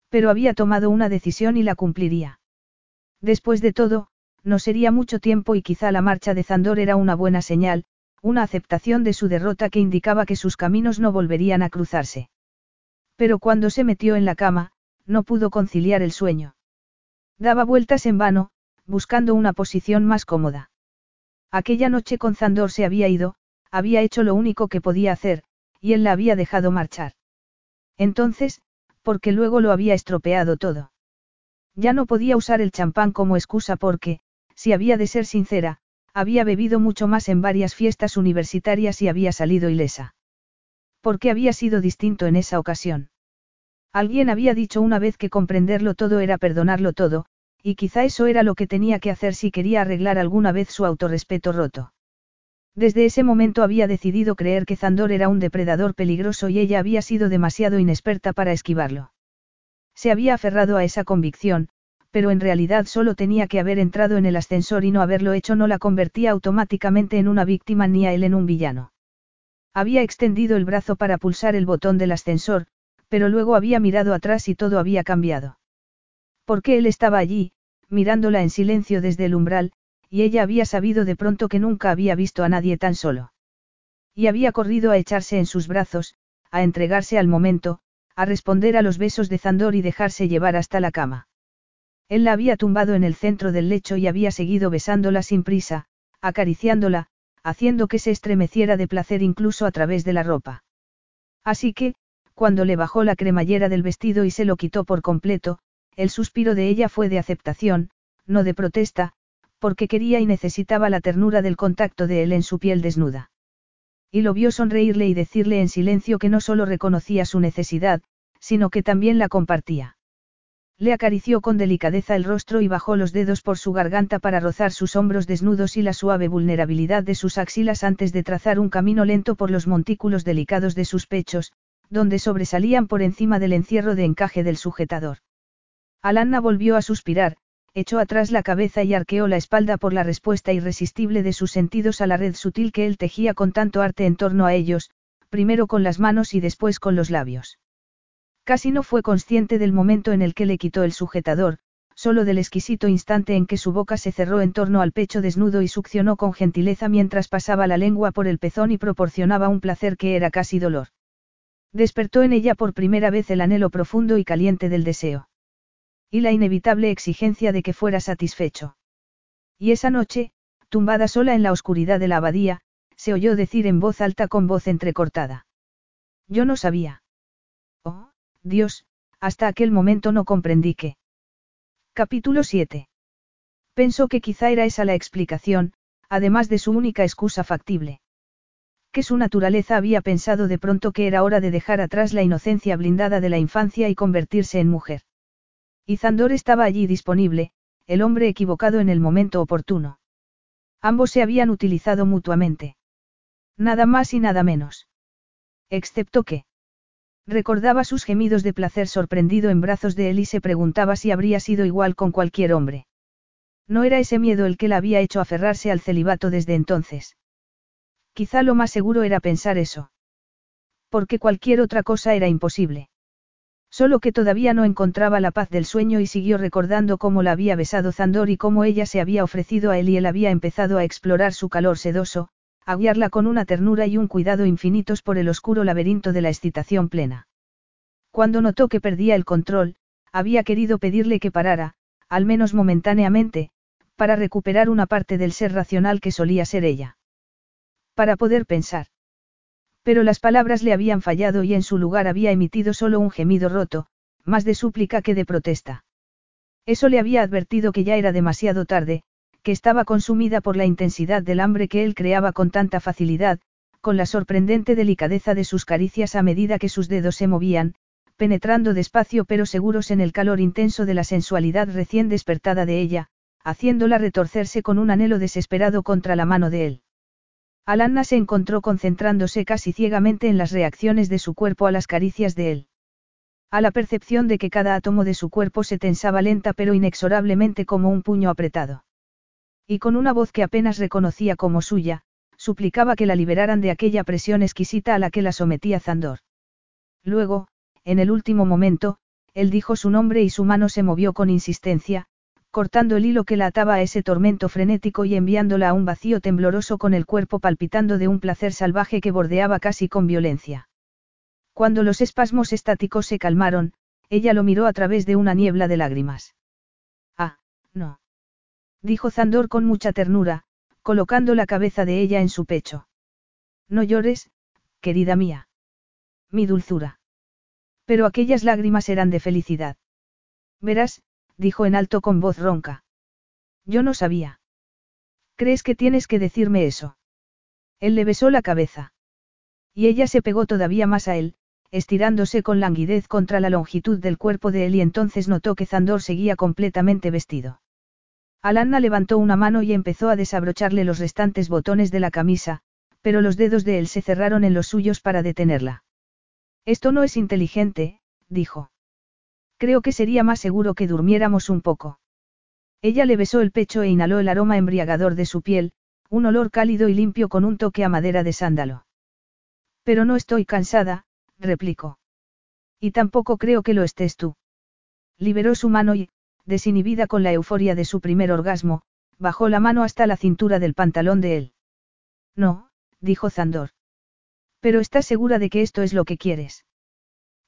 Pero había tomado una decisión y la cumpliría. Después de todo, no sería mucho tiempo y quizá la marcha de Zandor era una buena señal, una aceptación de su derrota que indicaba que sus caminos no volverían a cruzarse. Pero cuando se metió en la cama, no pudo conciliar el sueño. Daba vueltas en vano, buscando una posición más cómoda. Aquella noche con Zandor se había ido, había hecho lo único que podía hacer, y él la había dejado marchar. Entonces, porque luego lo había estropeado todo. Ya no podía usar el champán como excusa porque, si había de ser sincera, había bebido mucho más en varias fiestas universitarias y había salido ilesa. ¿Por qué había sido distinto en esa ocasión? Alguien había dicho una vez que comprenderlo todo era perdonarlo todo, y quizá eso era lo que tenía que hacer si quería arreglar alguna vez su autorrespeto roto. Desde ese momento había decidido creer que Zandor era un depredador peligroso y ella había sido demasiado inexperta para esquivarlo. Se había aferrado a esa convicción, pero en realidad solo tenía que haber entrado en el ascensor y no haberlo hecho no la convertía automáticamente en una víctima ni a él en un villano. Había extendido el brazo para pulsar el botón del ascensor, pero luego había mirado atrás y todo había cambiado. Porque él estaba allí, mirándola en silencio desde el umbral, y ella había sabido de pronto que nunca había visto a nadie tan solo. Y había corrido a echarse en sus brazos, a entregarse al momento, a responder a los besos de Zandor y dejarse llevar hasta la cama. Él la había tumbado en el centro del lecho y había seguido besándola sin prisa, acariciándola, haciendo que se estremeciera de placer incluso a través de la ropa. Así que, cuando le bajó la cremallera del vestido y se lo quitó por completo, el suspiro de ella fue de aceptación, no de protesta, porque quería y necesitaba la ternura del contacto de él en su piel desnuda. Y lo vio sonreírle y decirle en silencio que no solo reconocía su necesidad, sino que también la compartía. Le acarició con delicadeza el rostro y bajó los dedos por su garganta para rozar sus hombros desnudos y la suave vulnerabilidad de sus axilas antes de trazar un camino lento por los montículos delicados de sus pechos, donde sobresalían por encima del encierro de encaje del sujetador. Alanna volvió a suspirar, echó atrás la cabeza y arqueó la espalda por la respuesta irresistible de sus sentidos a la red sutil que él tejía con tanto arte en torno a ellos, primero con las manos y después con los labios. Casi no fue consciente del momento en el que le quitó el sujetador, solo del exquisito instante en que su boca se cerró en torno al pecho desnudo y succionó con gentileza mientras pasaba la lengua por el pezón y proporcionaba un placer que era casi dolor. Despertó en ella por primera vez el anhelo profundo y caliente del deseo. Y la inevitable exigencia de que fuera satisfecho. Y esa noche, tumbada sola en la oscuridad de la abadía, se oyó decir en voz alta con voz entrecortada. Yo no sabía. Oh, Dios, hasta aquel momento no comprendí que. Capítulo 7. Pensó que quizá era esa la explicación, además de su única excusa factible. Que su naturaleza había pensado de pronto que era hora de dejar atrás la inocencia blindada de la infancia y convertirse en mujer. Y Zandor estaba allí disponible, el hombre equivocado en el momento oportuno. Ambos se habían utilizado mutuamente. Nada más y nada menos. Excepto que. Recordaba sus gemidos de placer sorprendido en brazos de él y se preguntaba si habría sido igual con cualquier hombre. No era ese miedo el que la había hecho aferrarse al celibato desde entonces. Quizá lo más seguro era pensar eso. Porque cualquier otra cosa era imposible. Solo que todavía no encontraba la paz del sueño y siguió recordando cómo la había besado Zandor y cómo ella se había ofrecido a él y él había empezado a explorar su calor sedoso, a guiarla con una ternura y un cuidado infinitos por el oscuro laberinto de la excitación plena. Cuando notó que perdía el control, había querido pedirle que parara, al menos momentáneamente, para recuperar una parte del ser racional que solía ser ella. Para poder pensar. Pero las palabras le habían fallado y en su lugar había emitido solo un gemido roto, más de súplica que de protesta. Eso le había advertido que ya era demasiado tarde, que estaba consumida por la intensidad del hambre que él creaba con tanta facilidad, con la sorprendente delicadeza de sus caricias a medida que sus dedos se movían, penetrando despacio pero seguros en el calor intenso de la sensualidad recién despertada de ella, haciéndola retorcerse con un anhelo desesperado contra la mano de él. Alanna se encontró concentrándose casi ciegamente en las reacciones de su cuerpo a las caricias de él. A la percepción de que cada átomo de su cuerpo se tensaba lenta pero inexorablemente como un puño apretado. Y con una voz que apenas reconocía como suya, suplicaba que la liberaran de aquella presión exquisita a la que la sometía Zandor. Luego, en el último momento, él dijo su nombre y su mano se movió con insistencia, cortando el hilo que la ataba a ese tormento frenético y enviándola a un vacío tembloroso con el cuerpo palpitando de un placer salvaje que bordeaba casi con violencia. Cuando los espasmos estáticos se calmaron, ella lo miró a través de una niebla de lágrimas. Ah, no. Dijo Zandor con mucha ternura, colocando la cabeza de ella en su pecho. No llores, querida mía. Mi dulzura. Pero aquellas lágrimas eran de felicidad. Verás, dijo en alto con voz ronca. Yo no sabía. ¿Crees que tienes que decirme eso? Él le besó la cabeza. Y ella se pegó todavía más a él, estirándose con languidez contra la longitud del cuerpo de él y entonces notó que Zandor seguía completamente vestido. Alanna levantó una mano y empezó a desabrocharle los restantes botones de la camisa, pero los dedos de él se cerraron en los suyos para detenerla. Esto no es inteligente, dijo. Creo que sería más seguro que durmiéramos un poco. Ella le besó el pecho e inhaló el aroma embriagador de su piel, un olor cálido y limpio con un toque a madera de sándalo. Pero no estoy cansada, replicó. Y tampoco creo que lo estés tú. Liberó su mano y, desinhibida con la euforia de su primer orgasmo, bajó la mano hasta la cintura del pantalón de él. No, dijo Zandor. Pero estás segura de que esto es lo que quieres.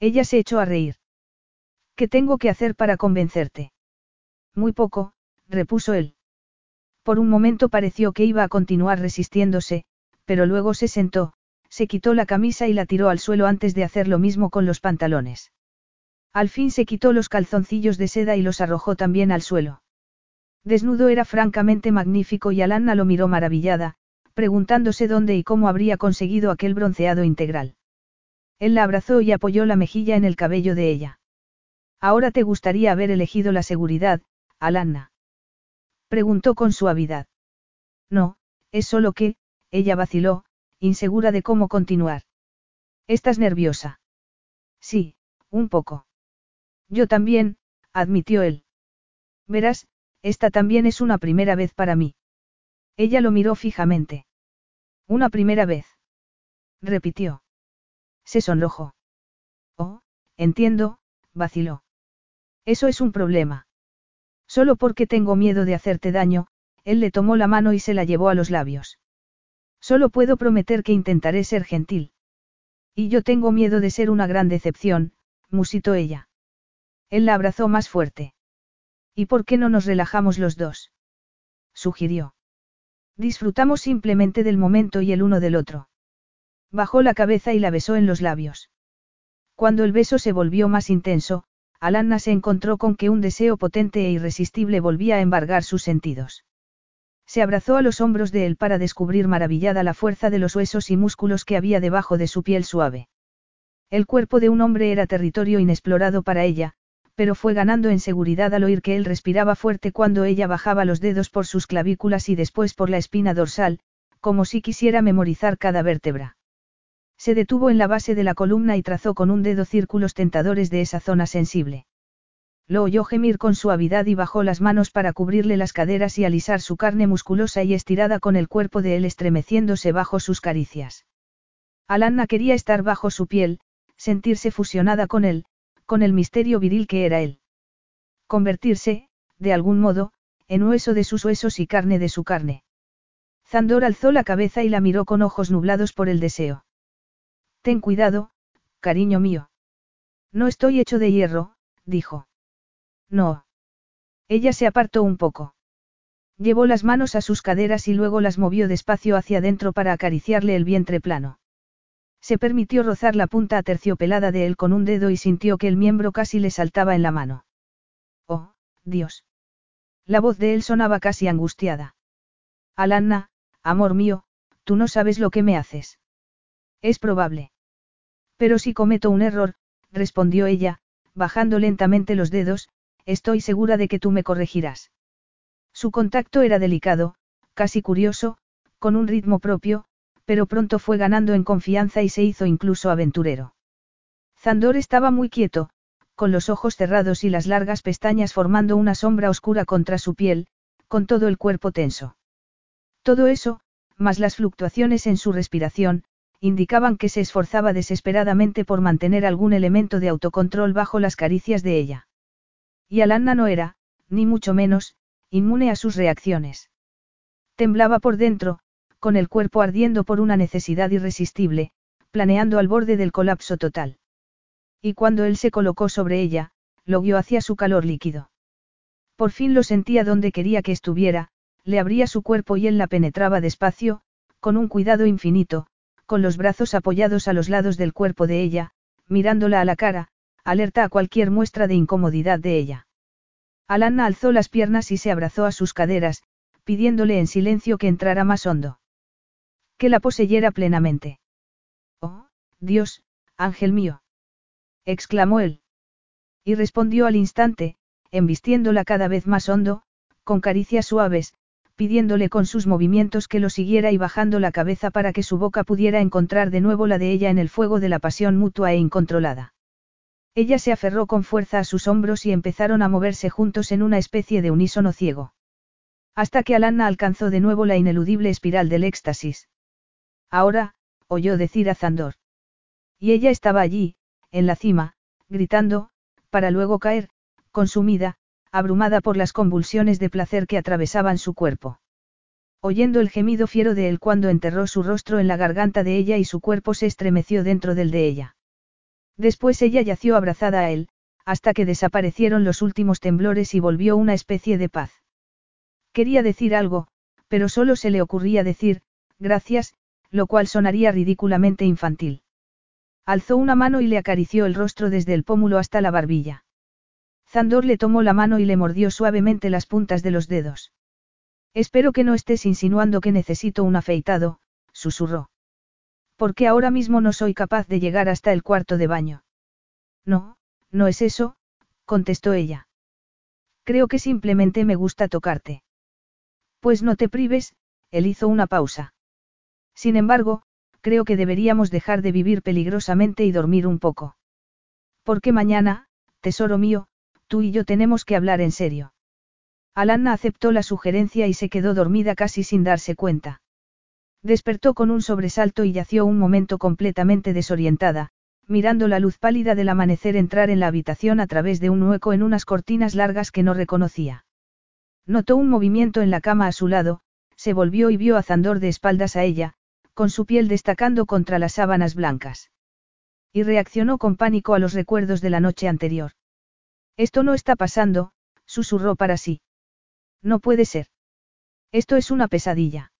Ella se echó a reír. ¿Qué tengo que hacer para convencerte? Muy poco, repuso él. Por un momento pareció que iba a continuar resistiéndose, pero luego se sentó, se quitó la camisa y la tiró al suelo antes de hacer lo mismo con los pantalones. Al fin se quitó los calzoncillos de seda y los arrojó también al suelo. Desnudo era francamente magnífico y Alanna lo miró maravillada, preguntándose dónde y cómo habría conseguido aquel bronceado integral. Él la abrazó y apoyó la mejilla en el cabello de ella. Ahora te gustaría haber elegido la seguridad, Alanna. Preguntó con suavidad. No, es solo que, ella vaciló, insegura de cómo continuar. ¿Estás nerviosa? Sí, un poco. Yo también, admitió él. Verás, esta también es una primera vez para mí. Ella lo miró fijamente. Una primera vez. Repitió. Se sonrojó. Oh, entiendo, vaciló. Eso es un problema. Solo porque tengo miedo de hacerte daño, él le tomó la mano y se la llevó a los labios. Solo puedo prometer que intentaré ser gentil. Y yo tengo miedo de ser una gran decepción, musitó ella. Él la abrazó más fuerte. ¿Y por qué no nos relajamos los dos? sugirió. Disfrutamos simplemente del momento y el uno del otro. Bajó la cabeza y la besó en los labios. Cuando el beso se volvió más intenso, Alanna se encontró con que un deseo potente e irresistible volvía a embargar sus sentidos. Se abrazó a los hombros de él para descubrir maravillada la fuerza de los huesos y músculos que había debajo de su piel suave. El cuerpo de un hombre era territorio inexplorado para ella, pero fue ganando en seguridad al oír que él respiraba fuerte cuando ella bajaba los dedos por sus clavículas y después por la espina dorsal, como si quisiera memorizar cada vértebra. Se detuvo en la base de la columna y trazó con un dedo círculos tentadores de esa zona sensible. Lo oyó gemir con suavidad y bajó las manos para cubrirle las caderas y alisar su carne musculosa y estirada con el cuerpo de él estremeciéndose bajo sus caricias. Alanna quería estar bajo su piel, sentirse fusionada con él, con el misterio viril que era él. Convertirse, de algún modo, en hueso de sus huesos y carne de su carne. Zandor alzó la cabeza y la miró con ojos nublados por el deseo. Ten cuidado, cariño mío. No estoy hecho de hierro, dijo. No. Ella se apartó un poco. Llevó las manos a sus caderas y luego las movió despacio hacia adentro para acariciarle el vientre plano. Se permitió rozar la punta aterciopelada de él con un dedo y sintió que el miembro casi le saltaba en la mano. Oh, Dios. La voz de él sonaba casi angustiada. Alanna, amor mío, tú no sabes lo que me haces. Es probable. Pero si cometo un error, respondió ella, bajando lentamente los dedos, estoy segura de que tú me corregirás. Su contacto era delicado, casi curioso, con un ritmo propio, pero pronto fue ganando en confianza y se hizo incluso aventurero. Zandor estaba muy quieto, con los ojos cerrados y las largas pestañas formando una sombra oscura contra su piel, con todo el cuerpo tenso. Todo eso, más las fluctuaciones en su respiración, indicaban que se esforzaba desesperadamente por mantener algún elemento de autocontrol bajo las caricias de ella. Y Alanna no era, ni mucho menos, inmune a sus reacciones. Temblaba por dentro, con el cuerpo ardiendo por una necesidad irresistible, planeando al borde del colapso total. Y cuando él se colocó sobre ella, lo guió hacia su calor líquido. Por fin lo sentía donde quería que estuviera, le abría su cuerpo y él la penetraba despacio, con un cuidado infinito, con los brazos apoyados a los lados del cuerpo de ella, mirándola a la cara, alerta a cualquier muestra de incomodidad de ella. Alanna alzó las piernas y se abrazó a sus caderas, pidiéndole en silencio que entrara más hondo. Que la poseyera plenamente. Oh, Dios, ángel mío. exclamó él. Y respondió al instante, embistiéndola cada vez más hondo, con caricias suaves, pidiéndole con sus movimientos que lo siguiera y bajando la cabeza para que su boca pudiera encontrar de nuevo la de ella en el fuego de la pasión mutua e incontrolada. Ella se aferró con fuerza a sus hombros y empezaron a moverse juntos en una especie de unísono ciego. Hasta que Alanna alcanzó de nuevo la ineludible espiral del éxtasis. Ahora, oyó decir a Zandor. Y ella estaba allí, en la cima, gritando, para luego caer, consumida, abrumada por las convulsiones de placer que atravesaban su cuerpo. Oyendo el gemido fiero de él cuando enterró su rostro en la garganta de ella y su cuerpo se estremeció dentro del de ella. Después ella yació abrazada a él, hasta que desaparecieron los últimos temblores y volvió una especie de paz. Quería decir algo, pero solo se le ocurría decir, gracias, lo cual sonaría ridículamente infantil. Alzó una mano y le acarició el rostro desde el pómulo hasta la barbilla. Zandor le tomó la mano y le mordió suavemente las puntas de los dedos. Espero que no estés insinuando que necesito un afeitado, susurró. Porque ahora mismo no soy capaz de llegar hasta el cuarto de baño. No, no es eso, contestó ella. Creo que simplemente me gusta tocarte. Pues no te prives, él hizo una pausa. Sin embargo, creo que deberíamos dejar de vivir peligrosamente y dormir un poco. Porque mañana, tesoro mío, tú y yo tenemos que hablar en serio. Alanna aceptó la sugerencia y se quedó dormida casi sin darse cuenta. Despertó con un sobresalto y yació un momento completamente desorientada, mirando la luz pálida del amanecer entrar en la habitación a través de un hueco en unas cortinas largas que no reconocía. Notó un movimiento en la cama a su lado, se volvió y vio a Zandor de espaldas a ella, con su piel destacando contra las sábanas blancas. Y reaccionó con pánico a los recuerdos de la noche anterior. Esto no está pasando, susurró para sí. No puede ser. Esto es una pesadilla.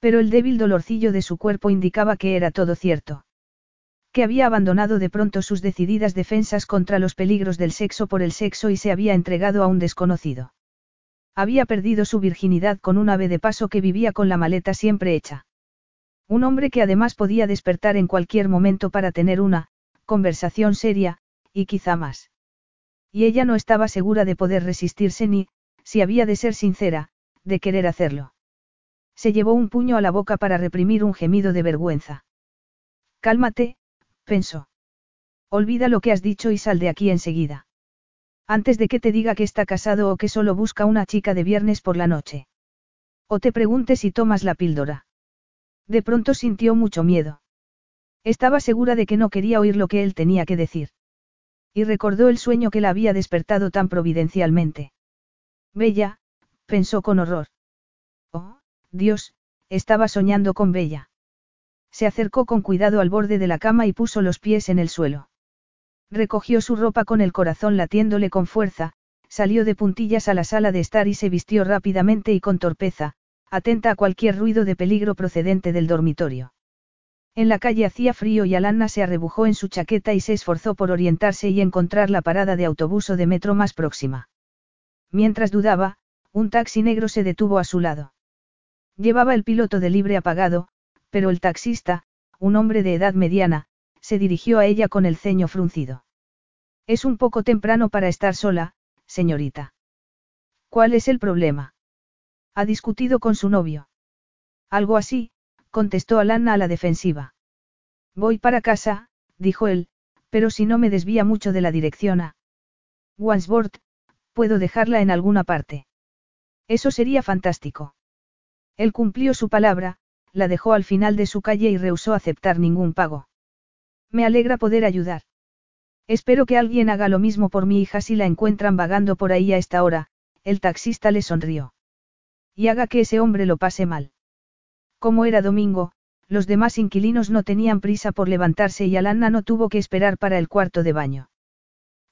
Pero el débil dolorcillo de su cuerpo indicaba que era todo cierto. Que había abandonado de pronto sus decididas defensas contra los peligros del sexo por el sexo y se había entregado a un desconocido. Había perdido su virginidad con un ave de paso que vivía con la maleta siempre hecha. Un hombre que además podía despertar en cualquier momento para tener una conversación seria, y quizá más. Y ella no estaba segura de poder resistirse ni, si había de ser sincera, de querer hacerlo. Se llevó un puño a la boca para reprimir un gemido de vergüenza. Cálmate, pensó. Olvida lo que has dicho y sal de aquí enseguida. Antes de que te diga que está casado o que solo busca una chica de viernes por la noche. O te pregunte si tomas la píldora. De pronto sintió mucho miedo. Estaba segura de que no quería oír lo que él tenía que decir. Y recordó el sueño que la había despertado tan providencialmente. Bella, pensó con horror. Oh, Dios, estaba soñando con Bella. Se acercó con cuidado al borde de la cama y puso los pies en el suelo. Recogió su ropa con el corazón latiéndole con fuerza, salió de puntillas a la sala de estar y se vistió rápidamente y con torpeza, atenta a cualquier ruido de peligro procedente del dormitorio. En la calle hacía frío y Alanna se arrebujó en su chaqueta y se esforzó por orientarse y encontrar la parada de autobús o de metro más próxima. Mientras dudaba, un taxi negro se detuvo a su lado. Llevaba el piloto de libre apagado, pero el taxista, un hombre de edad mediana, se dirigió a ella con el ceño fruncido. Es un poco temprano para estar sola, señorita. ¿Cuál es el problema? Ha discutido con su novio. Algo así, contestó Alanna a la defensiva. Voy para casa, dijo él, pero si no me desvía mucho de la dirección a Wandsworth, puedo dejarla en alguna parte. Eso sería fantástico. Él cumplió su palabra, la dejó al final de su calle y rehusó aceptar ningún pago. Me alegra poder ayudar. Espero que alguien haga lo mismo por mi hija si la encuentran vagando por ahí a esta hora, el taxista le sonrió. Y haga que ese hombre lo pase mal. Como era domingo, los demás inquilinos no tenían prisa por levantarse y Alanna no tuvo que esperar para el cuarto de baño.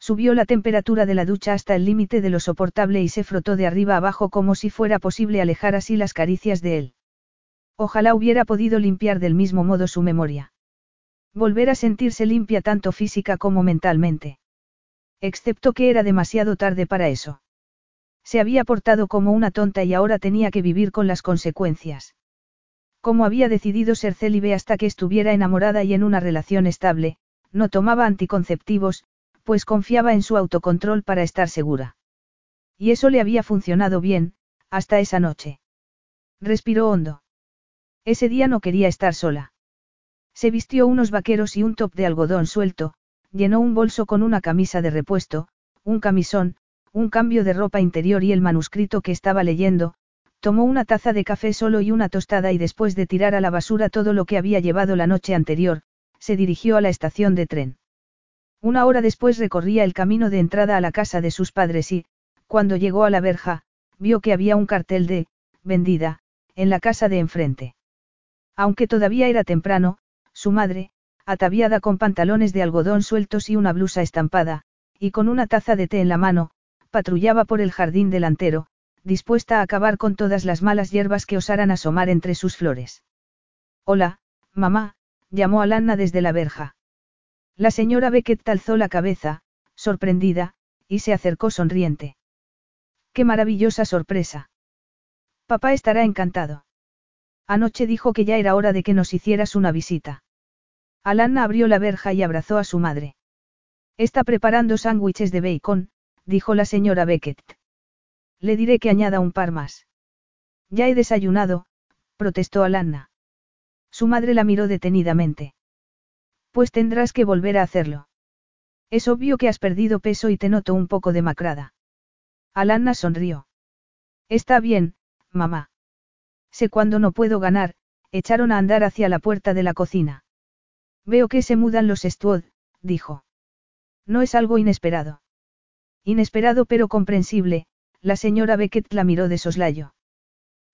Subió la temperatura de la ducha hasta el límite de lo soportable y se frotó de arriba abajo como si fuera posible alejar así las caricias de él. Ojalá hubiera podido limpiar del mismo modo su memoria. Volver a sentirse limpia tanto física como mentalmente. Excepto que era demasiado tarde para eso. Se había portado como una tonta y ahora tenía que vivir con las consecuencias. Como había decidido ser célibe hasta que estuviera enamorada y en una relación estable, no tomaba anticonceptivos, pues confiaba en su autocontrol para estar segura. Y eso le había funcionado bien, hasta esa noche. Respiró hondo. Ese día no quería estar sola. Se vistió unos vaqueros y un top de algodón suelto, llenó un bolso con una camisa de repuesto, un camisón, un cambio de ropa interior y el manuscrito que estaba leyendo, tomó una taza de café solo y una tostada y después de tirar a la basura todo lo que había llevado la noche anterior, se dirigió a la estación de tren. Una hora después recorría el camino de entrada a la casa de sus padres y, cuando llegó a la verja, vio que había un cartel de, vendida, en la casa de enfrente. Aunque todavía era temprano, su madre, ataviada con pantalones de algodón sueltos y una blusa estampada, y con una taza de té en la mano, patrullaba por el jardín delantero, dispuesta a acabar con todas las malas hierbas que osaran asomar entre sus flores. Hola, mamá, llamó Alanna desde la verja. La señora Beckett alzó la cabeza, sorprendida, y se acercó sonriente. ¡Qué maravillosa sorpresa! Papá estará encantado. Anoche dijo que ya era hora de que nos hicieras una visita. Alanna abrió la verja y abrazó a su madre. Está preparando sándwiches de bacon, dijo la señora Beckett. Le diré que añada un par más. Ya he desayunado, protestó Alanna. Su madre la miró detenidamente. Pues tendrás que volver a hacerlo. Es obvio que has perdido peso y te noto un poco demacrada. Alanna sonrió. Está bien, mamá. Sé cuándo no puedo ganar, echaron a andar hacia la puerta de la cocina. Veo que se mudan los Stwood, dijo. No es algo inesperado. Inesperado pero comprensible, la señora Beckett la miró de soslayo.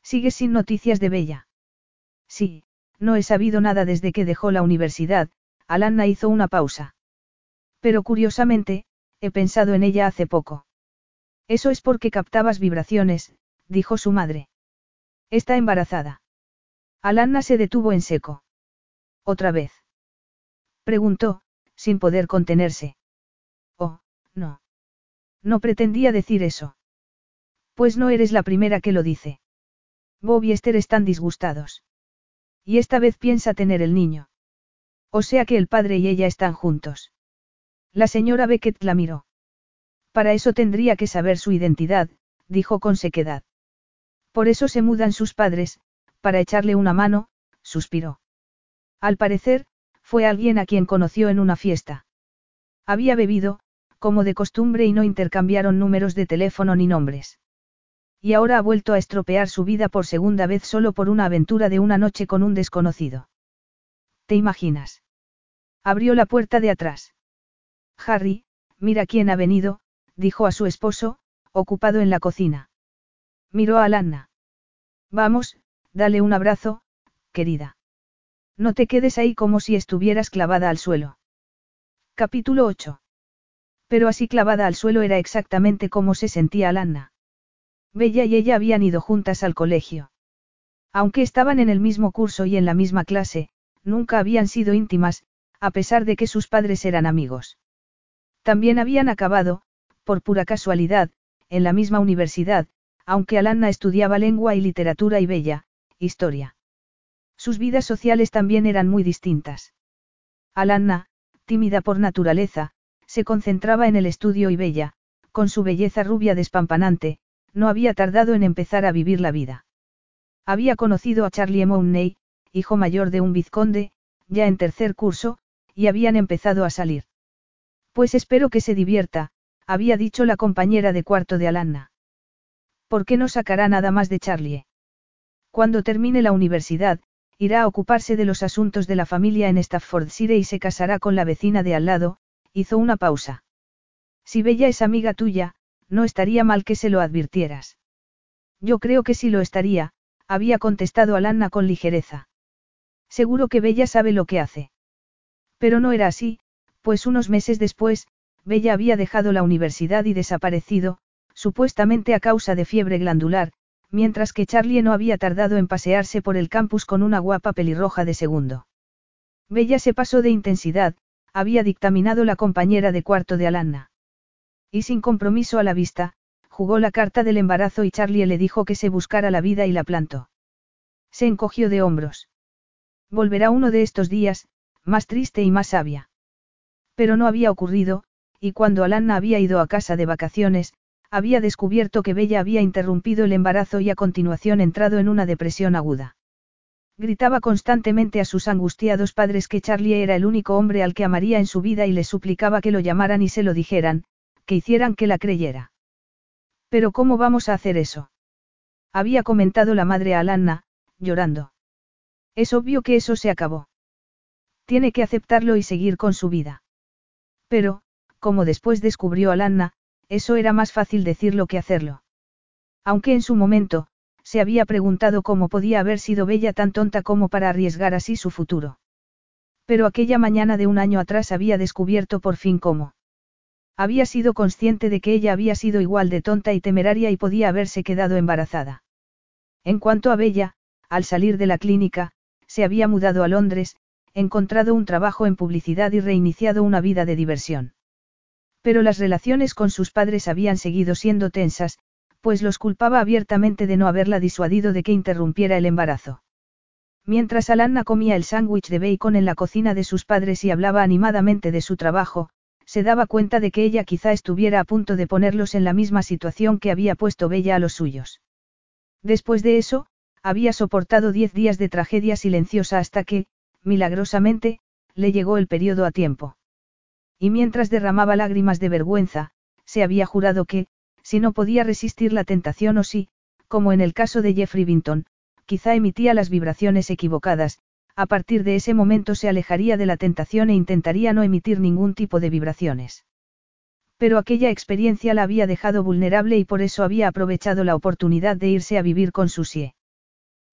¿Sigues sin noticias de Bella? Sí, no he sabido nada desde que dejó la universidad, Alanna hizo una pausa. Pero curiosamente, he pensado en ella hace poco. Eso es porque captabas vibraciones, dijo su madre. Está embarazada. Alanna se detuvo en seco. ¿Otra vez? Preguntó, sin poder contenerse. Oh, no. No pretendía decir eso. Pues no eres la primera que lo dice. Bob y Esther están disgustados. Y esta vez piensa tener el niño. O sea que el padre y ella están juntos. La señora Beckett la miró. Para eso tendría que saber su identidad, dijo con sequedad. Por eso se mudan sus padres, para echarle una mano, suspiró. Al parecer, fue alguien a quien conoció en una fiesta. Había bebido, como de costumbre y no intercambiaron números de teléfono ni nombres. Y ahora ha vuelto a estropear su vida por segunda vez solo por una aventura de una noche con un desconocido. ¿Te imaginas? Abrió la puerta de atrás. Harry, mira quién ha venido, dijo a su esposo, ocupado en la cocina. Miró a Alanna. Vamos, dale un abrazo, querida. No te quedes ahí como si estuvieras clavada al suelo. Capítulo 8. Pero así clavada al suelo era exactamente como se sentía Alanna. Bella y ella habían ido juntas al colegio. Aunque estaban en el mismo curso y en la misma clase, nunca habían sido íntimas, a pesar de que sus padres eran amigos. También habían acabado, por pura casualidad, en la misma universidad, aunque Alanna estudiaba lengua y literatura y bella, historia. Sus vidas sociales también eran muy distintas. Alanna, tímida por naturaleza, se concentraba en el estudio y bella, con su belleza rubia despampanante, no había tardado en empezar a vivir la vida. Había conocido a Charlie Mooney, hijo mayor de un vizconde, ya en tercer curso, y habían empezado a salir. Pues espero que se divierta, había dicho la compañera de cuarto de Alanna. ¿Por qué no sacará nada más de Charlie? Cuando termine la universidad, irá a ocuparse de los asuntos de la familia en Staffordshire y se casará con la vecina de al lado, hizo una pausa. Si Bella es amiga tuya, no estaría mal que se lo advirtieras. Yo creo que sí lo estaría, había contestado Alanna con ligereza. Seguro que Bella sabe lo que hace. Pero no era así, pues unos meses después, Bella había dejado la universidad y desaparecido, supuestamente a causa de fiebre glandular, mientras que Charlie no había tardado en pasearse por el campus con una guapa pelirroja de segundo. Bella se pasó de intensidad, había dictaminado la compañera de cuarto de Alanna. Y sin compromiso a la vista, jugó la carta del embarazo y Charlie le dijo que se buscara la vida y la plantó. Se encogió de hombros. Volverá uno de estos días, más triste y más sabia. Pero no había ocurrido, y cuando Alanna había ido a casa de vacaciones, había descubierto que Bella había interrumpido el embarazo y a continuación entrado en una depresión aguda. Gritaba constantemente a sus angustiados padres que Charlie era el único hombre al que amaría en su vida y les suplicaba que lo llamaran y se lo dijeran, que hicieran que la creyera. Pero ¿cómo vamos a hacer eso? Había comentado la madre a Alanna, llorando. Es obvio que eso se acabó. Tiene que aceptarlo y seguir con su vida. Pero, como después descubrió Alanna, eso era más fácil decirlo que hacerlo. Aunque en su momento, se había preguntado cómo podía haber sido Bella tan tonta como para arriesgar así su futuro. Pero aquella mañana de un año atrás había descubierto por fin cómo. Había sido consciente de que ella había sido igual de tonta y temeraria y podía haberse quedado embarazada. En cuanto a Bella, al salir de la clínica, se había mudado a Londres, encontrado un trabajo en publicidad y reiniciado una vida de diversión. Pero las relaciones con sus padres habían seguido siendo tensas, pues los culpaba abiertamente de no haberla disuadido de que interrumpiera el embarazo. Mientras Alanna comía el sándwich de bacon en la cocina de sus padres y hablaba animadamente de su trabajo, se daba cuenta de que ella quizá estuviera a punto de ponerlos en la misma situación que había puesto Bella a los suyos. Después de eso, había soportado diez días de tragedia silenciosa hasta que, milagrosamente, le llegó el periodo a tiempo. Y mientras derramaba lágrimas de vergüenza, se había jurado que, si no podía resistir la tentación o si, como en el caso de Jeffrey Vinton, quizá emitía las vibraciones equivocadas, a partir de ese momento se alejaría de la tentación e intentaría no emitir ningún tipo de vibraciones. Pero aquella experiencia la había dejado vulnerable y por eso había aprovechado la oportunidad de irse a vivir con Susie.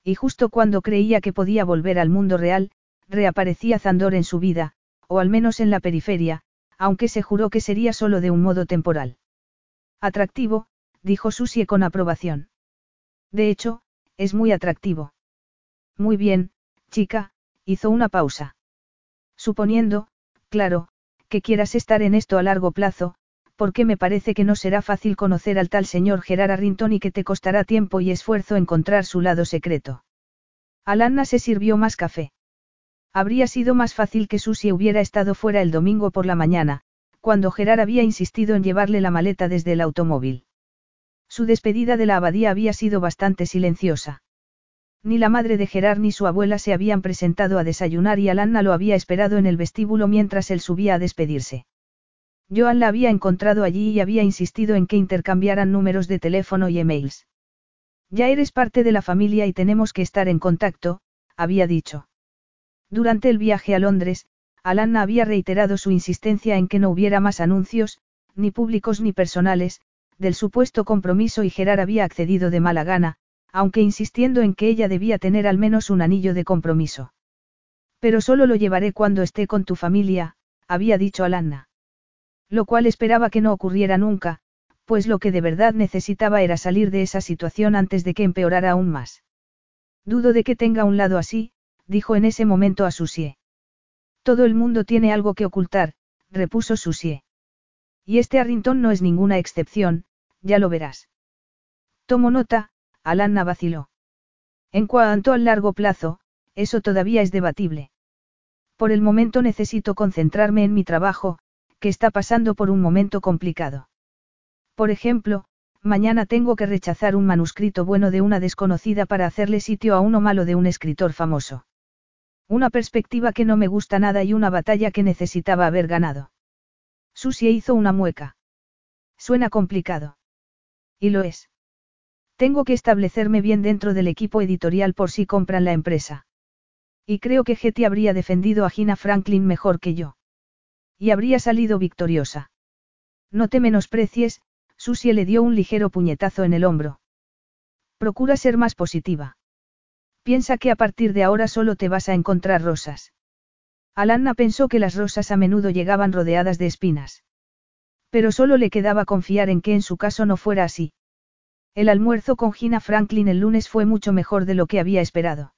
Y justo cuando creía que podía volver al mundo real, reaparecía Zandor en su vida, o al menos en la periferia, aunque se juró que sería solo de un modo temporal. Atractivo, dijo Susie con aprobación. De hecho, es muy atractivo. Muy bien, chica, hizo una pausa. Suponiendo, claro, que quieras estar en esto a largo plazo, porque me parece que no será fácil conocer al tal señor Gerard Arrington y que te costará tiempo y esfuerzo encontrar su lado secreto. Alanna se sirvió más café. Habría sido más fácil que Susie hubiera estado fuera el domingo por la mañana, cuando Gerard había insistido en llevarle la maleta desde el automóvil. Su despedida de la abadía había sido bastante silenciosa. Ni la madre de Gerard ni su abuela se habían presentado a desayunar y Alanna lo había esperado en el vestíbulo mientras él subía a despedirse. Joan la había encontrado allí y había insistido en que intercambiaran números de teléfono y emails. Ya eres parte de la familia y tenemos que estar en contacto, había dicho. Durante el viaje a Londres, Alanna había reiterado su insistencia en que no hubiera más anuncios, ni públicos ni personales, del supuesto compromiso y Gerard había accedido de mala gana, aunque insistiendo en que ella debía tener al menos un anillo de compromiso. Pero solo lo llevaré cuando esté con tu familia, había dicho Alanna. Lo cual esperaba que no ocurriera nunca, pues lo que de verdad necesitaba era salir de esa situación antes de que empeorara aún más. Dudo de que tenga un lado así, dijo en ese momento a Susie. Todo el mundo tiene algo que ocultar, repuso Susie. Y este Arrington no es ninguna excepción, ya lo verás. Tomo nota, Alanna vaciló. En cuanto al largo plazo, eso todavía es debatible. Por el momento necesito concentrarme en mi trabajo, que está pasando por un momento complicado. Por ejemplo, mañana tengo que rechazar un manuscrito bueno de una desconocida para hacerle sitio a uno malo de un escritor famoso. Una perspectiva que no me gusta nada y una batalla que necesitaba haber ganado. Susie hizo una mueca. Suena complicado. Y lo es. Tengo que establecerme bien dentro del equipo editorial por si compran la empresa. Y creo que Getty habría defendido a Gina Franklin mejor que yo. Y habría salido victoriosa. No te menosprecies, Susie le dio un ligero puñetazo en el hombro. Procura ser más positiva. Piensa que a partir de ahora solo te vas a encontrar rosas. Alanna pensó que las rosas a menudo llegaban rodeadas de espinas. Pero solo le quedaba confiar en que en su caso no fuera así. El almuerzo con Gina Franklin el lunes fue mucho mejor de lo que había esperado.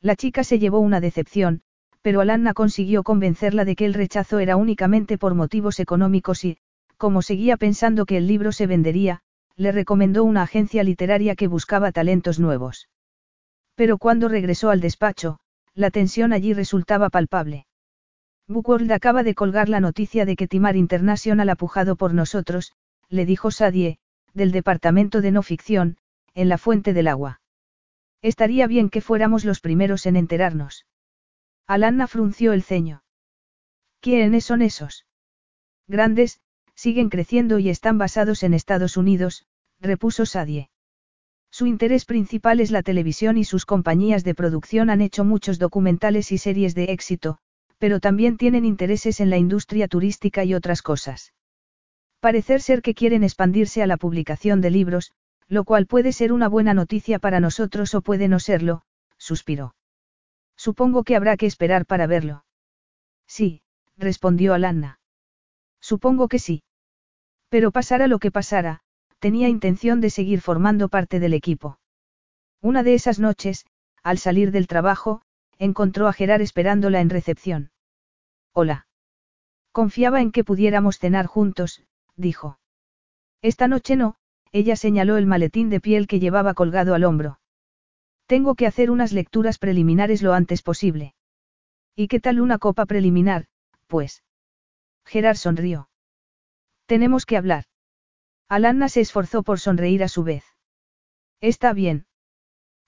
La chica se llevó una decepción, pero Alanna consiguió convencerla de que el rechazo era únicamente por motivos económicos y, como seguía pensando que el libro se vendería, le recomendó una agencia literaria que buscaba talentos nuevos. Pero cuando regresó al despacho, la tensión allí resultaba palpable. Bookworld acaba de colgar la noticia de que Timar International ha pujado por nosotros, le dijo Sadie, del departamento de no ficción, en la fuente del agua. Estaría bien que fuéramos los primeros en enterarnos. Alanna frunció el ceño. ¿Quiénes son esos? Grandes, siguen creciendo y están basados en Estados Unidos, repuso Sadie. Su interés principal es la televisión y sus compañías de producción han hecho muchos documentales y series de éxito, pero también tienen intereses en la industria turística y otras cosas. Parecer ser que quieren expandirse a la publicación de libros, lo cual puede ser una buena noticia para nosotros o puede no serlo, suspiró. Supongo que habrá que esperar para verlo. Sí, respondió Alanna. Supongo que sí. Pero pasara lo que pasara, tenía intención de seguir formando parte del equipo. Una de esas noches, al salir del trabajo, encontró a Gerard esperándola en recepción. Hola. Confiaba en que pudiéramos cenar juntos, dijo. Esta noche no, ella señaló el maletín de piel que llevaba colgado al hombro. Tengo que hacer unas lecturas preliminares lo antes posible. ¿Y qué tal una copa preliminar, pues? Gerard sonrió. Tenemos que hablar. Alanna se esforzó por sonreír a su vez. Está bien.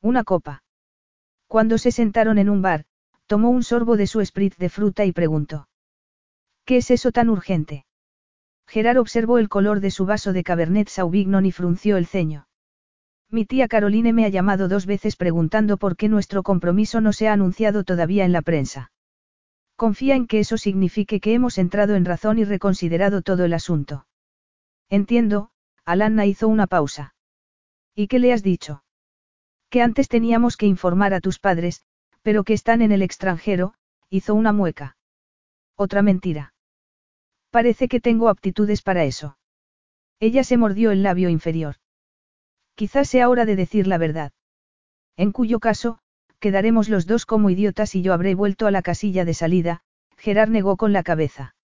Una copa. Cuando se sentaron en un bar, tomó un sorbo de su spritz de fruta y preguntó. ¿Qué es eso tan urgente? Gerard observó el color de su vaso de Cabernet Sauvignon y frunció el ceño. Mi tía Caroline me ha llamado dos veces preguntando por qué nuestro compromiso no se ha anunciado todavía en la prensa. Confía en que eso signifique que hemos entrado en razón y reconsiderado todo el asunto. Entiendo, Alanna hizo una pausa. ¿Y qué le has dicho? Que antes teníamos que informar a tus padres, pero que están en el extranjero, hizo una mueca. Otra mentira. Parece que tengo aptitudes para eso. Ella se mordió el labio inferior. Quizás sea hora de decir la verdad. En cuyo caso, quedaremos los dos como idiotas y yo habré vuelto a la casilla de salida, Gerard negó con la cabeza.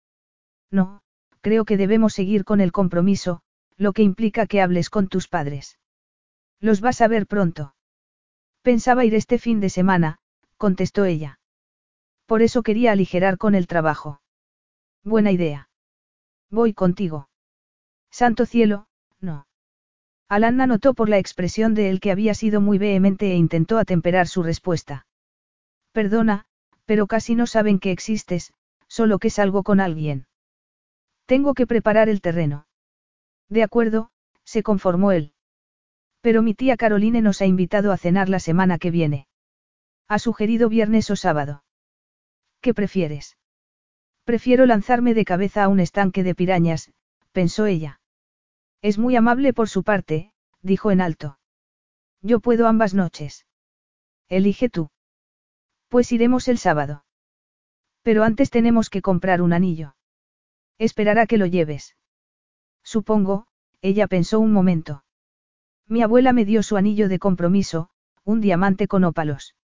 No, creo que debemos seguir con el compromiso, lo que implica que hables con tus padres. Los vas a ver pronto. Pensaba ir este fin de semana, contestó ella. Por eso quería aligerar con el trabajo. Buena idea. Voy contigo. Santo cielo, no. Alanna notó por la expresión de él que había sido muy vehemente e intentó atemperar su respuesta. Perdona, pero casi no saben que existes, solo que salgo con alguien. Tengo que preparar el terreno. De acuerdo, se conformó él. Pero mi tía Caroline nos ha invitado a cenar la semana que viene. Ha sugerido viernes o sábado. ¿Qué prefieres? Prefiero lanzarme de cabeza a un estanque de pirañas, pensó ella. Es muy amable por su parte, dijo en alto. Yo puedo ambas noches. Elige tú. Pues iremos el sábado. Pero antes tenemos que comprar un anillo. Esperará que lo lleves. Supongo, ella pensó un momento. Mi abuela me dio su anillo de compromiso, un diamante con ópalos.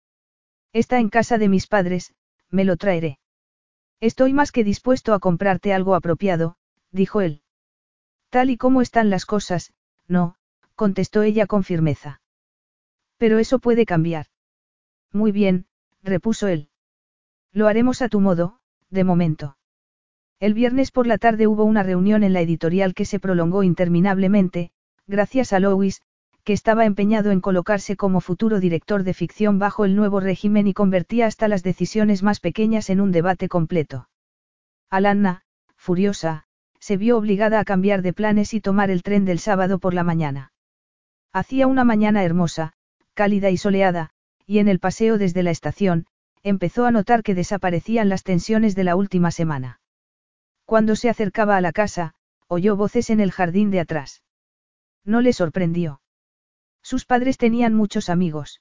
Está en casa de mis padres, me lo traeré. Estoy más que dispuesto a comprarte algo apropiado, dijo él. Tal y como están las cosas, no, contestó ella con firmeza. Pero eso puede cambiar. Muy bien, repuso él. Lo haremos a tu modo, de momento. El viernes por la tarde hubo una reunión en la editorial que se prolongó interminablemente, gracias a Lois, que estaba empeñado en colocarse como futuro director de ficción bajo el nuevo régimen y convertía hasta las decisiones más pequeñas en un debate completo. Alanna, furiosa, se vio obligada a cambiar de planes y tomar el tren del sábado por la mañana. Hacía una mañana hermosa, cálida y soleada, y en el paseo desde la estación, empezó a notar que desaparecían las tensiones de la última semana. Cuando se acercaba a la casa, oyó voces en el jardín de atrás. No le sorprendió. Sus padres tenían muchos amigos.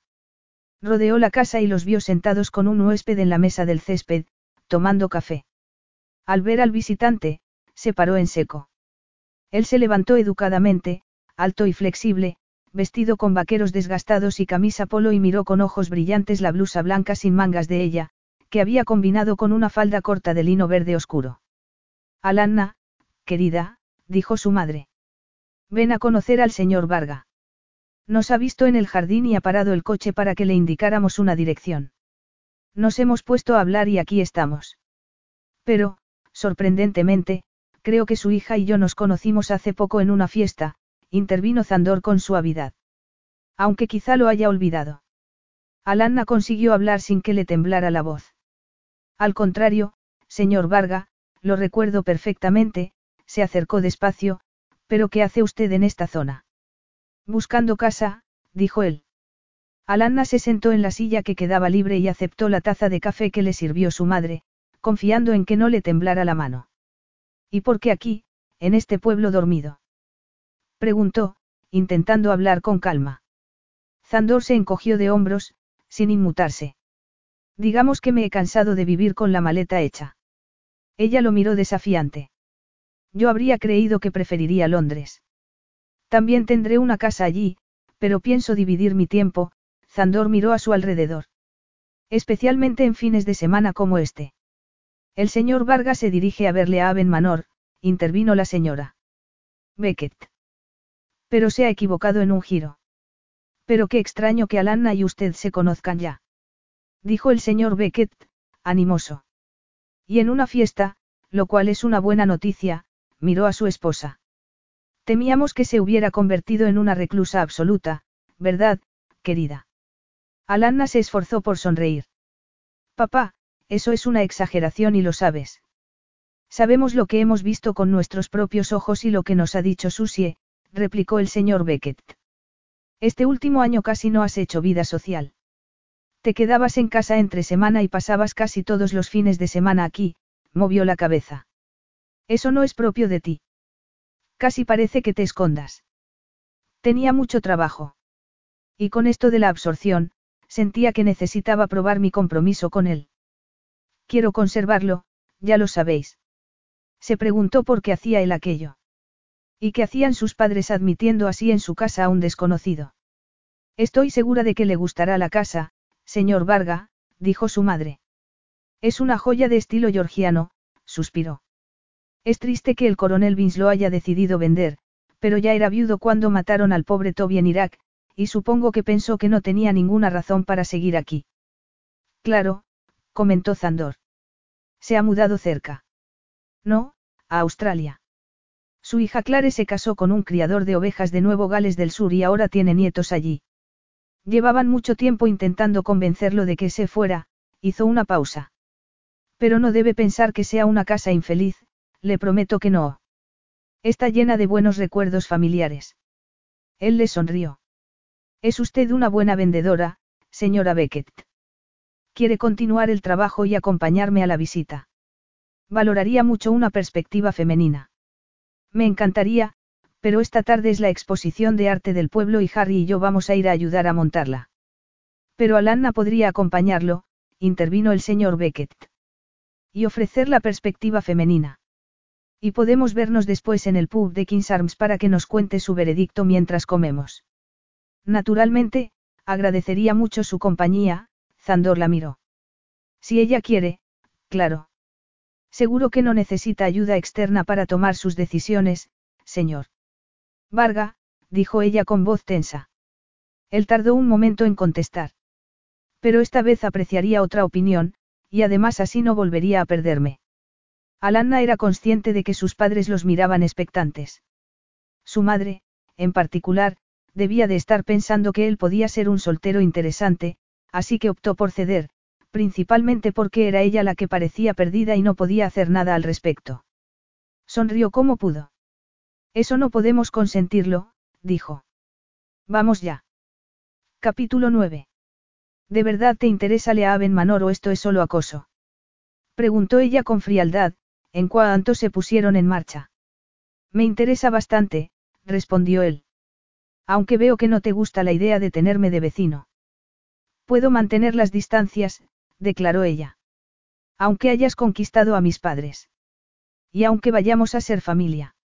Rodeó la casa y los vio sentados con un huésped en la mesa del césped, tomando café. Al ver al visitante, se paró en seco. Él se levantó educadamente, alto y flexible, vestido con vaqueros desgastados y camisa polo y miró con ojos brillantes la blusa blanca sin mangas de ella, que había combinado con una falda corta de lino verde oscuro. Alanna, querida, dijo su madre. Ven a conocer al señor Varga. Nos ha visto en el jardín y ha parado el coche para que le indicáramos una dirección. Nos hemos puesto a hablar y aquí estamos. Pero, sorprendentemente, creo que su hija y yo nos conocimos hace poco en una fiesta, intervino Zandor con suavidad. Aunque quizá lo haya olvidado. Alanna consiguió hablar sin que le temblara la voz. Al contrario, señor Varga, lo recuerdo perfectamente, se acercó despacio, pero ¿qué hace usted en esta zona? Buscando casa, dijo él. Alanna se sentó en la silla que quedaba libre y aceptó la taza de café que le sirvió su madre, confiando en que no le temblara la mano. ¿Y por qué aquí, en este pueblo dormido? Preguntó, intentando hablar con calma. Zandor se encogió de hombros, sin inmutarse. Digamos que me he cansado de vivir con la maleta hecha. Ella lo miró desafiante. Yo habría creído que preferiría Londres. También tendré una casa allí, pero pienso dividir mi tiempo, Zandor miró a su alrededor. Especialmente en fines de semana como este. El señor Vargas se dirige a verle a Aben Manor, intervino la señora. Beckett. Pero se ha equivocado en un giro. Pero qué extraño que Alanna y usted se conozcan ya. Dijo el señor Beckett, animoso. Y en una fiesta, lo cual es una buena noticia, miró a su esposa. Temíamos que se hubiera convertido en una reclusa absoluta, ¿verdad, querida? Alanna se esforzó por sonreír. Papá, eso es una exageración y lo sabes. Sabemos lo que hemos visto con nuestros propios ojos y lo que nos ha dicho Susie, replicó el señor Beckett. Este último año casi no has hecho vida social. Te quedabas en casa entre semana y pasabas casi todos los fines de semana aquí, movió la cabeza. Eso no es propio de ti. Casi parece que te escondas. Tenía mucho trabajo. Y con esto de la absorción, sentía que necesitaba probar mi compromiso con él. Quiero conservarlo, ya lo sabéis. Se preguntó por qué hacía él aquello. ¿Y qué hacían sus padres admitiendo así en su casa a un desconocido? Estoy segura de que le gustará la casa, señor Varga, dijo su madre. Es una joya de estilo georgiano, suspiró. Es triste que el coronel Vince lo haya decidido vender, pero ya era viudo cuando mataron al pobre Toby en Irak, y supongo que pensó que no tenía ninguna razón para seguir aquí. Claro, comentó Zandor. Se ha mudado cerca. No, a Australia. Su hija Clare se casó con un criador de ovejas de Nuevo Gales del Sur y ahora tiene nietos allí. Llevaban mucho tiempo intentando convencerlo de que se fuera, hizo una pausa. Pero no debe pensar que sea una casa infeliz, le prometo que no. Está llena de buenos recuerdos familiares. Él le sonrió. Es usted una buena vendedora, señora Beckett. Quiere continuar el trabajo y acompañarme a la visita. Valoraría mucho una perspectiva femenina. Me encantaría, pero esta tarde es la exposición de arte del pueblo y Harry y yo vamos a ir a ayudar a montarla. Pero Alanna podría acompañarlo, intervino el señor Beckett. Y ofrecer la perspectiva femenina. Y podemos vernos después en el pub de King's Arms para que nos cuente su veredicto mientras comemos. Naturalmente, agradecería mucho su compañía, Zandor la miró. Si ella quiere, claro. Seguro que no necesita ayuda externa para tomar sus decisiones, señor. Varga, dijo ella con voz tensa. Él tardó un momento en contestar. Pero esta vez apreciaría otra opinión, y además así no volvería a perderme. Alanna era consciente de que sus padres los miraban expectantes. Su madre, en particular, debía de estar pensando que él podía ser un soltero interesante, así que optó por ceder, principalmente porque era ella la que parecía perdida y no podía hacer nada al respecto. Sonrió como pudo. Eso no podemos consentirlo, dijo. Vamos ya. Capítulo 9. ¿De verdad te interesa Leaven Manor o esto es solo acoso? Preguntó ella con frialdad, en cuanto se pusieron en marcha. Me interesa bastante, respondió él. Aunque veo que no te gusta la idea de tenerme de vecino. Puedo mantener las distancias, declaró ella. Aunque hayas conquistado a mis padres. Y aunque vayamos a ser familia.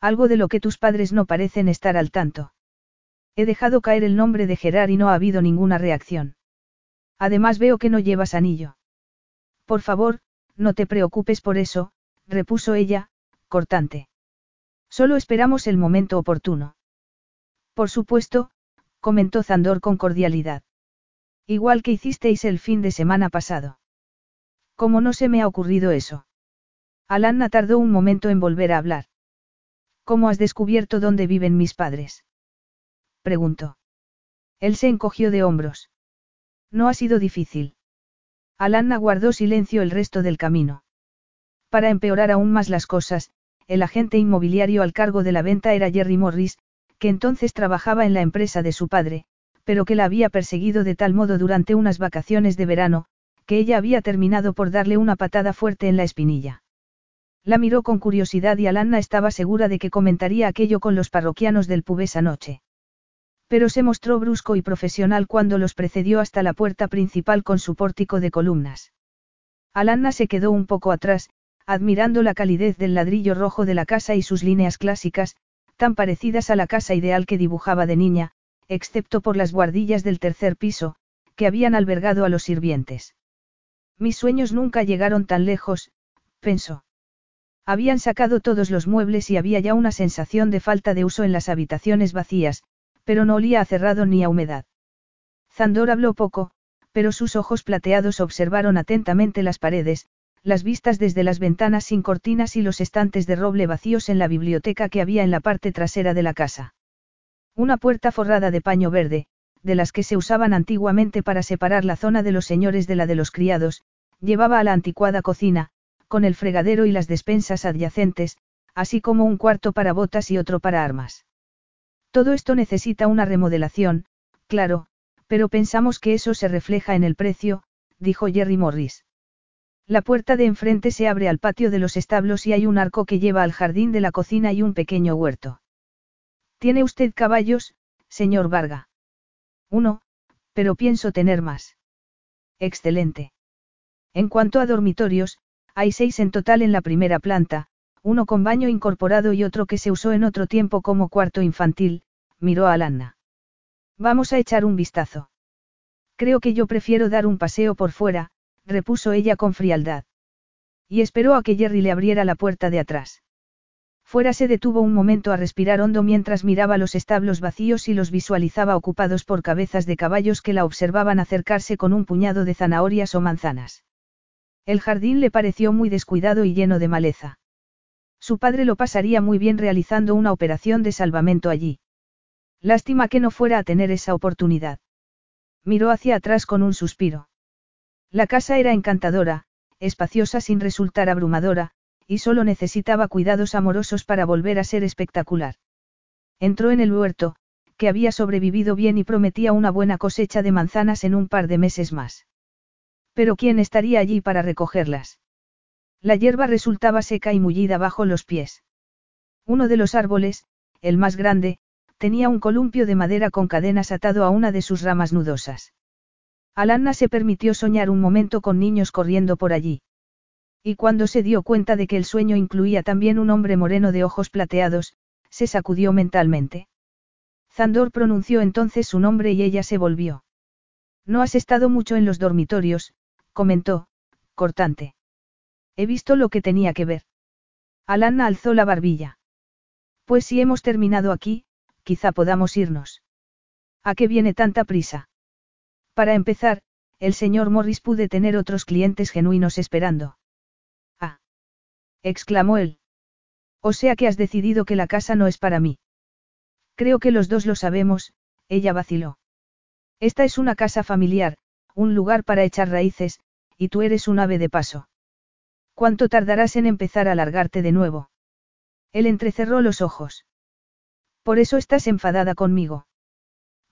Algo de lo que tus padres no parecen estar al tanto. He dejado caer el nombre de Gerard y no ha habido ninguna reacción. Además veo que no llevas anillo. Por favor, no te preocupes por eso, repuso ella, cortante. Solo esperamos el momento oportuno. Por supuesto, comentó Zandor con cordialidad. Igual que hicisteis el fin de semana pasado. ¿Cómo no se me ha ocurrido eso? Alanna tardó un momento en volver a hablar. ¿Cómo has descubierto dónde viven mis padres? Preguntó. Él se encogió de hombros. No ha sido difícil. Alanna guardó silencio el resto del camino. Para empeorar aún más las cosas, el agente inmobiliario al cargo de la venta era Jerry Morris, que entonces trabajaba en la empresa de su padre, pero que la había perseguido de tal modo durante unas vacaciones de verano, que ella había terminado por darle una patada fuerte en la espinilla. La miró con curiosidad y Alanna estaba segura de que comentaría aquello con los parroquianos del pub esa noche. Pero se mostró brusco y profesional cuando los precedió hasta la puerta principal con su pórtico de columnas. Alanna se quedó un poco atrás, admirando la calidez del ladrillo rojo de la casa y sus líneas clásicas, tan parecidas a la casa ideal que dibujaba de niña, excepto por las guardillas del tercer piso, que habían albergado a los sirvientes. Mis sueños nunca llegaron tan lejos, pensó. Habían sacado todos los muebles y había ya una sensación de falta de uso en las habitaciones vacías, pero no olía a cerrado ni a humedad. Zandor habló poco, pero sus ojos plateados observaron atentamente las paredes, las vistas desde las ventanas sin cortinas y los estantes de roble vacíos en la biblioteca que había en la parte trasera de la casa. Una puerta forrada de paño verde, de las que se usaban antiguamente para separar la zona de los señores de la de los criados, llevaba a la anticuada cocina, con el fregadero y las despensas adyacentes, así como un cuarto para botas y otro para armas. Todo esto necesita una remodelación, claro, pero pensamos que eso se refleja en el precio, dijo Jerry Morris. La puerta de enfrente se abre al patio de los establos y hay un arco que lleva al jardín de la cocina y un pequeño huerto. ¿Tiene usted caballos, señor Varga? Uno, pero pienso tener más. Excelente. En cuanto a dormitorios, hay seis en total en la primera planta, uno con baño incorporado y otro que se usó en otro tiempo como cuarto infantil, miró a Alanna. Vamos a echar un vistazo. Creo que yo prefiero dar un paseo por fuera, repuso ella con frialdad. Y esperó a que Jerry le abriera la puerta de atrás. Fuera se detuvo un momento a respirar hondo mientras miraba los establos vacíos y los visualizaba ocupados por cabezas de caballos que la observaban acercarse con un puñado de zanahorias o manzanas. El jardín le pareció muy descuidado y lleno de maleza. Su padre lo pasaría muy bien realizando una operación de salvamento allí. Lástima que no fuera a tener esa oportunidad. Miró hacia atrás con un suspiro. La casa era encantadora, espaciosa sin resultar abrumadora, y solo necesitaba cuidados amorosos para volver a ser espectacular. Entró en el huerto, que había sobrevivido bien y prometía una buena cosecha de manzanas en un par de meses más. Pero ¿quién estaría allí para recogerlas? La hierba resultaba seca y mullida bajo los pies. Uno de los árboles, el más grande, tenía un columpio de madera con cadenas atado a una de sus ramas nudosas. Alanna se permitió soñar un momento con niños corriendo por allí. Y cuando se dio cuenta de que el sueño incluía también un hombre moreno de ojos plateados, se sacudió mentalmente. Zandor pronunció entonces su nombre y ella se volvió. No has estado mucho en los dormitorios, comentó, cortante. He visto lo que tenía que ver. Alanna alzó la barbilla. Pues si hemos terminado aquí, quizá podamos irnos. ¿A qué viene tanta prisa? Para empezar, el señor Morris pude tener otros clientes genuinos esperando. Ah. exclamó él. O sea que has decidido que la casa no es para mí. Creo que los dos lo sabemos, ella vaciló. Esta es una casa familiar, un lugar para echar raíces, y tú eres un ave de paso. ¿Cuánto tardarás en empezar a largarte de nuevo? Él entrecerró los ojos. Por eso estás enfadada conmigo.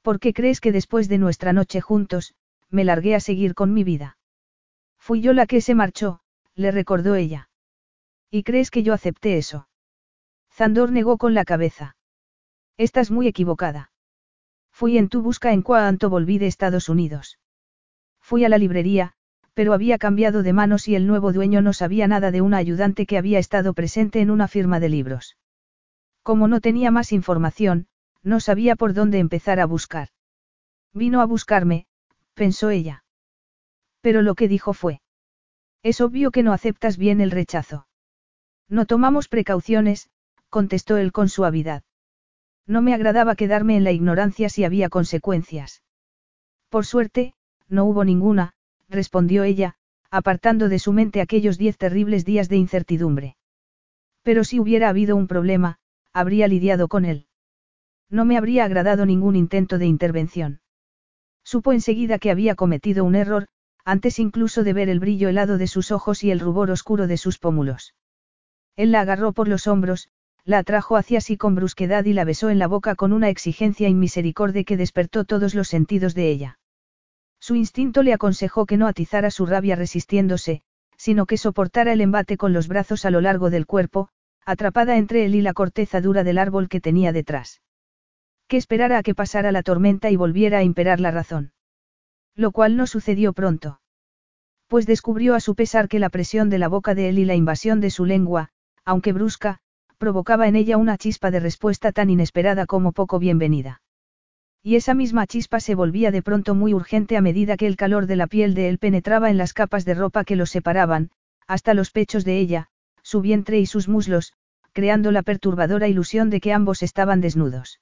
¿Por qué crees que después de nuestra noche juntos, me largué a seguir con mi vida? Fui yo la que se marchó, le recordó ella. ¿Y crees que yo acepté eso? Zandor negó con la cabeza. Estás muy equivocada. Fui en tu busca en cuanto volví de Estados Unidos. Fui a la librería, pero había cambiado de manos y el nuevo dueño no sabía nada de una ayudante que había estado presente en una firma de libros. Como no tenía más información, no sabía por dónde empezar a buscar. Vino a buscarme, pensó ella. Pero lo que dijo fue. Es obvio que no aceptas bien el rechazo. No tomamos precauciones, contestó él con suavidad. No me agradaba quedarme en la ignorancia si había consecuencias. Por suerte, no hubo ninguna, respondió ella, apartando de su mente aquellos diez terribles días de incertidumbre. Pero si hubiera habido un problema, habría lidiado con él. No me habría agradado ningún intento de intervención. Supo enseguida que había cometido un error, antes incluso de ver el brillo helado de sus ojos y el rubor oscuro de sus pómulos. Él la agarró por los hombros, la atrajo hacia sí con brusquedad y la besó en la boca con una exigencia inmisericordia que despertó todos los sentidos de ella. Su instinto le aconsejó que no atizara su rabia resistiéndose, sino que soportara el embate con los brazos a lo largo del cuerpo, atrapada entre él y la corteza dura del árbol que tenía detrás. Que esperara a que pasara la tormenta y volviera a imperar la razón. Lo cual no sucedió pronto. Pues descubrió a su pesar que la presión de la boca de él y la invasión de su lengua, aunque brusca, provocaba en ella una chispa de respuesta tan inesperada como poco bienvenida. Y esa misma chispa se volvía de pronto muy urgente a medida que el calor de la piel de él penetraba en las capas de ropa que los separaban, hasta los pechos de ella, su vientre y sus muslos, creando la perturbadora ilusión de que ambos estaban desnudos.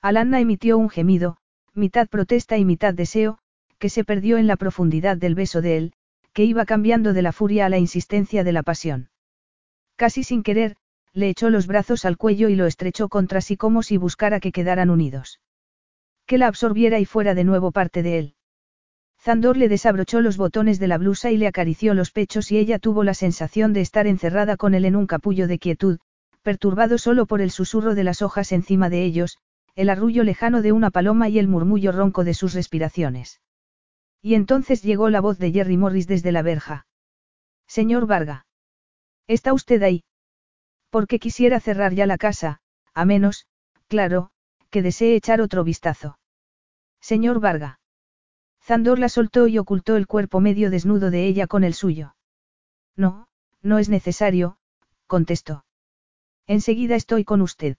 Alanna emitió un gemido, mitad protesta y mitad deseo, que se perdió en la profundidad del beso de él, que iba cambiando de la furia a la insistencia de la pasión. Casi sin querer, le echó los brazos al cuello y lo estrechó contra sí como si buscara que quedaran unidos. Que la absorbiera y fuera de nuevo parte de él. Zandor le desabrochó los botones de la blusa y le acarició los pechos y ella tuvo la sensación de estar encerrada con él en un capullo de quietud, perturbado solo por el susurro de las hojas encima de ellos, el arrullo lejano de una paloma y el murmullo ronco de sus respiraciones. Y entonces llegó la voz de Jerry Morris desde la verja. Señor Varga. ¿Está usted ahí? Porque quisiera cerrar ya la casa, a menos, claro, que desee echar otro vistazo. Señor Varga. Zandor la soltó y ocultó el cuerpo medio desnudo de ella con el suyo. No, no es necesario, contestó. Enseguida estoy con usted.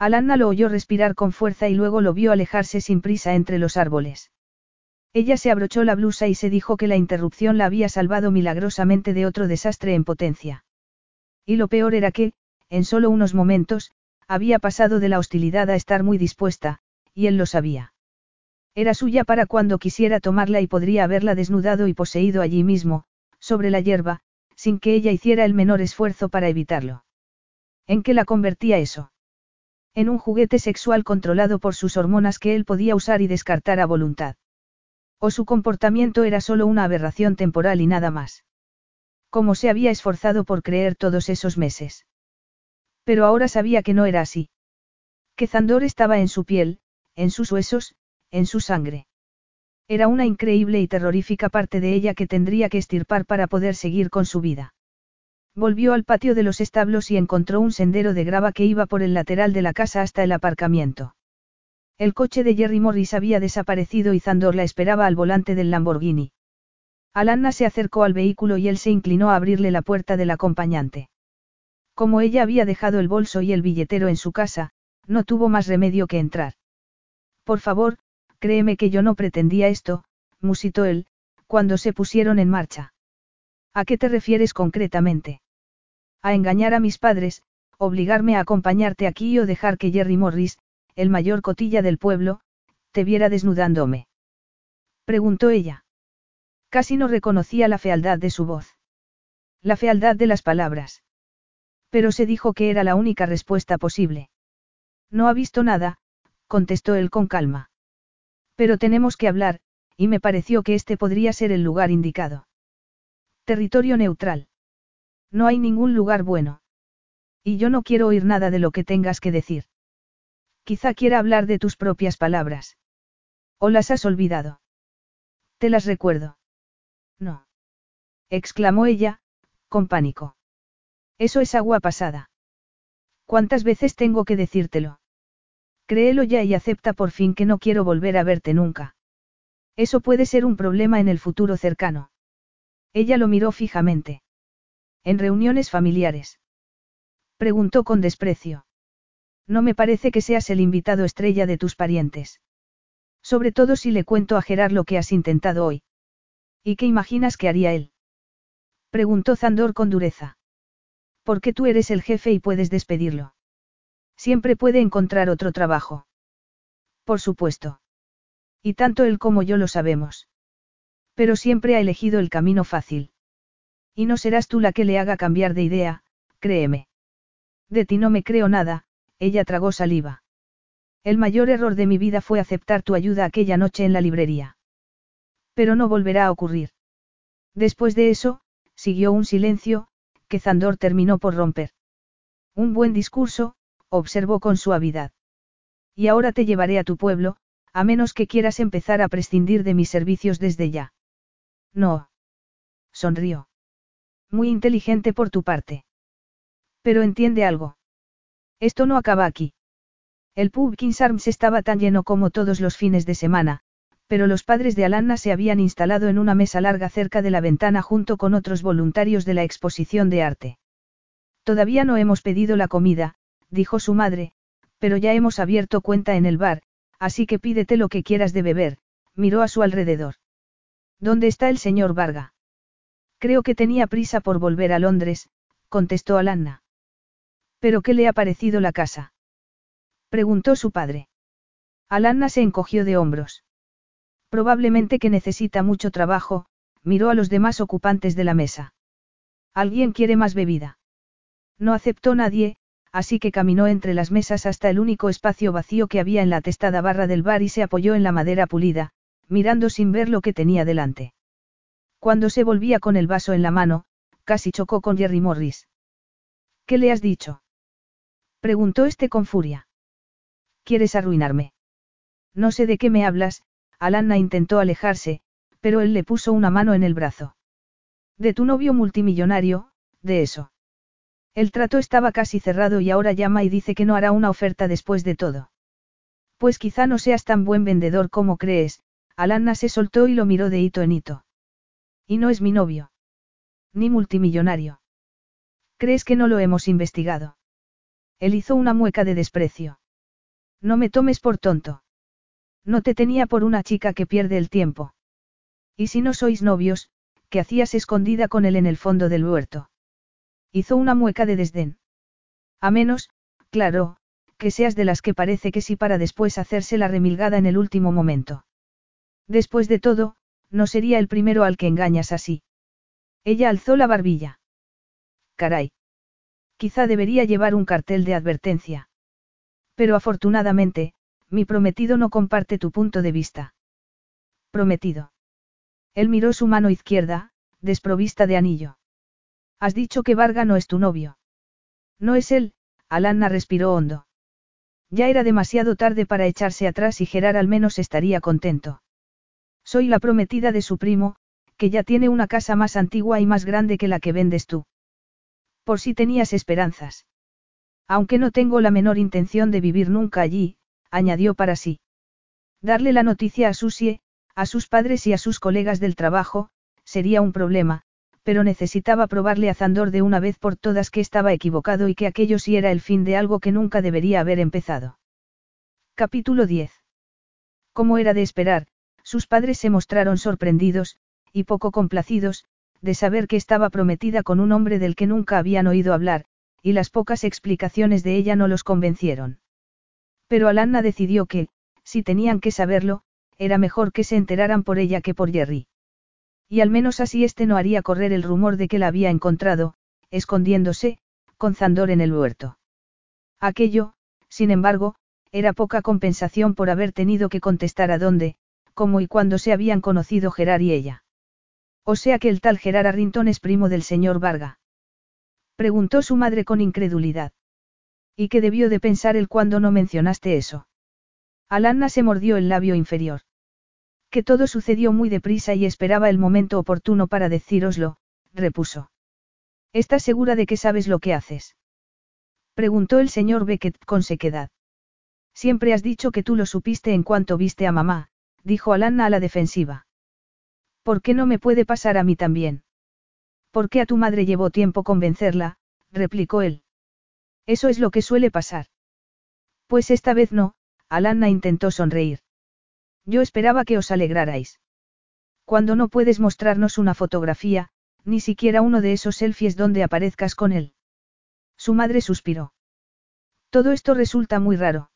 Alanna lo oyó respirar con fuerza y luego lo vio alejarse sin prisa entre los árboles. Ella se abrochó la blusa y se dijo que la interrupción la había salvado milagrosamente de otro desastre en potencia. Y lo peor era que, en solo unos momentos, había pasado de la hostilidad a estar muy dispuesta, y él lo sabía. Era suya para cuando quisiera tomarla y podría haberla desnudado y poseído allí mismo, sobre la hierba, sin que ella hiciera el menor esfuerzo para evitarlo. ¿En qué la convertía eso? En un juguete sexual controlado por sus hormonas que él podía usar y descartar a voluntad. O su comportamiento era solo una aberración temporal y nada más. ¿Cómo se había esforzado por creer todos esos meses? Pero ahora sabía que no era así. Que Zandor estaba en su piel, en sus huesos, en su sangre. Era una increíble y terrorífica parte de ella que tendría que estirpar para poder seguir con su vida. Volvió al patio de los establos y encontró un sendero de grava que iba por el lateral de la casa hasta el aparcamiento. El coche de Jerry Morris había desaparecido y Zandor la esperaba al volante del Lamborghini. Alanna se acercó al vehículo y él se inclinó a abrirle la puerta del acompañante. Como ella había dejado el bolso y el billetero en su casa, no tuvo más remedio que entrar. Por favor, créeme que yo no pretendía esto, musitó él, cuando se pusieron en marcha. ¿A qué te refieres concretamente? A engañar a mis padres, obligarme a acompañarte aquí o dejar que Jerry Morris, el mayor cotilla del pueblo, te viera desnudándome. Preguntó ella. Casi no reconocía la fealdad de su voz. La fealdad de las palabras. Pero se dijo que era la única respuesta posible. No ha visto nada, contestó él con calma. Pero tenemos que hablar, y me pareció que este podría ser el lugar indicado. Territorio neutral. No hay ningún lugar bueno. Y yo no quiero oír nada de lo que tengas que decir. Quizá quiera hablar de tus propias palabras. ¿O las has olvidado? Te las recuerdo. No. exclamó ella, con pánico. Eso es agua pasada. ¿Cuántas veces tengo que decírtelo? Créelo ya y acepta por fin que no quiero volver a verte nunca. Eso puede ser un problema en el futuro cercano. Ella lo miró fijamente. En reuniones familiares. Preguntó con desprecio. No me parece que seas el invitado estrella de tus parientes. Sobre todo si le cuento a Gerard lo que has intentado hoy. ¿Y qué imaginas que haría él? Preguntó Zandor con dureza. Porque tú eres el jefe y puedes despedirlo. Siempre puede encontrar otro trabajo. Por supuesto. Y tanto él como yo lo sabemos. Pero siempre ha elegido el camino fácil. Y no serás tú la que le haga cambiar de idea, créeme. De ti no me creo nada, ella tragó saliva. El mayor error de mi vida fue aceptar tu ayuda aquella noche en la librería. Pero no volverá a ocurrir. Después de eso, siguió un silencio, que Zandor terminó por romper. Un buen discurso, observó con suavidad. Y ahora te llevaré a tu pueblo, a menos que quieras empezar a prescindir de mis servicios desde ya. No. Sonrió. Muy inteligente por tu parte. Pero entiende algo. Esto no acaba aquí. El pub Kings Arms estaba tan lleno como todos los fines de semana, pero los padres de Alanna se habían instalado en una mesa larga cerca de la ventana junto con otros voluntarios de la exposición de arte. Todavía no hemos pedido la comida, dijo su madre, pero ya hemos abierto cuenta en el bar, así que pídete lo que quieras de beber, miró a su alrededor. ¿Dónde está el señor Varga? Creo que tenía prisa por volver a Londres, contestó Alanna. ¿Pero qué le ha parecido la casa? preguntó su padre. Alanna se encogió de hombros. Probablemente que necesita mucho trabajo, miró a los demás ocupantes de la mesa. ¿Alguien quiere más bebida? No aceptó nadie, así que caminó entre las mesas hasta el único espacio vacío que había en la testada barra del bar y se apoyó en la madera pulida, mirando sin ver lo que tenía delante. Cuando se volvía con el vaso en la mano, casi chocó con Jerry Morris. ¿Qué le has dicho? Preguntó este con furia. ¿Quieres arruinarme? No sé de qué me hablas, Alanna intentó alejarse, pero él le puso una mano en el brazo. De tu novio multimillonario, de eso. El trato estaba casi cerrado y ahora llama y dice que no hará una oferta después de todo. Pues quizá no seas tan buen vendedor como crees, Alanna se soltó y lo miró de hito en hito. Y no es mi novio. Ni multimillonario. ¿Crees que no lo hemos investigado? Él hizo una mueca de desprecio. No me tomes por tonto. No te tenía por una chica que pierde el tiempo. Y si no sois novios, ¿qué hacías escondida con él en el fondo del huerto? Hizo una mueca de desdén. A menos, claro, que seas de las que parece que sí para después hacerse la remilgada en el último momento. Después de todo, no sería el primero al que engañas así. Ella alzó la barbilla. Caray. Quizá debería llevar un cartel de advertencia. Pero afortunadamente, mi prometido no comparte tu punto de vista. Prometido. Él miró su mano izquierda, desprovista de anillo. Has dicho que Varga no es tu novio. No es él, Alanna respiró hondo. Ya era demasiado tarde para echarse atrás y Gerard al menos estaría contento. Soy la prometida de su primo, que ya tiene una casa más antigua y más grande que la que vendes tú. Por si tenías esperanzas. Aunque no tengo la menor intención de vivir nunca allí, añadió para sí. Darle la noticia a Susie, a sus padres y a sus colegas del trabajo, sería un problema, pero necesitaba probarle a Zandor de una vez por todas que estaba equivocado y que aquello sí era el fin de algo que nunca debería haber empezado. Capítulo 10. Como era de esperar, sus padres se mostraron sorprendidos, y poco complacidos, de saber que estaba prometida con un hombre del que nunca habían oído hablar, y las pocas explicaciones de ella no los convencieron. Pero Alanna decidió que, si tenían que saberlo, era mejor que se enteraran por ella que por Jerry. Y al menos así este no haría correr el rumor de que la había encontrado, escondiéndose, con Zandor en el huerto. Aquello, sin embargo, era poca compensación por haber tenido que contestar a dónde, cómo y cuándo se habían conocido Gerard y ella. O sea que el tal Gerard Arrington es primo del señor Varga. Preguntó su madre con incredulidad. ¿Y qué debió de pensar él cuando no mencionaste eso? Alanna se mordió el labio inferior. Que todo sucedió muy deprisa y esperaba el momento oportuno para decíroslo, repuso. ¿Estás segura de que sabes lo que haces? Preguntó el señor Beckett con sequedad. Siempre has dicho que tú lo supiste en cuanto viste a mamá, dijo Alanna a la defensiva. ¿Por qué no me puede pasar a mí también? ¿Por qué a tu madre llevó tiempo convencerla? replicó él. Eso es lo que suele pasar. Pues esta vez no, Alanna intentó sonreír. Yo esperaba que os alegrarais. Cuando no puedes mostrarnos una fotografía, ni siquiera uno de esos selfies donde aparezcas con él. Su madre suspiró. Todo esto resulta muy raro.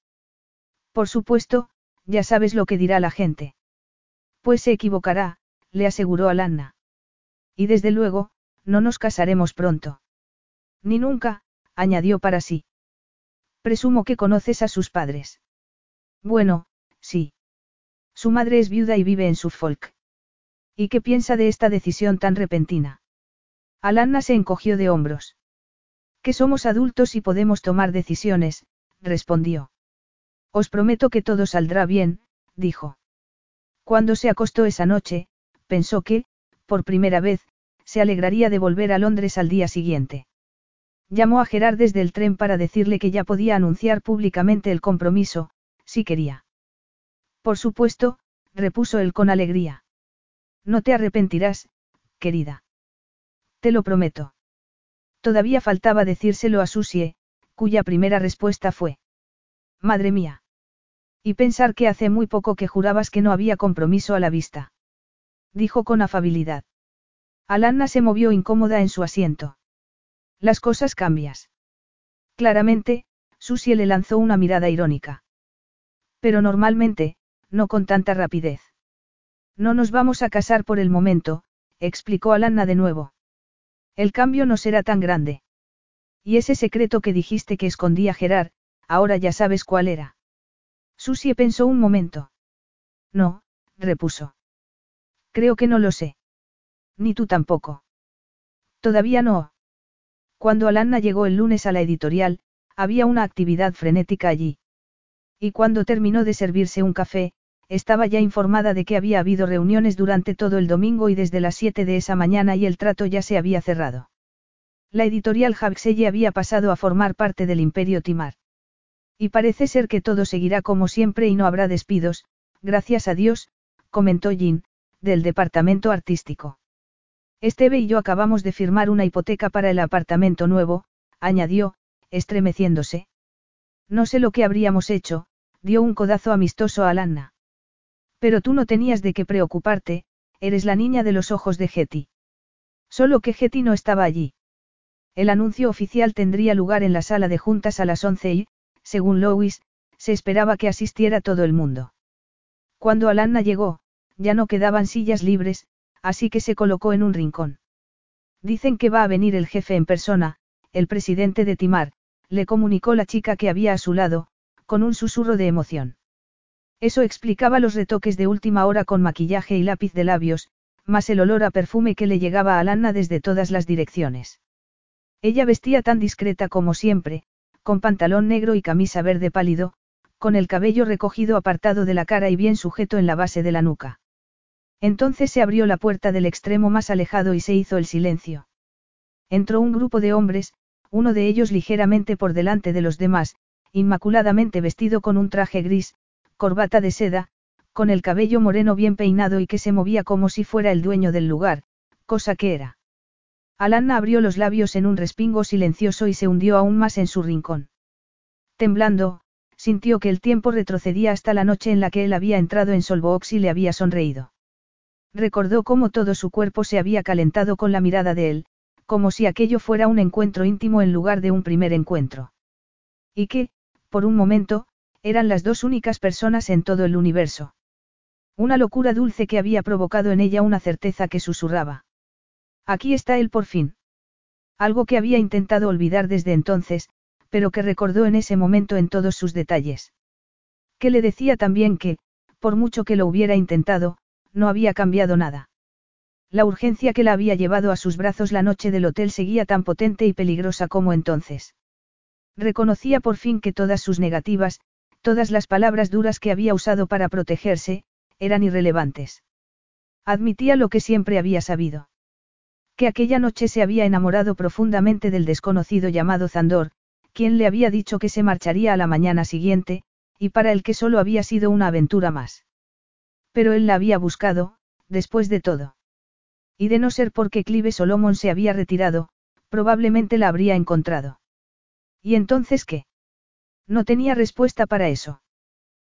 Por supuesto, ya sabes lo que dirá la gente. Pues se equivocará, le aseguró Alanna. Y desde luego, no nos casaremos pronto. Ni nunca, añadió para sí. Presumo que conoces a sus padres. Bueno, sí. Su madre es viuda y vive en Suffolk. ¿Y qué piensa de esta decisión tan repentina? Alanna se encogió de hombros. Que somos adultos y podemos tomar decisiones, respondió. Os prometo que todo saldrá bien, dijo. Cuando se acostó esa noche, pensó que, por primera vez, se alegraría de volver a Londres al día siguiente. Llamó a Gerard desde el tren para decirle que ya podía anunciar públicamente el compromiso, si quería. Por supuesto, repuso él con alegría. No te arrepentirás, querida. Te lo prometo. Todavía faltaba decírselo a Susie, cuya primera respuesta fue. Madre mía. Y pensar que hace muy poco que jurabas que no había compromiso a la vista. Dijo con afabilidad. Alanna se movió incómoda en su asiento. Las cosas cambias. Claramente, Susie le lanzó una mirada irónica. Pero normalmente, no con tanta rapidez. No nos vamos a casar por el momento, explicó Alanna de nuevo. El cambio no será tan grande. Y ese secreto que dijiste que escondía Gerard, ahora ya sabes cuál era. Susie pensó un momento. No, repuso. Creo que no lo sé. Ni tú tampoco. Todavía no. Cuando Alanna llegó el lunes a la editorial, había una actividad frenética allí. Y cuando terminó de servirse un café, estaba ya informada de que había habido reuniones durante todo el domingo y desde las 7 de esa mañana y el trato ya se había cerrado. La editorial Huxley había pasado a formar parte del imperio Timar. Y parece ser que todo seguirá como siempre y no habrá despidos, gracias a Dios, comentó Jean, del departamento artístico. Esteve y yo acabamos de firmar una hipoteca para el apartamento nuevo, añadió, estremeciéndose. No sé lo que habríamos hecho, dio un codazo amistoso a Alanna. Pero tú no tenías de qué preocuparte, eres la niña de los ojos de Getty. Solo que Getty no estaba allí. El anuncio oficial tendría lugar en la sala de juntas a las once y, según Lois, se esperaba que asistiera todo el mundo. Cuando Alanna llegó, ya no quedaban sillas libres, así que se colocó en un rincón. Dicen que va a venir el jefe en persona, el presidente de Timar, le comunicó la chica que había a su lado, con un susurro de emoción. Eso explicaba los retoques de última hora con maquillaje y lápiz de labios, más el olor a perfume que le llegaba a Alanna desde todas las direcciones. Ella vestía tan discreta como siempre, con pantalón negro y camisa verde pálido, con el cabello recogido apartado de la cara y bien sujeto en la base de la nuca. Entonces se abrió la puerta del extremo más alejado y se hizo el silencio. Entró un grupo de hombres, uno de ellos ligeramente por delante de los demás, inmaculadamente vestido con un traje gris, corbata de seda, con el cabello moreno bien peinado y que se movía como si fuera el dueño del lugar, cosa que era. Alanna abrió los labios en un respingo silencioso y se hundió aún más en su rincón. Temblando, sintió que el tiempo retrocedía hasta la noche en la que él había entrado en Solvoox y le había sonreído. Recordó cómo todo su cuerpo se había calentado con la mirada de él, como si aquello fuera un encuentro íntimo en lugar de un primer encuentro. Y que, por un momento, eran las dos únicas personas en todo el universo. Una locura dulce que había provocado en ella una certeza que susurraba. Aquí está él por fin. Algo que había intentado olvidar desde entonces, pero que recordó en ese momento en todos sus detalles. Que le decía también que, por mucho que lo hubiera intentado, no había cambiado nada. La urgencia que la había llevado a sus brazos la noche del hotel seguía tan potente y peligrosa como entonces. Reconocía por fin que todas sus negativas, todas las palabras duras que había usado para protegerse, eran irrelevantes. Admitía lo que siempre había sabido. Que aquella noche se había enamorado profundamente del desconocido llamado Zandor, quien le había dicho que se marcharía a la mañana siguiente, y para el que solo había sido una aventura más. Pero él la había buscado, después de todo. Y de no ser porque Clive Solomon se había retirado, probablemente la habría encontrado. ¿Y entonces qué? No tenía respuesta para eso.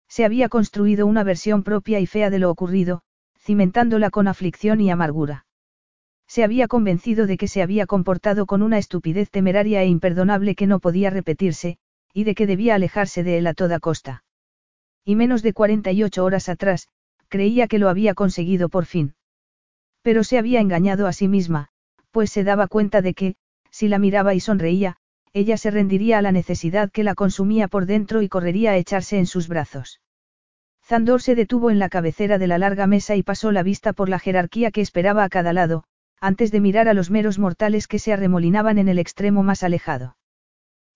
Se había construido una versión propia y fea de lo ocurrido, cimentándola con aflicción y amargura. Se había convencido de que se había comportado con una estupidez temeraria e imperdonable que no podía repetirse, y de que debía alejarse de él a toda costa. Y menos de 48 horas atrás, creía que lo había conseguido por fin. Pero se había engañado a sí misma, pues se daba cuenta de que, si la miraba y sonreía, ella se rendiría a la necesidad que la consumía por dentro y correría a echarse en sus brazos. Zandor se detuvo en la cabecera de la larga mesa y pasó la vista por la jerarquía que esperaba a cada lado, antes de mirar a los meros mortales que se arremolinaban en el extremo más alejado.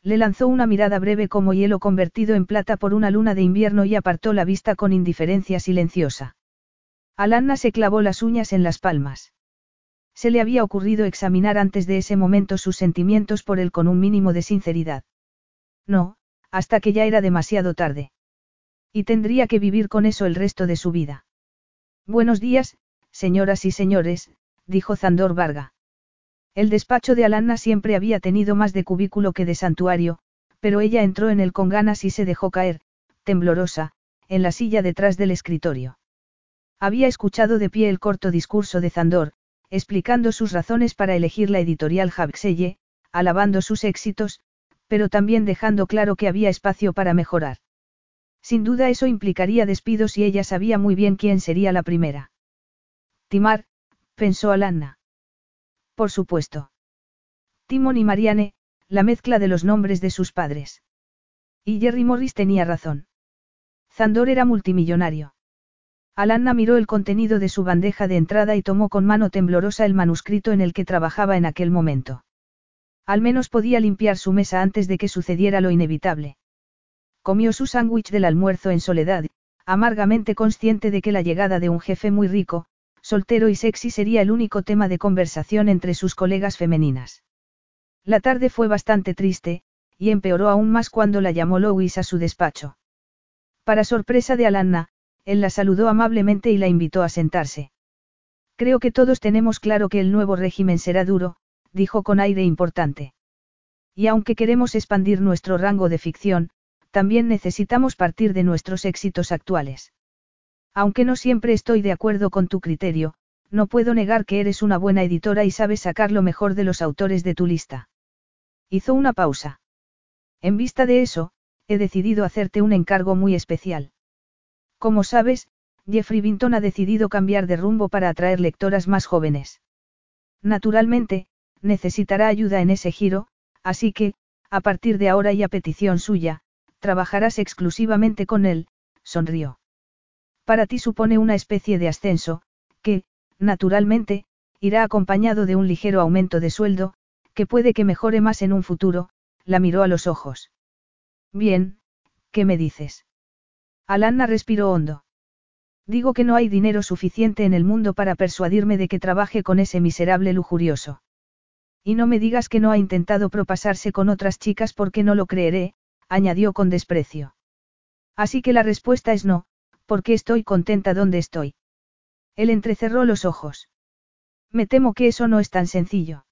Le lanzó una mirada breve como hielo convertido en plata por una luna de invierno y apartó la vista con indiferencia silenciosa. Alanna se clavó las uñas en las palmas. Se le había ocurrido examinar antes de ese momento sus sentimientos por él con un mínimo de sinceridad. No, hasta que ya era demasiado tarde. Y tendría que vivir con eso el resto de su vida. Buenos días, señoras y señores, dijo Zandor Varga. El despacho de Alanna siempre había tenido más de cubículo que de santuario, pero ella entró en él con ganas y se dejó caer, temblorosa, en la silla detrás del escritorio. Había escuchado de pie el corto discurso de Zandor, explicando sus razones para elegir la editorial Habselle, alabando sus éxitos, pero también dejando claro que había espacio para mejorar. Sin duda eso implicaría despidos y ella sabía muy bien quién sería la primera. Timar, pensó Alanna. Por supuesto. Timon y Marianne, la mezcla de los nombres de sus padres. Y Jerry Morris tenía razón. Zandor era multimillonario. Alanna miró el contenido de su bandeja de entrada y tomó con mano temblorosa el manuscrito en el que trabajaba en aquel momento. Al menos podía limpiar su mesa antes de que sucediera lo inevitable. Comió su sándwich del almuerzo en soledad, amargamente consciente de que la llegada de un jefe muy rico, soltero y sexy sería el único tema de conversación entre sus colegas femeninas. La tarde fue bastante triste, y empeoró aún más cuando la llamó Louis a su despacho. Para sorpresa de Alanna, él la saludó amablemente y la invitó a sentarse. Creo que todos tenemos claro que el nuevo régimen será duro, dijo con aire importante. Y aunque queremos expandir nuestro rango de ficción, también necesitamos partir de nuestros éxitos actuales. Aunque no siempre estoy de acuerdo con tu criterio, no puedo negar que eres una buena editora y sabes sacar lo mejor de los autores de tu lista. Hizo una pausa. En vista de eso, he decidido hacerte un encargo muy especial. Como sabes, Jeffrey Vinton ha decidido cambiar de rumbo para atraer lectoras más jóvenes. Naturalmente, necesitará ayuda en ese giro, así que, a partir de ahora y a petición suya, trabajarás exclusivamente con él, sonrió. Para ti supone una especie de ascenso, que, naturalmente, irá acompañado de un ligero aumento de sueldo, que puede que mejore más en un futuro, la miró a los ojos. Bien, ¿qué me dices? Alanna respiró hondo. Digo que no hay dinero suficiente en el mundo para persuadirme de que trabaje con ese miserable lujurioso. Y no me digas que no ha intentado propasarse con otras chicas porque no lo creeré, añadió con desprecio. Así que la respuesta es no, porque estoy contenta donde estoy. Él entrecerró los ojos. Me temo que eso no es tan sencillo.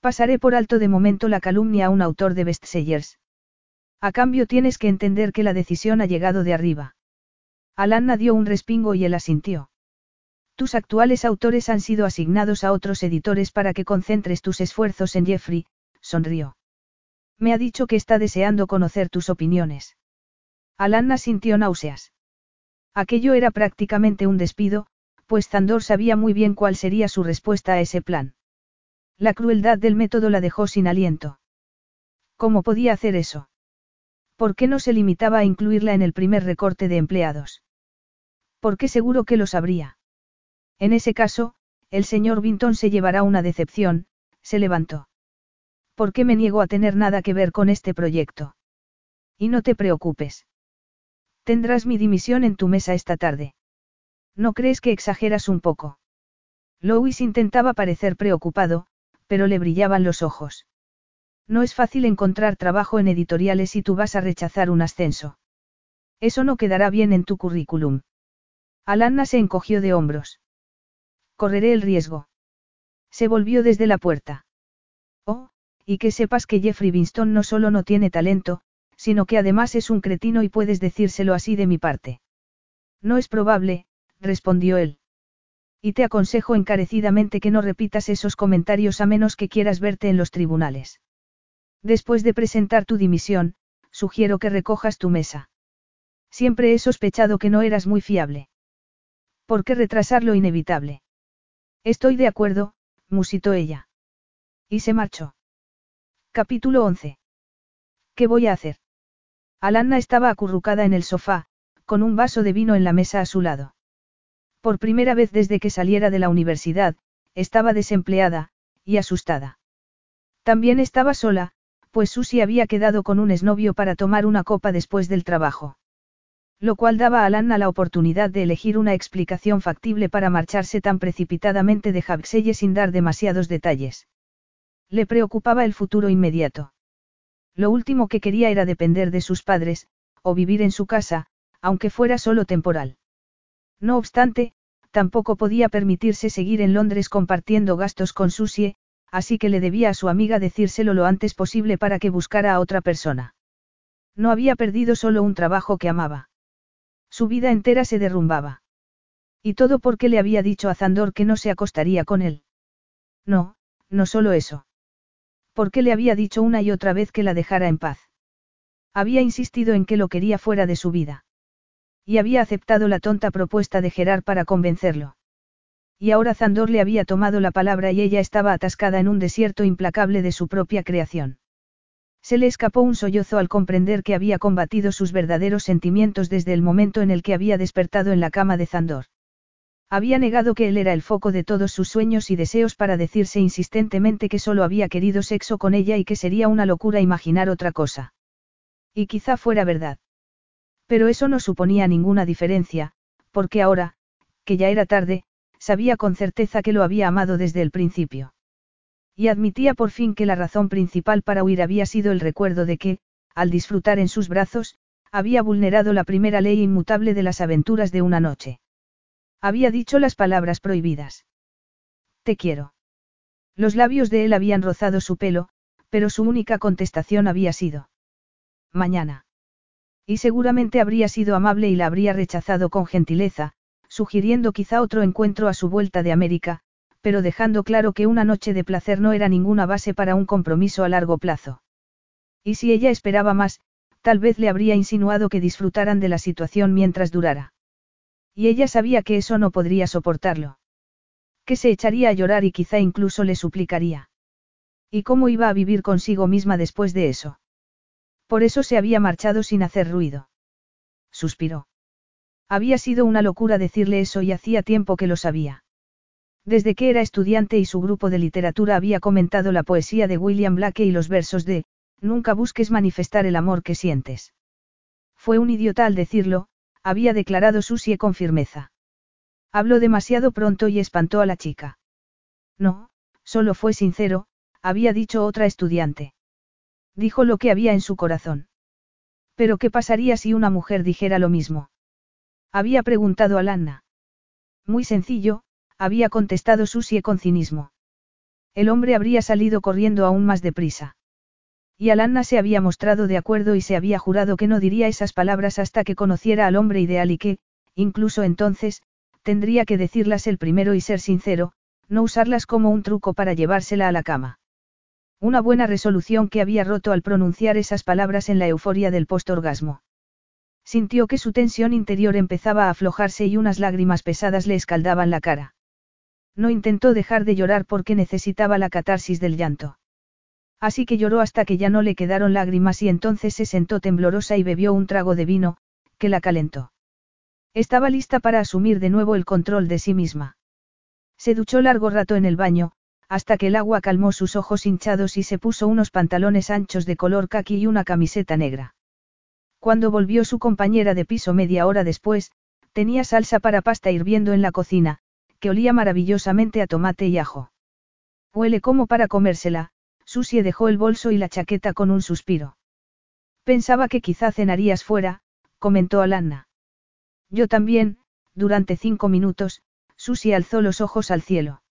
Pasaré por alto de momento la calumnia a un autor de bestsellers. A cambio tienes que entender que la decisión ha llegado de arriba. Alanna dio un respingo y él asintió. Tus actuales autores han sido asignados a otros editores para que concentres tus esfuerzos en Jeffrey, sonrió. Me ha dicho que está deseando conocer tus opiniones. Alanna sintió náuseas. Aquello era prácticamente un despido, pues Zandor sabía muy bien cuál sería su respuesta a ese plan. La crueldad del método la dejó sin aliento. ¿Cómo podía hacer eso? ¿Por qué no se limitaba a incluirla en el primer recorte de empleados? Porque seguro que lo sabría. En ese caso, el señor Vinton se llevará una decepción, se levantó. ¿Por qué me niego a tener nada que ver con este proyecto? Y no te preocupes. Tendrás mi dimisión en tu mesa esta tarde. ¿No crees que exageras un poco? Louis intentaba parecer preocupado, pero le brillaban los ojos. No es fácil encontrar trabajo en editoriales y tú vas a rechazar un ascenso. Eso no quedará bien en tu currículum. Alanna se encogió de hombros. Correré el riesgo. Se volvió desde la puerta. Oh, y que sepas que Jeffrey Winston no solo no tiene talento, sino que además es un cretino y puedes decírselo así de mi parte. No es probable, respondió él. Y te aconsejo encarecidamente que no repitas esos comentarios a menos que quieras verte en los tribunales. Después de presentar tu dimisión, sugiero que recojas tu mesa. Siempre he sospechado que no eras muy fiable. ¿Por qué retrasar lo inevitable? Estoy de acuerdo, musitó ella. Y se marchó. Capítulo 11. ¿Qué voy a hacer? Alanna estaba acurrucada en el sofá, con un vaso de vino en la mesa a su lado. Por primera vez desde que saliera de la universidad, estaba desempleada, y asustada. También estaba sola, pues Susie había quedado con un exnovio para tomar una copa después del trabajo. Lo cual daba a Alanna la oportunidad de elegir una explicación factible para marcharse tan precipitadamente de Haxelle sin dar demasiados detalles. Le preocupaba el futuro inmediato. Lo último que quería era depender de sus padres, o vivir en su casa, aunque fuera solo temporal. No obstante, tampoco podía permitirse seguir en Londres compartiendo gastos con Susie, así que le debía a su amiga decírselo lo antes posible para que buscara a otra persona. No había perdido solo un trabajo que amaba. Su vida entera se derrumbaba. Y todo porque le había dicho a Zandor que no se acostaría con él. No, no solo eso porque le había dicho una y otra vez que la dejara en paz. Había insistido en que lo quería fuera de su vida. Y había aceptado la tonta propuesta de Gerard para convencerlo. Y ahora Zandor le había tomado la palabra y ella estaba atascada en un desierto implacable de su propia creación. Se le escapó un sollozo al comprender que había combatido sus verdaderos sentimientos desde el momento en el que había despertado en la cama de Zandor. Había negado que él era el foco de todos sus sueños y deseos para decirse insistentemente que solo había querido sexo con ella y que sería una locura imaginar otra cosa. Y quizá fuera verdad. Pero eso no suponía ninguna diferencia, porque ahora, que ya era tarde, sabía con certeza que lo había amado desde el principio. Y admitía por fin que la razón principal para huir había sido el recuerdo de que, al disfrutar en sus brazos, había vulnerado la primera ley inmutable de las aventuras de una noche. Había dicho las palabras prohibidas. Te quiero. Los labios de él habían rozado su pelo, pero su única contestación había sido. Mañana. Y seguramente habría sido amable y la habría rechazado con gentileza, sugiriendo quizá otro encuentro a su vuelta de América, pero dejando claro que una noche de placer no era ninguna base para un compromiso a largo plazo. Y si ella esperaba más, tal vez le habría insinuado que disfrutaran de la situación mientras durara. Y ella sabía que eso no podría soportarlo. Que se echaría a llorar y quizá incluso le suplicaría. ¿Y cómo iba a vivir consigo misma después de eso? Por eso se había marchado sin hacer ruido. Suspiró. Había sido una locura decirle eso y hacía tiempo que lo sabía. Desde que era estudiante y su grupo de literatura había comentado la poesía de William Blake y los versos de, Nunca busques manifestar el amor que sientes. Fue un idiota al decirlo, había declarado Susie con firmeza. Habló demasiado pronto y espantó a la chica. No, solo fue sincero, había dicho otra estudiante. Dijo lo que había en su corazón. Pero ¿qué pasaría si una mujer dijera lo mismo? Había preguntado a Lanna. Muy sencillo, había contestado Susie con cinismo. El hombre habría salido corriendo aún más deprisa. Y Alanna se había mostrado de acuerdo y se había jurado que no diría esas palabras hasta que conociera al hombre ideal y que, incluso entonces, tendría que decirlas el primero y ser sincero, no usarlas como un truco para llevársela a la cama. Una buena resolución que había roto al pronunciar esas palabras en la euforia del postorgasmo. Sintió que su tensión interior empezaba a aflojarse y unas lágrimas pesadas le escaldaban la cara. No intentó dejar de llorar porque necesitaba la catarsis del llanto. Así que lloró hasta que ya no le quedaron lágrimas y entonces se sentó temblorosa y bebió un trago de vino, que la calentó. Estaba lista para asumir de nuevo el control de sí misma. Se duchó largo rato en el baño, hasta que el agua calmó sus ojos hinchados y se puso unos pantalones anchos de color caqui y una camiseta negra. Cuando volvió su compañera de piso media hora después, tenía salsa para pasta hirviendo en la cocina, que olía maravillosamente a tomate y ajo. Huele como para comérsela, Susie dejó el bolso y la chaqueta con un suspiro. Pensaba que quizá cenarías fuera, comentó Alanna. Yo también, durante cinco minutos, Susie alzó los ojos al cielo.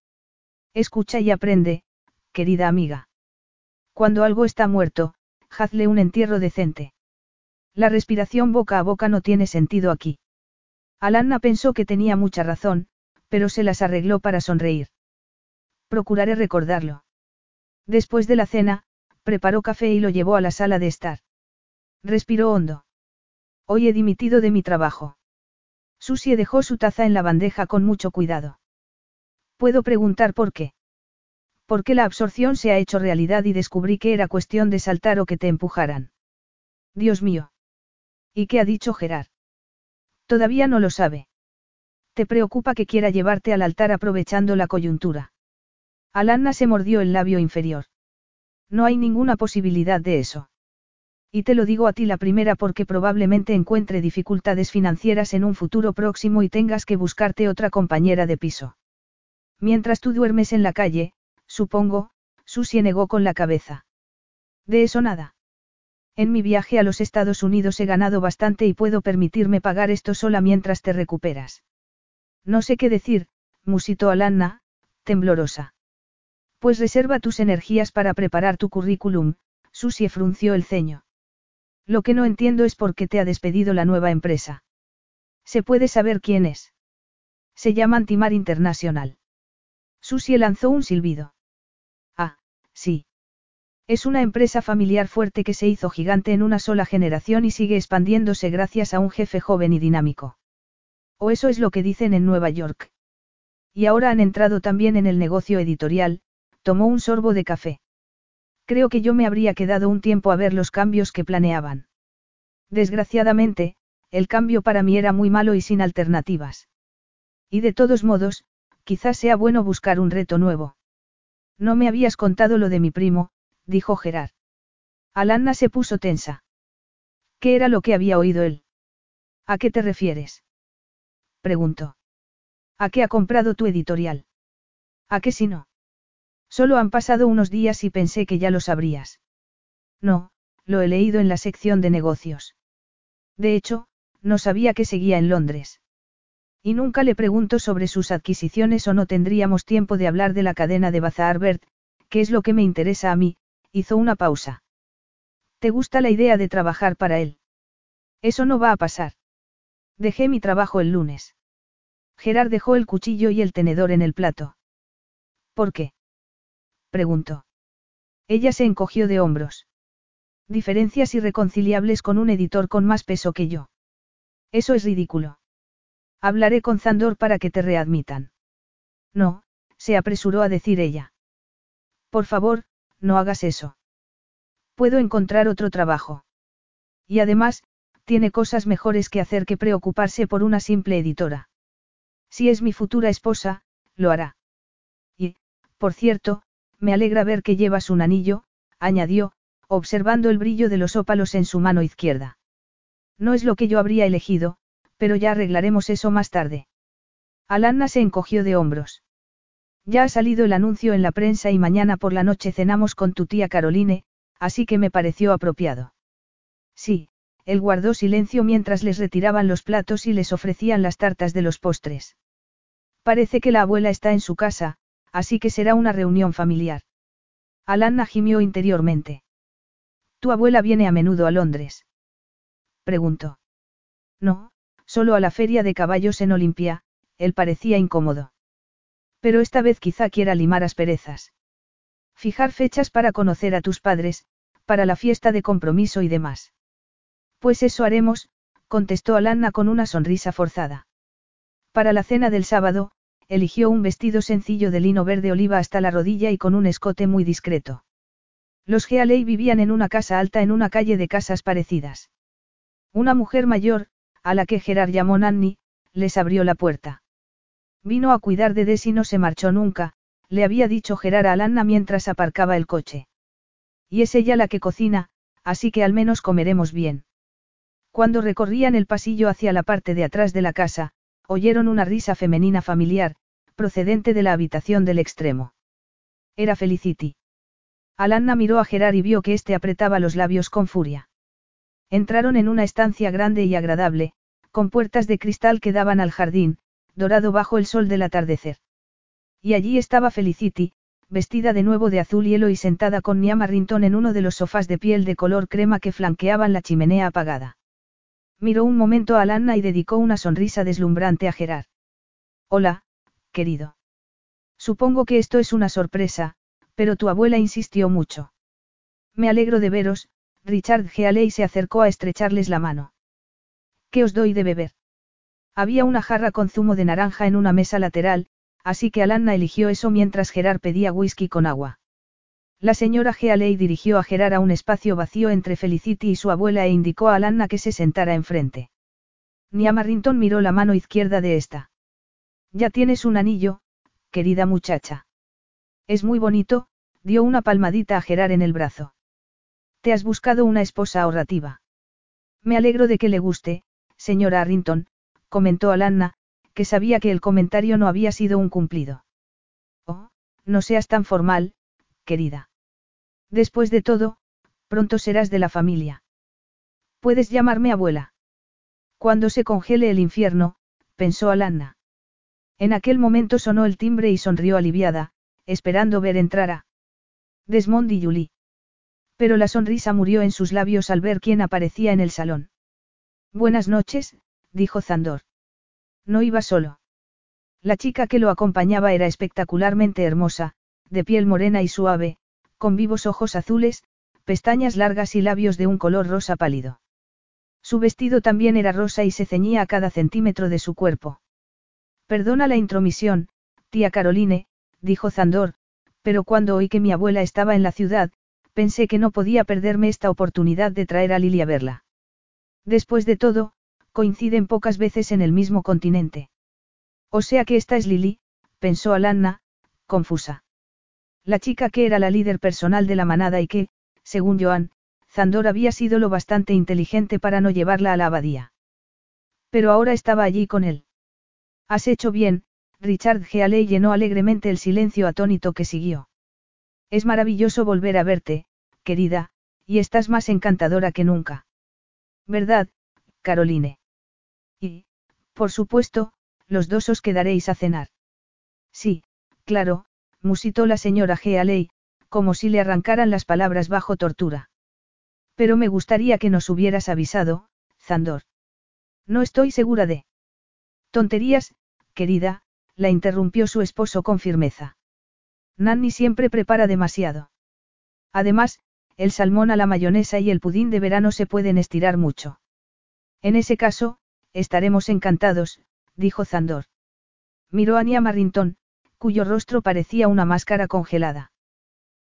Escucha y aprende, querida amiga. Cuando algo está muerto, hazle un entierro decente. La respiración boca a boca no tiene sentido aquí. Alanna pensó que tenía mucha razón, pero se las arregló para sonreír. Procuraré recordarlo. Después de la cena, preparó café y lo llevó a la sala de estar. Respiró hondo. Hoy he dimitido de mi trabajo. Susie dejó su taza en la bandeja con mucho cuidado. Puedo preguntar por qué. Porque la absorción se ha hecho realidad y descubrí que era cuestión de saltar o que te empujaran. Dios mío. ¿Y qué ha dicho Gerard? Todavía no lo sabe. Te preocupa que quiera llevarte al altar aprovechando la coyuntura. Alanna se mordió el labio inferior. No hay ninguna posibilidad de eso. Y te lo digo a ti la primera porque probablemente encuentre dificultades financieras en un futuro próximo y tengas que buscarte otra compañera de piso. Mientras tú duermes en la calle, supongo, Susie negó con la cabeza. De eso nada. En mi viaje a los Estados Unidos he ganado bastante y puedo permitirme pagar esto sola mientras te recuperas. No sé qué decir, musitó Alanna, temblorosa. Pues reserva tus energías para preparar tu currículum, Susie frunció el ceño. Lo que no entiendo es por qué te ha despedido la nueva empresa. ¿Se puede saber quién es? Se llama Antimar Internacional. Susie lanzó un silbido. Ah, sí. Es una empresa familiar fuerte que se hizo gigante en una sola generación y sigue expandiéndose gracias a un jefe joven y dinámico. O eso es lo que dicen en Nueva York. Y ahora han entrado también en el negocio editorial, tomó un sorbo de café. Creo que yo me habría quedado un tiempo a ver los cambios que planeaban. Desgraciadamente, el cambio para mí era muy malo y sin alternativas. Y de todos modos, quizás sea bueno buscar un reto nuevo. No me habías contado lo de mi primo, dijo Gerard. Alanna se puso tensa. ¿Qué era lo que había oído él? ¿A qué te refieres? preguntó. ¿A qué ha comprado tu editorial? ¿A qué si no? Solo han pasado unos días y pensé que ya lo sabrías. No, lo he leído en la sección de negocios. De hecho, no sabía que seguía en Londres. Y nunca le pregunto sobre sus adquisiciones o no tendríamos tiempo de hablar de la cadena de Bazaar Bert, que es lo que me interesa a mí, hizo una pausa. ¿Te gusta la idea de trabajar para él? Eso no va a pasar. Dejé mi trabajo el lunes. Gerard dejó el cuchillo y el tenedor en el plato. ¿Por qué? preguntó. Ella se encogió de hombros. Diferencias irreconciliables con un editor con más peso que yo. Eso es ridículo. Hablaré con Zandor para que te readmitan. No, se apresuró a decir ella. Por favor, no hagas eso. Puedo encontrar otro trabajo. Y además, tiene cosas mejores que hacer que preocuparse por una simple editora. Si es mi futura esposa, lo hará. Y, por cierto, me alegra ver que llevas un anillo, añadió, observando el brillo de los ópalos en su mano izquierda. No es lo que yo habría elegido, pero ya arreglaremos eso más tarde. Alanna se encogió de hombros. Ya ha salido el anuncio en la prensa y mañana por la noche cenamos con tu tía Caroline, así que me pareció apropiado. Sí, él guardó silencio mientras les retiraban los platos y les ofrecían las tartas de los postres. Parece que la abuela está en su casa, así que será una reunión familiar. Alanna gimió interiormente. ¿Tu abuela viene a menudo a Londres? Preguntó. No, Solo a la feria de caballos en Olimpia, él parecía incómodo. Pero esta vez quizá quiera limar asperezas. Fijar fechas para conocer a tus padres, para la fiesta de compromiso y demás. Pues eso haremos, contestó Alanna con una sonrisa forzada. Para la cena del sábado, eligió un vestido sencillo de lino verde oliva hasta la rodilla y con un escote muy discreto. Los Gealey vivían en una casa alta en una calle de casas parecidas. Una mujer mayor, a la que Gerard llamó Nanny, les abrió la puerta. Vino a cuidar de Des y no se marchó nunca, le había dicho Gerard a Alanna mientras aparcaba el coche. Y es ella la que cocina, así que al menos comeremos bien. Cuando recorrían el pasillo hacia la parte de atrás de la casa, oyeron una risa femenina familiar, procedente de la habitación del extremo. Era Felicity. Alanna miró a Gerard y vio que éste apretaba los labios con furia. Entraron en una estancia grande y agradable, con puertas de cristal que daban al jardín, dorado bajo el sol del atardecer. Y allí estaba Felicity, vestida de nuevo de azul hielo y sentada con Nia Marrington en uno de los sofás de piel de color crema que flanqueaban la chimenea apagada. Miró un momento a Alanna y dedicó una sonrisa deslumbrante a Gerard. Hola, querido. Supongo que esto es una sorpresa, pero tu abuela insistió mucho. Me alegro de veros, Richard Gealey se acercó a estrecharles la mano. ¿Qué os doy de beber? Había una jarra con zumo de naranja en una mesa lateral, así que Alanna eligió eso mientras Gerard pedía whisky con agua. La señora Gealey dirigió a Gerard a un espacio vacío entre Felicity y su abuela e indicó a Alanna que se sentara enfrente. Nia Marrington miró la mano izquierda de esta. Ya tienes un anillo, querida muchacha. Es muy bonito, dio una palmadita a Gerard en el brazo. Te has buscado una esposa ahorrativa. Me alegro de que le guste, señora Arrington, comentó Alanna, que sabía que el comentario no había sido un cumplido. Oh, no seas tan formal, querida. Después de todo, pronto serás de la familia. Puedes llamarme abuela. Cuando se congele el infierno, pensó Alanna. En aquel momento sonó el timbre y sonrió aliviada, esperando ver entrar a Desmond y Julie. Pero la sonrisa murió en sus labios al ver quién aparecía en el salón. Buenas noches, dijo Zandor. No iba solo. La chica que lo acompañaba era espectacularmente hermosa, de piel morena y suave, con vivos ojos azules, pestañas largas y labios de un color rosa pálido. Su vestido también era rosa y se ceñía a cada centímetro de su cuerpo. Perdona la intromisión, tía Caroline, dijo Zandor, pero cuando oí que mi abuela estaba en la ciudad, pensé que no podía perderme esta oportunidad de traer a Lily a verla. Después de todo, coinciden pocas veces en el mismo continente. O sea que esta es Lily, pensó Alanna, confusa. La chica que era la líder personal de la manada y que, según Joan, Zandor había sido lo bastante inteligente para no llevarla a la abadía. Pero ahora estaba allí con él. Has hecho bien, Richard Gealey llenó alegremente el silencio atónito que siguió. Es maravilloso volver a verte, querida, y estás más encantadora que nunca. ¿Verdad, Caroline? Y, por supuesto, los dos os quedaréis a cenar. Sí, claro, musitó la señora Gealey, como si le arrancaran las palabras bajo tortura. Pero me gustaría que nos hubieras avisado, Zandor. No estoy segura de. Tonterías, querida, la interrumpió su esposo con firmeza. Nanny siempre prepara demasiado. Además, el salmón a la mayonesa y el pudín de verano se pueden estirar mucho. En ese caso, estaremos encantados, dijo Zandor. Miró a Nia Marrington, cuyo rostro parecía una máscara congelada.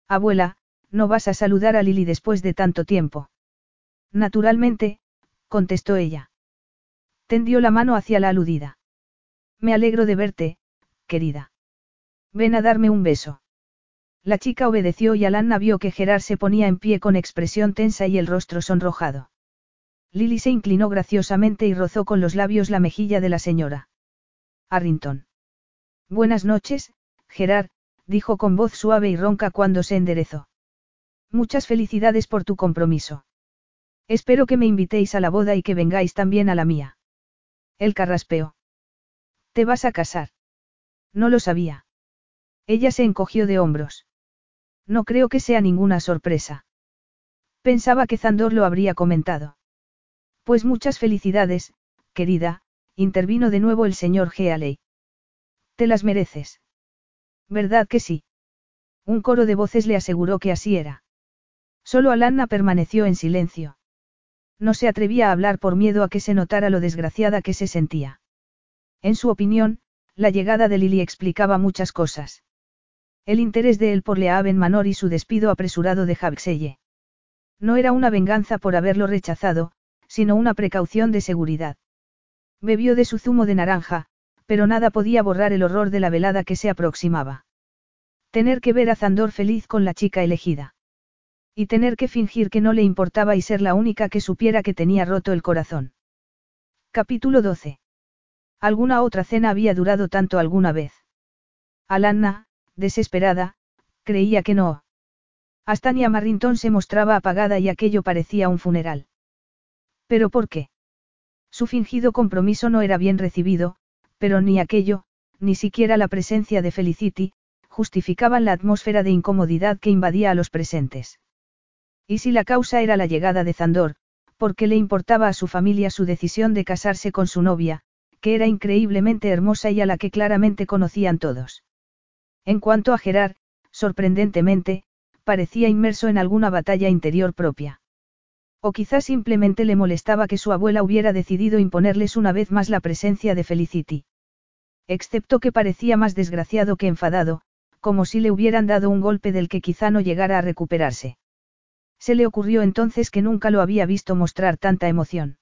Abuela, ¿no vas a saludar a Lily después de tanto tiempo? Naturalmente, contestó ella. Tendió la mano hacia la aludida. Me alegro de verte, querida. Ven a darme un beso. La chica obedeció y Alanna vio que Gerard se ponía en pie con expresión tensa y el rostro sonrojado. Lily se inclinó graciosamente y rozó con los labios la mejilla de la señora. Arrington. Buenas noches, Gerard, dijo con voz suave y ronca cuando se enderezó. Muchas felicidades por tu compromiso. Espero que me invitéis a la boda y que vengáis también a la mía. El carraspeó. ¿Te vas a casar? No lo sabía. Ella se encogió de hombros. No creo que sea ninguna sorpresa. Pensaba que Zandor lo habría comentado. Pues muchas felicidades, querida, intervino de nuevo el señor Gealey. Te las mereces. ¿Verdad que sí? Un coro de voces le aseguró que así era. Solo Alanna permaneció en silencio. No se atrevía a hablar por miedo a que se notara lo desgraciada que se sentía. En su opinión, la llegada de Lily explicaba muchas cosas. El interés de él por Leaven Manor y su despido apresurado de Jaxelle. No era una venganza por haberlo rechazado, sino una precaución de seguridad. Bebió de su zumo de naranja, pero nada podía borrar el horror de la velada que se aproximaba. Tener que ver a Zandor feliz con la chica elegida. Y tener que fingir que no le importaba y ser la única que supiera que tenía roto el corazón. Capítulo 12. ¿Alguna otra cena había durado tanto alguna vez? Alanna, desesperada, creía que no. Astania Marrington se mostraba apagada y aquello parecía un funeral. ¿Pero por qué? Su fingido compromiso no era bien recibido, pero ni aquello, ni siquiera la presencia de Felicity, justificaban la atmósfera de incomodidad que invadía a los presentes. Y si la causa era la llegada de Zandor, porque le importaba a su familia su decisión de casarse con su novia, que era increíblemente hermosa y a la que claramente conocían todos. En cuanto a Gerard, sorprendentemente, parecía inmerso en alguna batalla interior propia. O simplemente le molestaba que su abuela hubiera decidido imponerles una vez más la presencia de Felicity. Excepto que parecía más desgraciado que enfadado, como si le hubieran dado un golpe del que quizá no llegara a recuperarse. Se le ocurrió entonces que nunca lo había visto mostrar tanta emoción.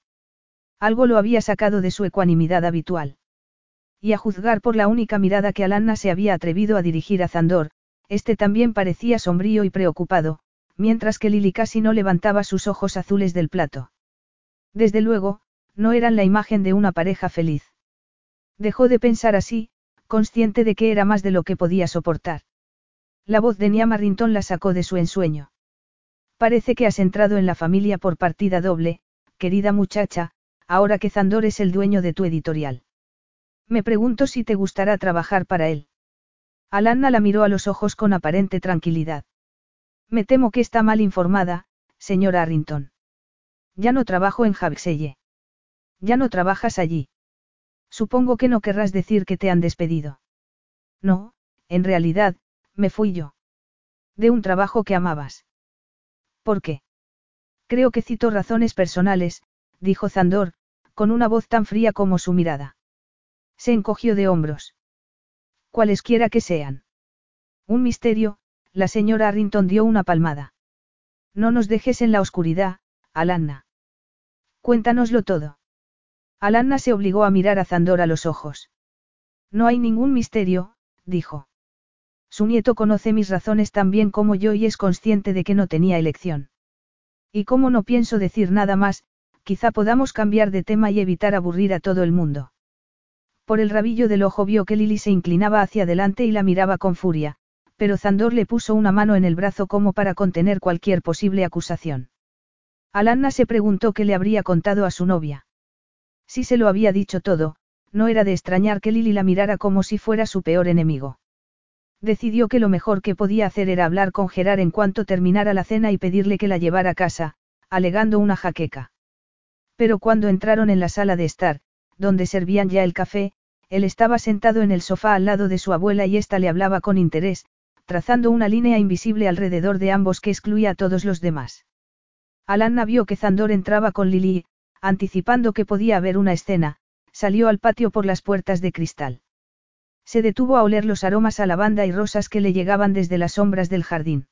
Algo lo había sacado de su ecuanimidad habitual. Y a juzgar por la única mirada que Alanna se había atrevido a dirigir a Zandor, este también parecía sombrío y preocupado, mientras que Lili casi no levantaba sus ojos azules del plato. Desde luego, no eran la imagen de una pareja feliz. Dejó de pensar así, consciente de que era más de lo que podía soportar. La voz de Nia Marrington la sacó de su ensueño. Parece que has entrado en la familia por partida doble, querida muchacha, ahora que Zandor es el dueño de tu editorial. Me pregunto si te gustará trabajar para él. Alanna la miró a los ojos con aparente tranquilidad. Me temo que está mal informada, señora Arrington. Ya no trabajo en Jagselle. Ya no trabajas allí. Supongo que no querrás decir que te han despedido. No, en realidad, me fui yo. De un trabajo que amabas. ¿Por qué? Creo que cito razones personales, dijo Zandor, con una voz tan fría como su mirada. Se encogió de hombros. Cualesquiera que sean. Un misterio, la señora Arrington dio una palmada. No nos dejes en la oscuridad, Alanna. Cuéntanoslo todo. Alanna se obligó a mirar a Zandor a los ojos. No hay ningún misterio, dijo. Su nieto conoce mis razones tan bien como yo y es consciente de que no tenía elección. Y como no pienso decir nada más, quizá podamos cambiar de tema y evitar aburrir a todo el mundo. Por el rabillo del ojo vio que Lily se inclinaba hacia adelante y la miraba con furia, pero Zandor le puso una mano en el brazo como para contener cualquier posible acusación. Alanna se preguntó qué le habría contado a su novia. Si se lo había dicho todo, no era de extrañar que Lily la mirara como si fuera su peor enemigo. Decidió que lo mejor que podía hacer era hablar con Gerard en cuanto terminara la cena y pedirle que la llevara a casa, alegando una jaqueca. Pero cuando entraron en la sala de estar, donde servían ya el café, él estaba sentado en el sofá al lado de su abuela y ésta le hablaba con interés, trazando una línea invisible alrededor de ambos que excluía a todos los demás. Alanna vio que Zandor entraba con Lily, anticipando que podía haber una escena, salió al patio por las puertas de cristal. Se detuvo a oler los aromas a lavanda y rosas que le llegaban desde las sombras del jardín.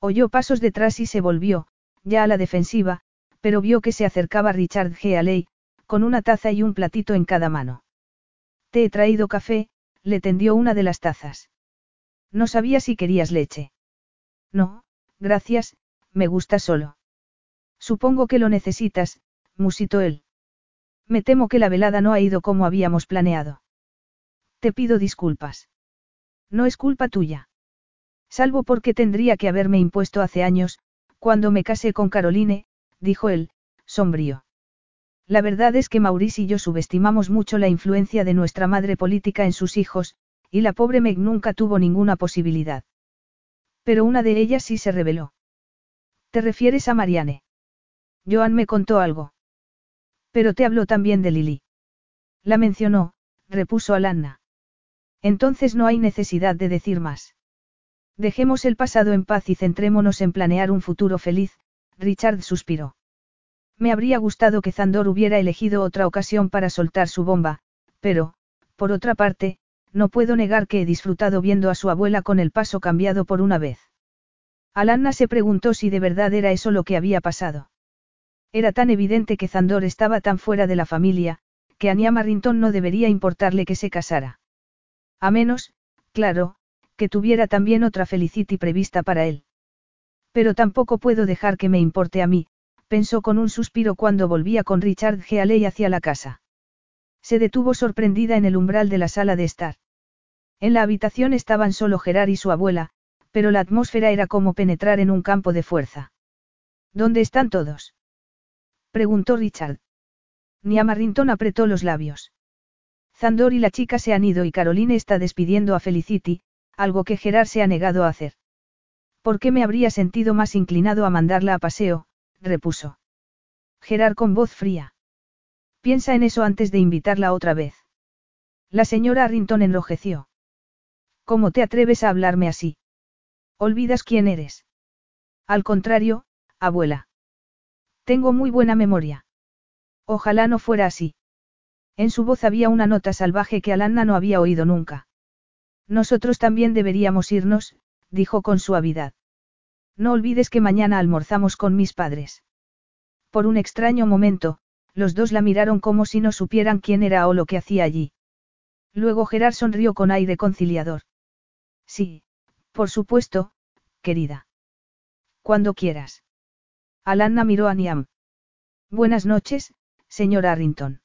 Oyó pasos detrás y se volvió, ya a la defensiva, pero vio que se acercaba Richard G. Haley, con una taza y un platito en cada mano. Te he traído café, le tendió una de las tazas. No sabía si querías leche. No, gracias, me gusta solo. Supongo que lo necesitas, musitó él. Me temo que la velada no ha ido como habíamos planeado. Te pido disculpas. No es culpa tuya. Salvo porque tendría que haberme impuesto hace años, cuando me casé con Caroline, dijo él, sombrío. La verdad es que Maurice y yo subestimamos mucho la influencia de nuestra madre política en sus hijos, y la pobre Meg nunca tuvo ninguna posibilidad. Pero una de ellas sí se reveló. ¿Te refieres a Marianne? Joan me contó algo. Pero te habló también de Lily. La mencionó, repuso Alanna. Entonces no hay necesidad de decir más. Dejemos el pasado en paz y centrémonos en planear un futuro feliz, Richard suspiró. Me habría gustado que Zandor hubiera elegido otra ocasión para soltar su bomba, pero, por otra parte, no puedo negar que he disfrutado viendo a su abuela con el paso cambiado por una vez. Alanna se preguntó si de verdad era eso lo que había pasado. Era tan evidente que Zandor estaba tan fuera de la familia, que a Nia Marrington no debería importarle que se casara. A menos, claro, que tuviera también otra Felicity prevista para él. Pero tampoco puedo dejar que me importe a mí, pensó con un suspiro cuando volvía con Richard Gealey hacia la casa. Se detuvo sorprendida en el umbral de la sala de estar. En la habitación estaban solo Gerard y su abuela, pero la atmósfera era como penetrar en un campo de fuerza. ¿Dónde están todos? preguntó Richard. Nia Marrington apretó los labios. Zandor y la chica se han ido y Caroline está despidiendo a Felicity, algo que Gerard se ha negado a hacer. ¿Por qué me habría sentido más inclinado a mandarla a paseo? repuso. Gerard con voz fría. Piensa en eso antes de invitarla otra vez. La señora Arrington enrojeció. ¿Cómo te atreves a hablarme así? Olvidas quién eres. Al contrario, abuela. Tengo muy buena memoria. Ojalá no fuera así. En su voz había una nota salvaje que Alanna no había oído nunca. Nosotros también deberíamos irnos, dijo con suavidad. No olvides que mañana almorzamos con mis padres. Por un extraño momento, los dos la miraron como si no supieran quién era o lo que hacía allí. Luego Gerard sonrió con aire conciliador. Sí, por supuesto, querida. Cuando quieras. Alanna miró a Niam. Buenas noches, señor Arrington.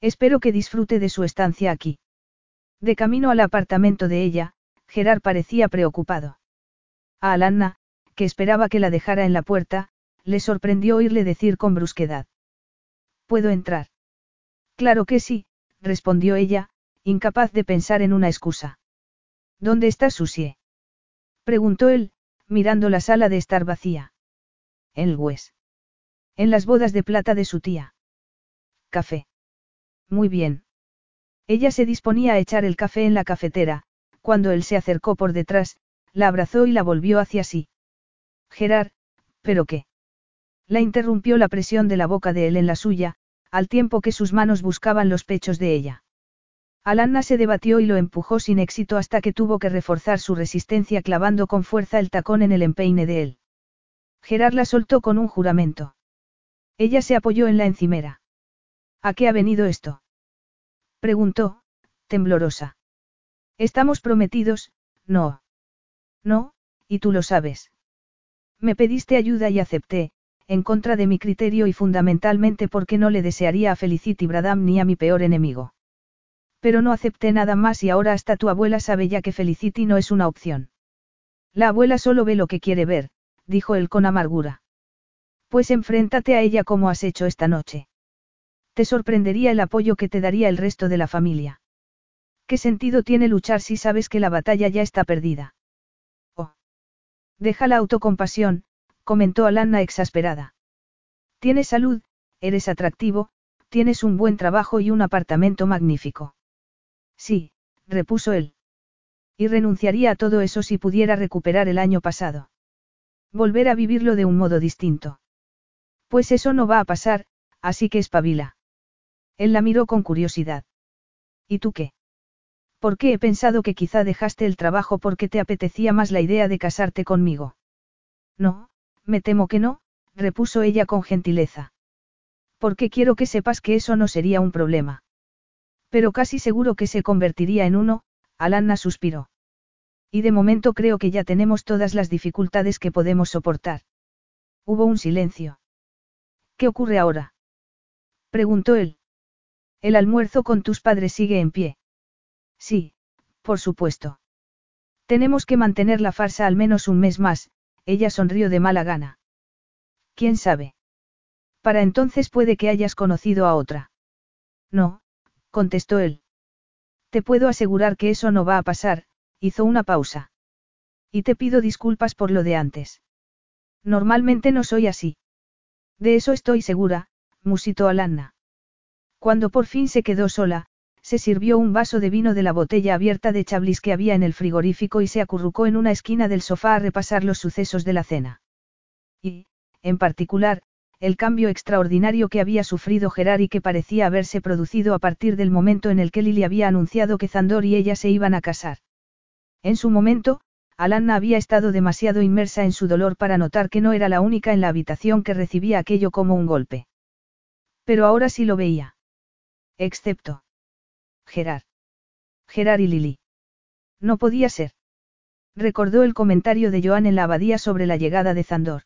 Espero que disfrute de su estancia aquí. De camino al apartamento de ella, Gerard parecía preocupado. A Alanna, que esperaba que la dejara en la puerta, le sorprendió oírle decir con brusquedad. ¿Puedo entrar? Claro que sí, respondió ella, incapaz de pensar en una excusa. ¿Dónde está Susie? preguntó él, mirando la sala de estar vacía. En el Wes. En las bodas de plata de su tía. Café. Muy bien. Ella se disponía a echar el café en la cafetera, cuando él se acercó por detrás, la abrazó y la volvió hacia sí. Gerard, ¿pero qué? La interrumpió la presión de la boca de él en la suya, al tiempo que sus manos buscaban los pechos de ella. Alanna se debatió y lo empujó sin éxito hasta que tuvo que reforzar su resistencia clavando con fuerza el tacón en el empeine de él. Gerard la soltó con un juramento. Ella se apoyó en la encimera. ¿A qué ha venido esto? Preguntó, temblorosa. Estamos prometidos, no. No, y tú lo sabes. Me pediste ayuda y acepté, en contra de mi criterio y fundamentalmente porque no le desearía a Felicity Bradam ni a mi peor enemigo. Pero no acepté nada más y ahora hasta tu abuela sabe ya que Felicity no es una opción. La abuela solo ve lo que quiere ver, dijo él con amargura. Pues enfréntate a ella como has hecho esta noche. Te sorprendería el apoyo que te daría el resto de la familia. ¿Qué sentido tiene luchar si sabes que la batalla ya está perdida? Deja la autocompasión, comentó Alanna exasperada. Tienes salud, eres atractivo, tienes un buen trabajo y un apartamento magnífico. Sí, repuso él. Y renunciaría a todo eso si pudiera recuperar el año pasado. Volver a vivirlo de un modo distinto. Pues eso no va a pasar, así que espabila. Él la miró con curiosidad. ¿Y tú qué? ¿Por qué he pensado que quizá dejaste el trabajo porque te apetecía más la idea de casarte conmigo? No, me temo que no, repuso ella con gentileza. Porque quiero que sepas que eso no sería un problema. Pero casi seguro que se convertiría en uno, Alanna suspiró. Y de momento creo que ya tenemos todas las dificultades que podemos soportar. Hubo un silencio. ¿Qué ocurre ahora? preguntó él. El almuerzo con tus padres sigue en pie. Sí, por supuesto. Tenemos que mantener la farsa al menos un mes más, ella sonrió de mala gana. ¿Quién sabe? Para entonces puede que hayas conocido a otra. No, contestó él. Te puedo asegurar que eso no va a pasar, hizo una pausa. Y te pido disculpas por lo de antes. Normalmente no soy así. De eso estoy segura, musitó Alanna. Cuando por fin se quedó sola, se sirvió un vaso de vino de la botella abierta de Chablis que había en el frigorífico y se acurrucó en una esquina del sofá a repasar los sucesos de la cena. Y, en particular, el cambio extraordinario que había sufrido Gerard y que parecía haberse producido a partir del momento en el que Lily había anunciado que Zandor y ella se iban a casar. En su momento, Alanna había estado demasiado inmersa en su dolor para notar que no era la única en la habitación que recibía aquello como un golpe. Pero ahora sí lo veía. Excepto. Gerard. Gerard y Lily. No podía ser. Recordó el comentario de Joan en la abadía sobre la llegada de Zandor.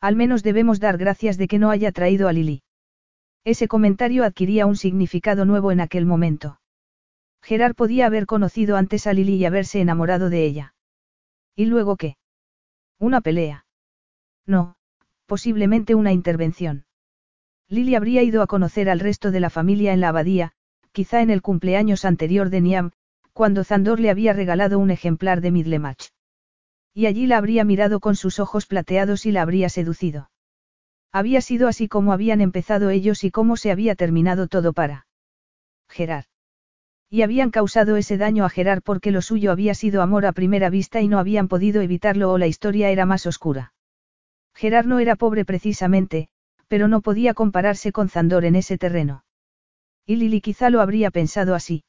Al menos debemos dar gracias de que no haya traído a Lily. Ese comentario adquiría un significado nuevo en aquel momento. Gerard podía haber conocido antes a Lily y haberse enamorado de ella. ¿Y luego qué? Una pelea. No, posiblemente una intervención. Lily habría ido a conocer al resto de la familia en la abadía, quizá en el cumpleaños anterior de Niam, cuando Zandor le había regalado un ejemplar de Midlemach. Y allí la habría mirado con sus ojos plateados y la habría seducido. Había sido así como habían empezado ellos y cómo se había terminado todo para Gerard. Y habían causado ese daño a Gerard porque lo suyo había sido amor a primera vista y no habían podido evitarlo o la historia era más oscura. Gerard no era pobre precisamente, pero no podía compararse con Zandor en ese terreno. Y Lili quizá lo habría pensado así.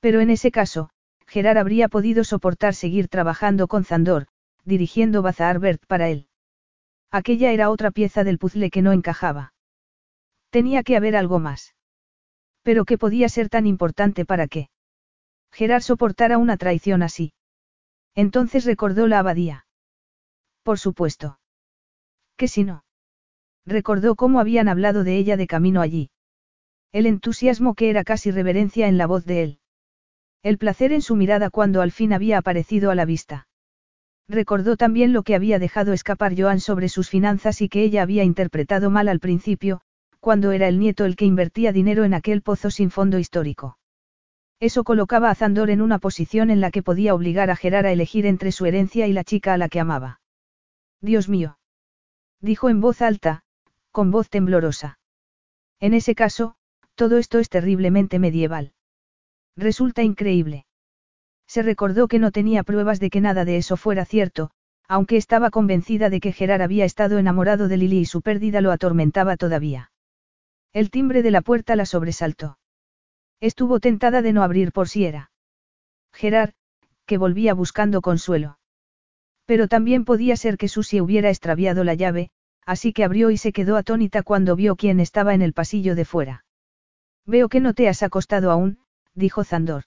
Pero en ese caso, Gerard habría podido soportar seguir trabajando con Zandor, dirigiendo Bazar Bert para él. Aquella era otra pieza del puzzle que no encajaba. Tenía que haber algo más. Pero ¿qué podía ser tan importante para qué? Gerard soportara una traición así. Entonces recordó la abadía. Por supuesto. ¿Qué si no? Recordó cómo habían hablado de ella de camino allí. El entusiasmo que era casi reverencia en la voz de él. El placer en su mirada cuando al fin había aparecido a la vista. Recordó también lo que había dejado escapar Joan sobre sus finanzas y que ella había interpretado mal al principio, cuando era el nieto el que invertía dinero en aquel pozo sin fondo histórico. Eso colocaba a Zandor en una posición en la que podía obligar a Gerard a elegir entre su herencia y la chica a la que amaba. Dios mío. Dijo en voz alta, con voz temblorosa. En ese caso, todo esto es terriblemente medieval. Resulta increíble. Se recordó que no tenía pruebas de que nada de eso fuera cierto, aunque estaba convencida de que Gerard había estado enamorado de Lily y su pérdida lo atormentaba todavía. El timbre de la puerta la sobresaltó. Estuvo tentada de no abrir por si era. Gerard, que volvía buscando consuelo. Pero también podía ser que Susie hubiera extraviado la llave, así que abrió y se quedó atónita cuando vio quién estaba en el pasillo de fuera. Veo que no te has acostado aún, dijo Zandor.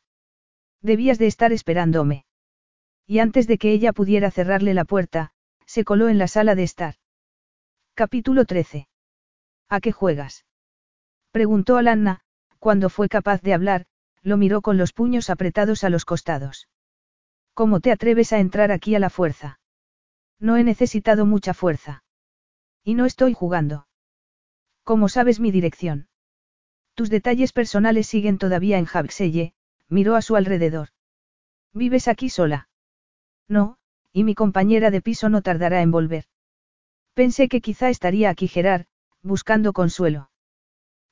Debías de estar esperándome. Y antes de que ella pudiera cerrarle la puerta, se coló en la sala de estar. Capítulo 13. ¿A qué juegas? Preguntó Alanna, cuando fue capaz de hablar, lo miró con los puños apretados a los costados. ¿Cómo te atreves a entrar aquí a la fuerza? No he necesitado mucha fuerza. Y no estoy jugando. ¿Cómo sabes mi dirección? Tus detalles personales siguen todavía en Jaxelle, miró a su alrededor. ¿Vives aquí sola? No, y mi compañera de piso no tardará en volver. Pensé que quizá estaría aquí Gerard, buscando consuelo.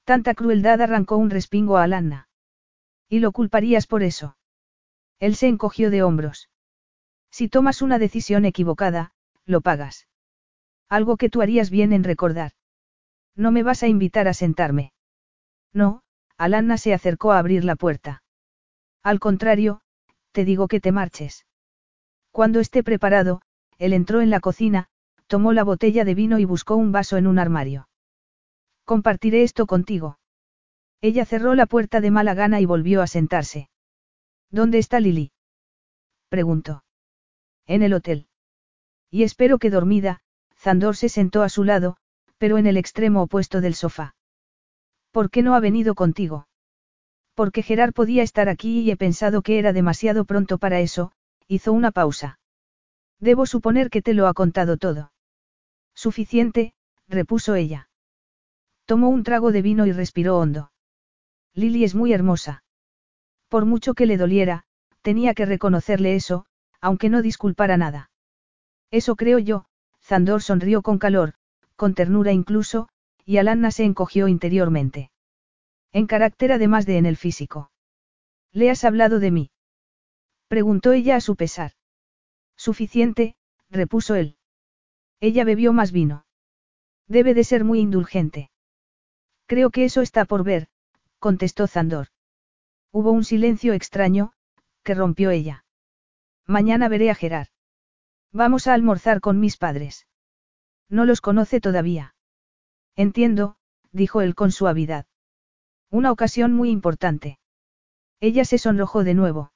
Tanta crueldad arrancó un respingo a Alanna. ¿Y lo culparías por eso? Él se encogió de hombros. Si tomas una decisión equivocada, lo pagas. Algo que tú harías bien en recordar. No me vas a invitar a sentarme. No, Alanna se acercó a abrir la puerta. Al contrario, te digo que te marches. Cuando esté preparado, él entró en la cocina, tomó la botella de vino y buscó un vaso en un armario. Compartiré esto contigo. Ella cerró la puerta de mala gana y volvió a sentarse. ¿Dónde está Lily? preguntó. En el hotel. Y espero que dormida, Zandor se sentó a su lado, pero en el extremo opuesto del sofá. ¿Por qué no ha venido contigo? Porque Gerard podía estar aquí y he pensado que era demasiado pronto para eso, hizo una pausa. Debo suponer que te lo ha contado todo. Suficiente, repuso ella. Tomó un trago de vino y respiró hondo. Lily es muy hermosa. Por mucho que le doliera, tenía que reconocerle eso, aunque no disculpara nada. Eso creo yo, Zandor sonrió con calor, con ternura incluso, y Alanna se encogió interiormente. En carácter además de en el físico. ¿Le has hablado de mí? Preguntó ella a su pesar. Suficiente, repuso él. Ella bebió más vino. Debe de ser muy indulgente. Creo que eso está por ver, contestó Zandor. Hubo un silencio extraño, que rompió ella. Mañana veré a Gerard. Vamos a almorzar con mis padres. No los conoce todavía. Entiendo, dijo él con suavidad. Una ocasión muy importante. Ella se sonrojó de nuevo.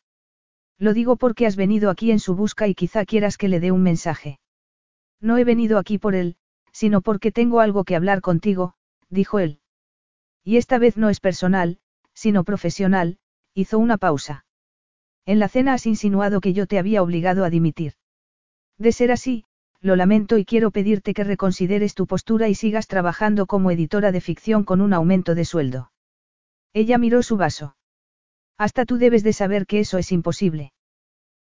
Lo digo porque has venido aquí en su busca y quizá quieras que le dé un mensaje. No he venido aquí por él, sino porque tengo algo que hablar contigo, dijo él. Y esta vez no es personal, sino profesional, hizo una pausa. En la cena has insinuado que yo te había obligado a dimitir. De ser así, lo lamento y quiero pedirte que reconsideres tu postura y sigas trabajando como editora de ficción con un aumento de sueldo. Ella miró su vaso. Hasta tú debes de saber que eso es imposible.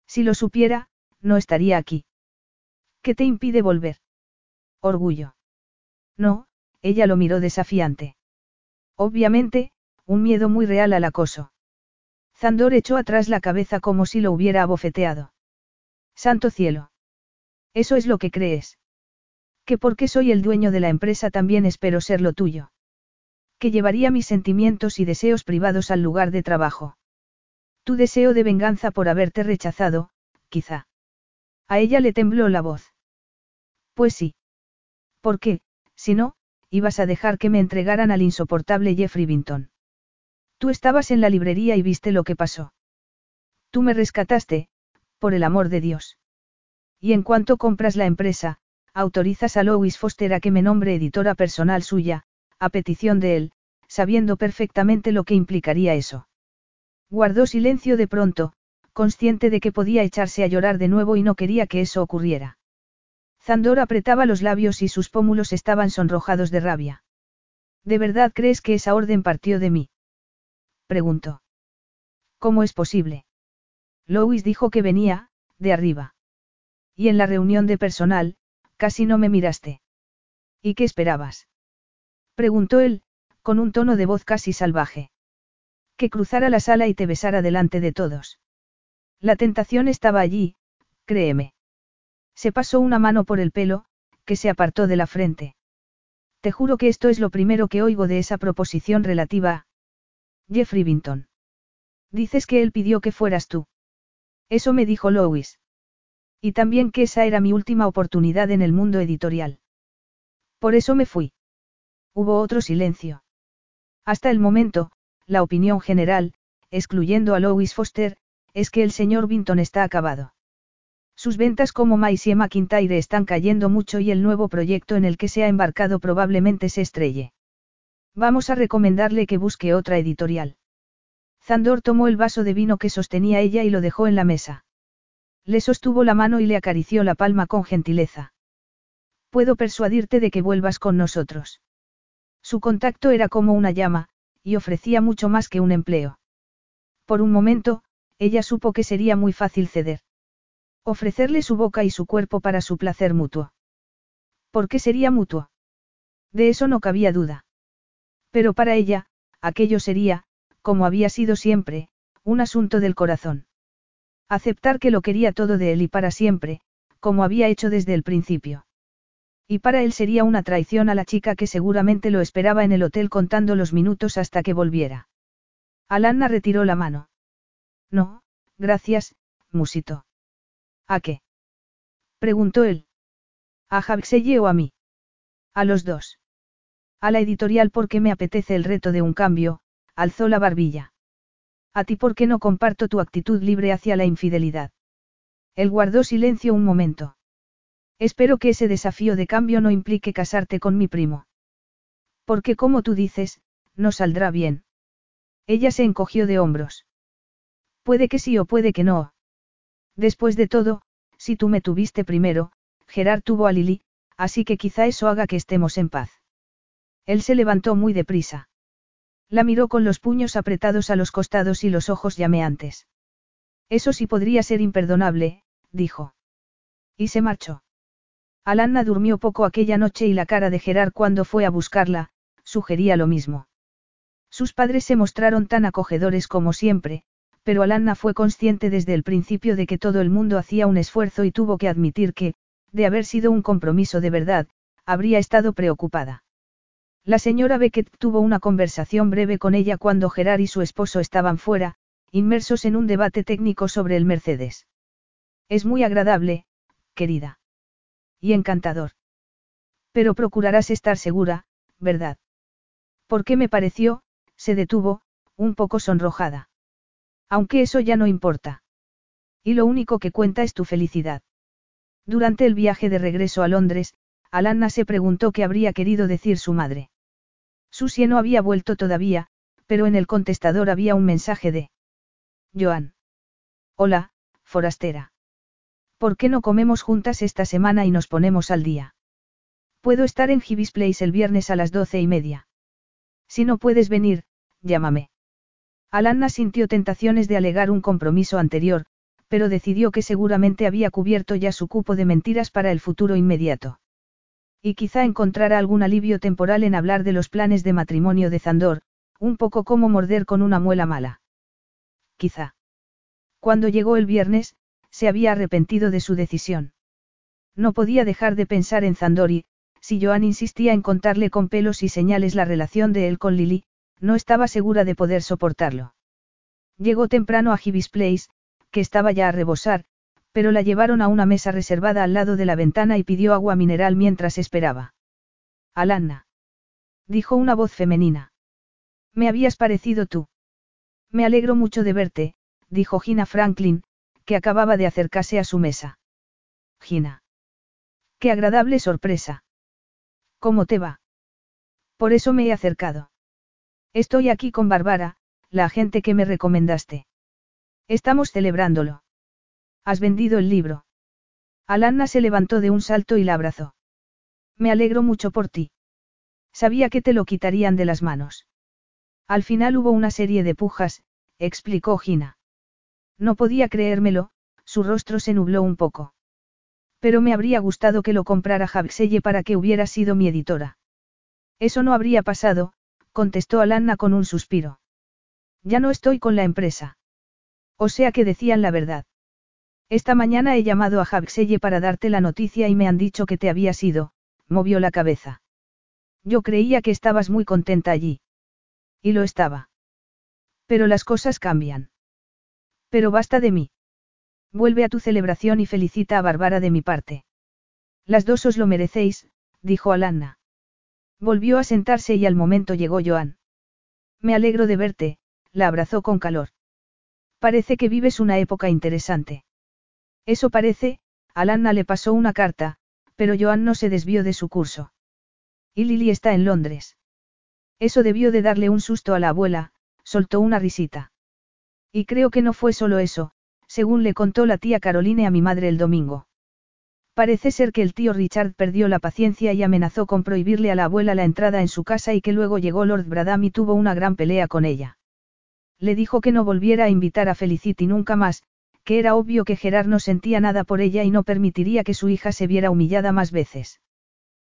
Si lo supiera, no estaría aquí. ¿Qué te impide volver? Orgullo. No, ella lo miró desafiante. Obviamente, un miedo muy real al acoso. Zandor echó atrás la cabeza como si lo hubiera abofeteado. Santo cielo. Eso es lo que crees. Que porque soy el dueño de la empresa también espero ser lo tuyo. Que llevaría mis sentimientos y deseos privados al lugar de trabajo. Tu deseo de venganza por haberte rechazado, quizá. A ella le tembló la voz. Pues sí. ¿Por qué, si no, ibas a dejar que me entregaran al insoportable Jeffrey Vinton? Tú estabas en la librería y viste lo que pasó. Tú me rescataste, por el amor de Dios. Y en cuanto compras la empresa, autorizas a Lois Foster a que me nombre editora personal suya, a petición de él, sabiendo perfectamente lo que implicaría eso. Guardó silencio de pronto, consciente de que podía echarse a llorar de nuevo y no quería que eso ocurriera. Zandor apretaba los labios y sus pómulos estaban sonrojados de rabia. ¿De verdad crees que esa orden partió de mí? Preguntó. ¿Cómo es posible? Lois dijo que venía, de arriba. Y en la reunión de personal, casi no me miraste. ¿Y qué esperabas? Preguntó él, con un tono de voz casi salvaje. Que cruzara la sala y te besara delante de todos. La tentación estaba allí, créeme. Se pasó una mano por el pelo, que se apartó de la frente. Te juro que esto es lo primero que oigo de esa proposición relativa Jeffrey Vinton. Dices que él pidió que fueras tú. Eso me dijo Lois. Y también que esa era mi última oportunidad en el mundo editorial. Por eso me fui. Hubo otro silencio. Hasta el momento, la opinión general, excluyendo a Lois Foster, es que el señor Vinton está acabado. Sus ventas como Maisie McIntyre están cayendo mucho y el nuevo proyecto en el que se ha embarcado probablemente se estrelle. Vamos a recomendarle que busque otra editorial. Zandor tomó el vaso de vino que sostenía ella y lo dejó en la mesa. Le sostuvo la mano y le acarició la palma con gentileza. Puedo persuadirte de que vuelvas con nosotros. Su contacto era como una llama, y ofrecía mucho más que un empleo. Por un momento, ella supo que sería muy fácil ceder. Ofrecerle su boca y su cuerpo para su placer mutuo. ¿Por qué sería mutuo? De eso no cabía duda. Pero para ella, aquello sería, como había sido siempre, un asunto del corazón. Aceptar que lo quería todo de él y para siempre, como había hecho desde el principio. Y para él sería una traición a la chica que seguramente lo esperaba en el hotel contando los minutos hasta que volviera. Alanna retiró la mano. No, gracias, musito. ¿A qué? preguntó él. ¿A Javiselle o a mí? A los dos. A la editorial porque me apetece el reto de un cambio, alzó la barbilla. A ti porque no comparto tu actitud libre hacia la infidelidad. Él guardó silencio un momento. Espero que ese desafío de cambio no implique casarte con mi primo. Porque como tú dices, no saldrá bien. Ella se encogió de hombros. Puede que sí o puede que no. Después de todo, si tú me tuviste primero, Gerard tuvo a Lily, así que quizá eso haga que estemos en paz. Él se levantó muy deprisa. La miró con los puños apretados a los costados y los ojos llameantes. Eso sí podría ser imperdonable, dijo. Y se marchó. Alanna durmió poco aquella noche y la cara de Gerard cuando fue a buscarla, sugería lo mismo. Sus padres se mostraron tan acogedores como siempre, pero Alanna fue consciente desde el principio de que todo el mundo hacía un esfuerzo y tuvo que admitir que, de haber sido un compromiso de verdad, habría estado preocupada. La señora Beckett tuvo una conversación breve con ella cuando Gerard y su esposo estaban fuera, inmersos en un debate técnico sobre el Mercedes. Es muy agradable, querida. Y encantador. Pero procurarás estar segura, ¿verdad? ¿Por qué me pareció? Se detuvo, un poco sonrojada. Aunque eso ya no importa. Y lo único que cuenta es tu felicidad. Durante el viaje de regreso a Londres, Alanna se preguntó qué habría querido decir su madre. Susie no había vuelto todavía, pero en el contestador había un mensaje de Joan. Hola, forastera. ¿Por qué no comemos juntas esta semana y nos ponemos al día? Puedo estar en Gibbs Place el viernes a las doce y media. Si no puedes venir, llámame. Alanna sintió tentaciones de alegar un compromiso anterior, pero decidió que seguramente había cubierto ya su cupo de mentiras para el futuro inmediato. Y quizá encontrara algún alivio temporal en hablar de los planes de matrimonio de Zandor, un poco como morder con una muela mala. Quizá. Cuando llegó el viernes, se había arrepentido de su decisión. No podía dejar de pensar en Zandor y, si Joan insistía en contarle con pelos y señales la relación de él con Lily, no estaba segura de poder soportarlo. Llegó temprano a Gibbs Place, que estaba ya a rebosar, pero la llevaron a una mesa reservada al lado de la ventana y pidió agua mineral mientras esperaba. Alanna. Dijo una voz femenina. Me habías parecido tú. Me alegro mucho de verte, dijo Gina Franklin, que acababa de acercarse a su mesa. Gina. Qué agradable sorpresa. ¿Cómo te va? Por eso me he acercado. Estoy aquí con Bárbara, la agente que me recomendaste. Estamos celebrándolo. Has vendido el libro. Alanna se levantó de un salto y la abrazó. Me alegro mucho por ti. Sabía que te lo quitarían de las manos. Al final hubo una serie de pujas, explicó Gina. No podía creérmelo, su rostro se nubló un poco. Pero me habría gustado que lo comprara Javselle para que hubiera sido mi editora. Eso no habría pasado, contestó Alanna con un suspiro. Ya no estoy con la empresa. O sea que decían la verdad. Esta mañana he llamado a Javselle para darte la noticia y me han dicho que te habías ido, movió la cabeza. Yo creía que estabas muy contenta allí. Y lo estaba. Pero las cosas cambian. Pero basta de mí. Vuelve a tu celebración y felicita a Bárbara de mi parte. Las dos os lo merecéis, dijo Alanna. Volvió a sentarse y al momento llegó Joan. Me alegro de verte, la abrazó con calor. Parece que vives una época interesante. Eso parece, Alanna le pasó una carta, pero Joan no se desvió de su curso. Y Lily está en Londres. Eso debió de darle un susto a la abuela, soltó una risita. Y creo que no fue solo eso, según le contó la tía Caroline a mi madre el domingo. Parece ser que el tío Richard perdió la paciencia y amenazó con prohibirle a la abuela la entrada en su casa y que luego llegó Lord Bradam y tuvo una gran pelea con ella. Le dijo que no volviera a invitar a Felicity nunca más, que era obvio que Gerard no sentía nada por ella y no permitiría que su hija se viera humillada más veces.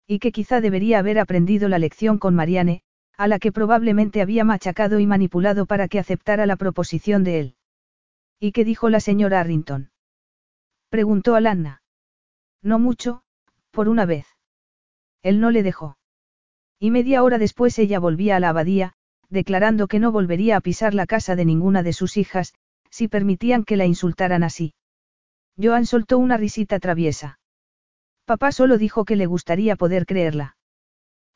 Y que quizá debería haber aprendido la lección con Marianne, a la que probablemente había machacado y manipulado para que aceptara la proposición de él. ¿Y qué dijo la señora Arrington? Preguntó Alanna. No mucho, por una vez. Él no le dejó. Y media hora después ella volvía a la abadía, declarando que no volvería a pisar la casa de ninguna de sus hijas, si permitían que la insultaran así. Joan soltó una risita traviesa. Papá solo dijo que le gustaría poder creerla.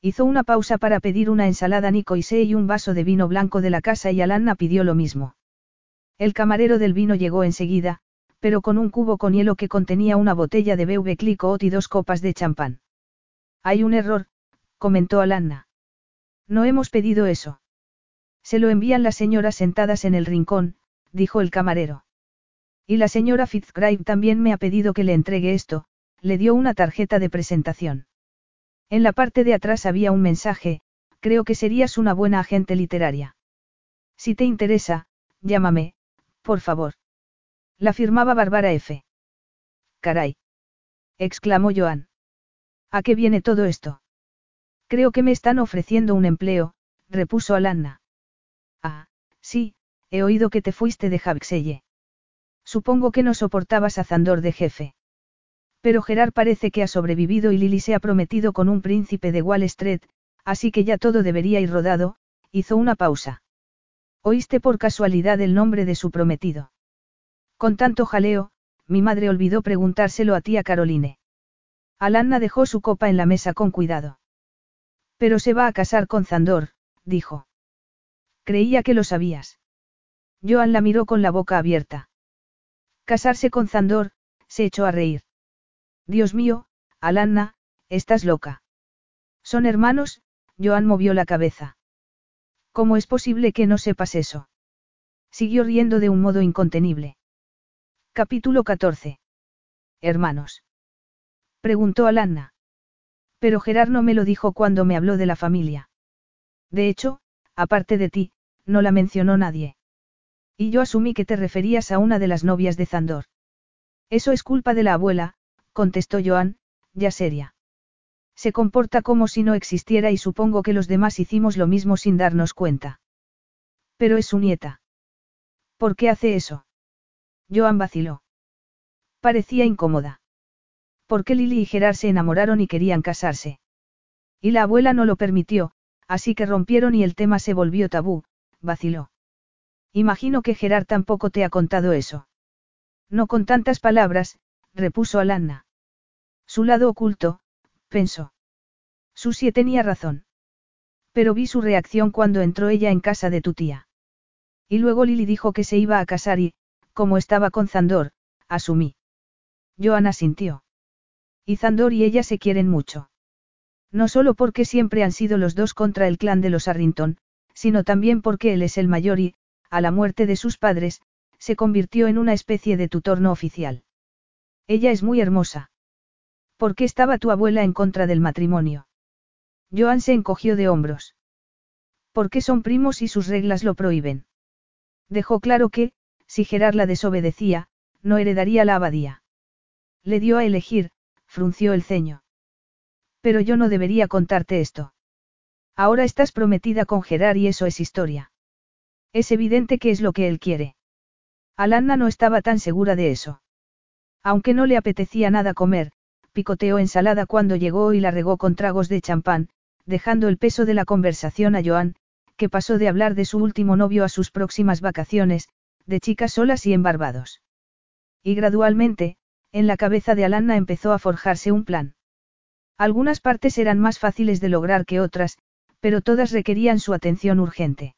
Hizo una pausa para pedir una ensalada sé y un vaso de vino blanco de la casa y Alanna pidió lo mismo. El camarero del vino llegó enseguida, pero con un cubo con hielo que contenía una botella de Beuve Clicquot y dos copas de champán. Hay un error, comentó Alanna. No hemos pedido eso. Se lo envían las señoras sentadas en el rincón, dijo el camarero. Y la señora Fitzgraib también me ha pedido que le entregue esto, le dio una tarjeta de presentación. En la parte de atrás había un mensaje, creo que serías una buena agente literaria. Si te interesa, llámame, por favor. La firmaba Bárbara F. Caray. exclamó Joan. ¿A qué viene todo esto? Creo que me están ofreciendo un empleo, repuso Alanna. Ah, sí, he oído que te fuiste de Javxelle. Supongo que no soportabas a Zandor de jefe. Pero Gerard parece que ha sobrevivido y Lily se ha prometido con un príncipe de Wall Street, así que ya todo debería ir rodado, hizo una pausa. ¿Oíste por casualidad el nombre de su prometido? Con tanto jaleo, mi madre olvidó preguntárselo a tía Caroline. Alanna dejó su copa en la mesa con cuidado. Pero se va a casar con Zandor, dijo. Creía que lo sabías. Joan la miró con la boca abierta. Casarse con Zandor, se echó a reír. Dios mío, Alanna, estás loca. Son hermanos, Joan movió la cabeza. ¿Cómo es posible que no sepas eso? Siguió riendo de un modo incontenible. Capítulo 14. Hermanos. Preguntó Alanna. Pero Gerard no me lo dijo cuando me habló de la familia. De hecho, aparte de ti, no la mencionó nadie. Y yo asumí que te referías a una de las novias de Zandor. Eso es culpa de la abuela, contestó Joan, ya seria. Se comporta como si no existiera y supongo que los demás hicimos lo mismo sin darnos cuenta. Pero es su nieta. ¿Por qué hace eso? Joan vaciló. Parecía incómoda. Porque Lily y Gerard se enamoraron y querían casarse. Y la abuela no lo permitió, así que rompieron y el tema se volvió tabú, vaciló. Imagino que Gerard tampoco te ha contado eso. No con tantas palabras, repuso Alanna. Su lado oculto, pensó. Susie tenía razón. Pero vi su reacción cuando entró ella en casa de tu tía. Y luego Lily dijo que se iba a casar y, como estaba con Zandor, asumí. Joana sintió. Y Zandor y ella se quieren mucho. No solo porque siempre han sido los dos contra el clan de los Arrington, sino también porque él es el mayor y, a la muerte de sus padres, se convirtió en una especie de tutor no oficial. Ella es muy hermosa. ¿Por qué estaba tu abuela en contra del matrimonio? Joan se encogió de hombros. ¿Por qué son primos y sus reglas lo prohíben? Dejó claro que, si Gerard la desobedecía, no heredaría la abadía. Le dio a elegir, frunció el ceño. Pero yo no debería contarte esto. Ahora estás prometida con Gerard y eso es historia. Es evidente que es lo que él quiere. Alanna no estaba tan segura de eso. Aunque no le apetecía nada comer, picoteó ensalada cuando llegó y la regó con tragos de champán, dejando el peso de la conversación a Joan, que pasó de hablar de su último novio a sus próximas vacaciones, de chicas solas y embarbados. Y gradualmente, en la cabeza de Alanna empezó a forjarse un plan. Algunas partes eran más fáciles de lograr que otras, pero todas requerían su atención urgente.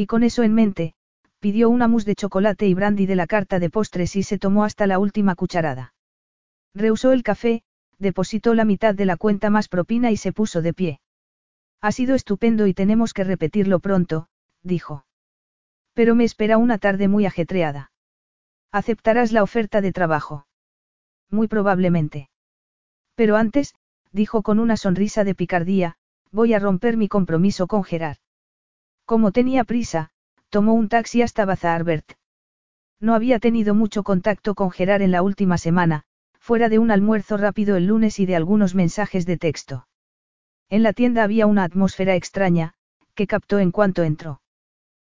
Y con eso en mente, pidió una mousse de chocolate y brandy de la carta de postres y se tomó hasta la última cucharada. Rehusó el café, depositó la mitad de la cuenta más propina y se puso de pie. Ha sido estupendo y tenemos que repetirlo pronto, dijo. Pero me espera una tarde muy ajetreada. ¿Aceptarás la oferta de trabajo? Muy probablemente. Pero antes, dijo con una sonrisa de picardía, voy a romper mi compromiso con Gerard. Como tenía prisa, tomó un taxi hasta Bazarbert. No había tenido mucho contacto con Gerard en la última semana, fuera de un almuerzo rápido el lunes y de algunos mensajes de texto. En la tienda había una atmósfera extraña, que captó en cuanto entró.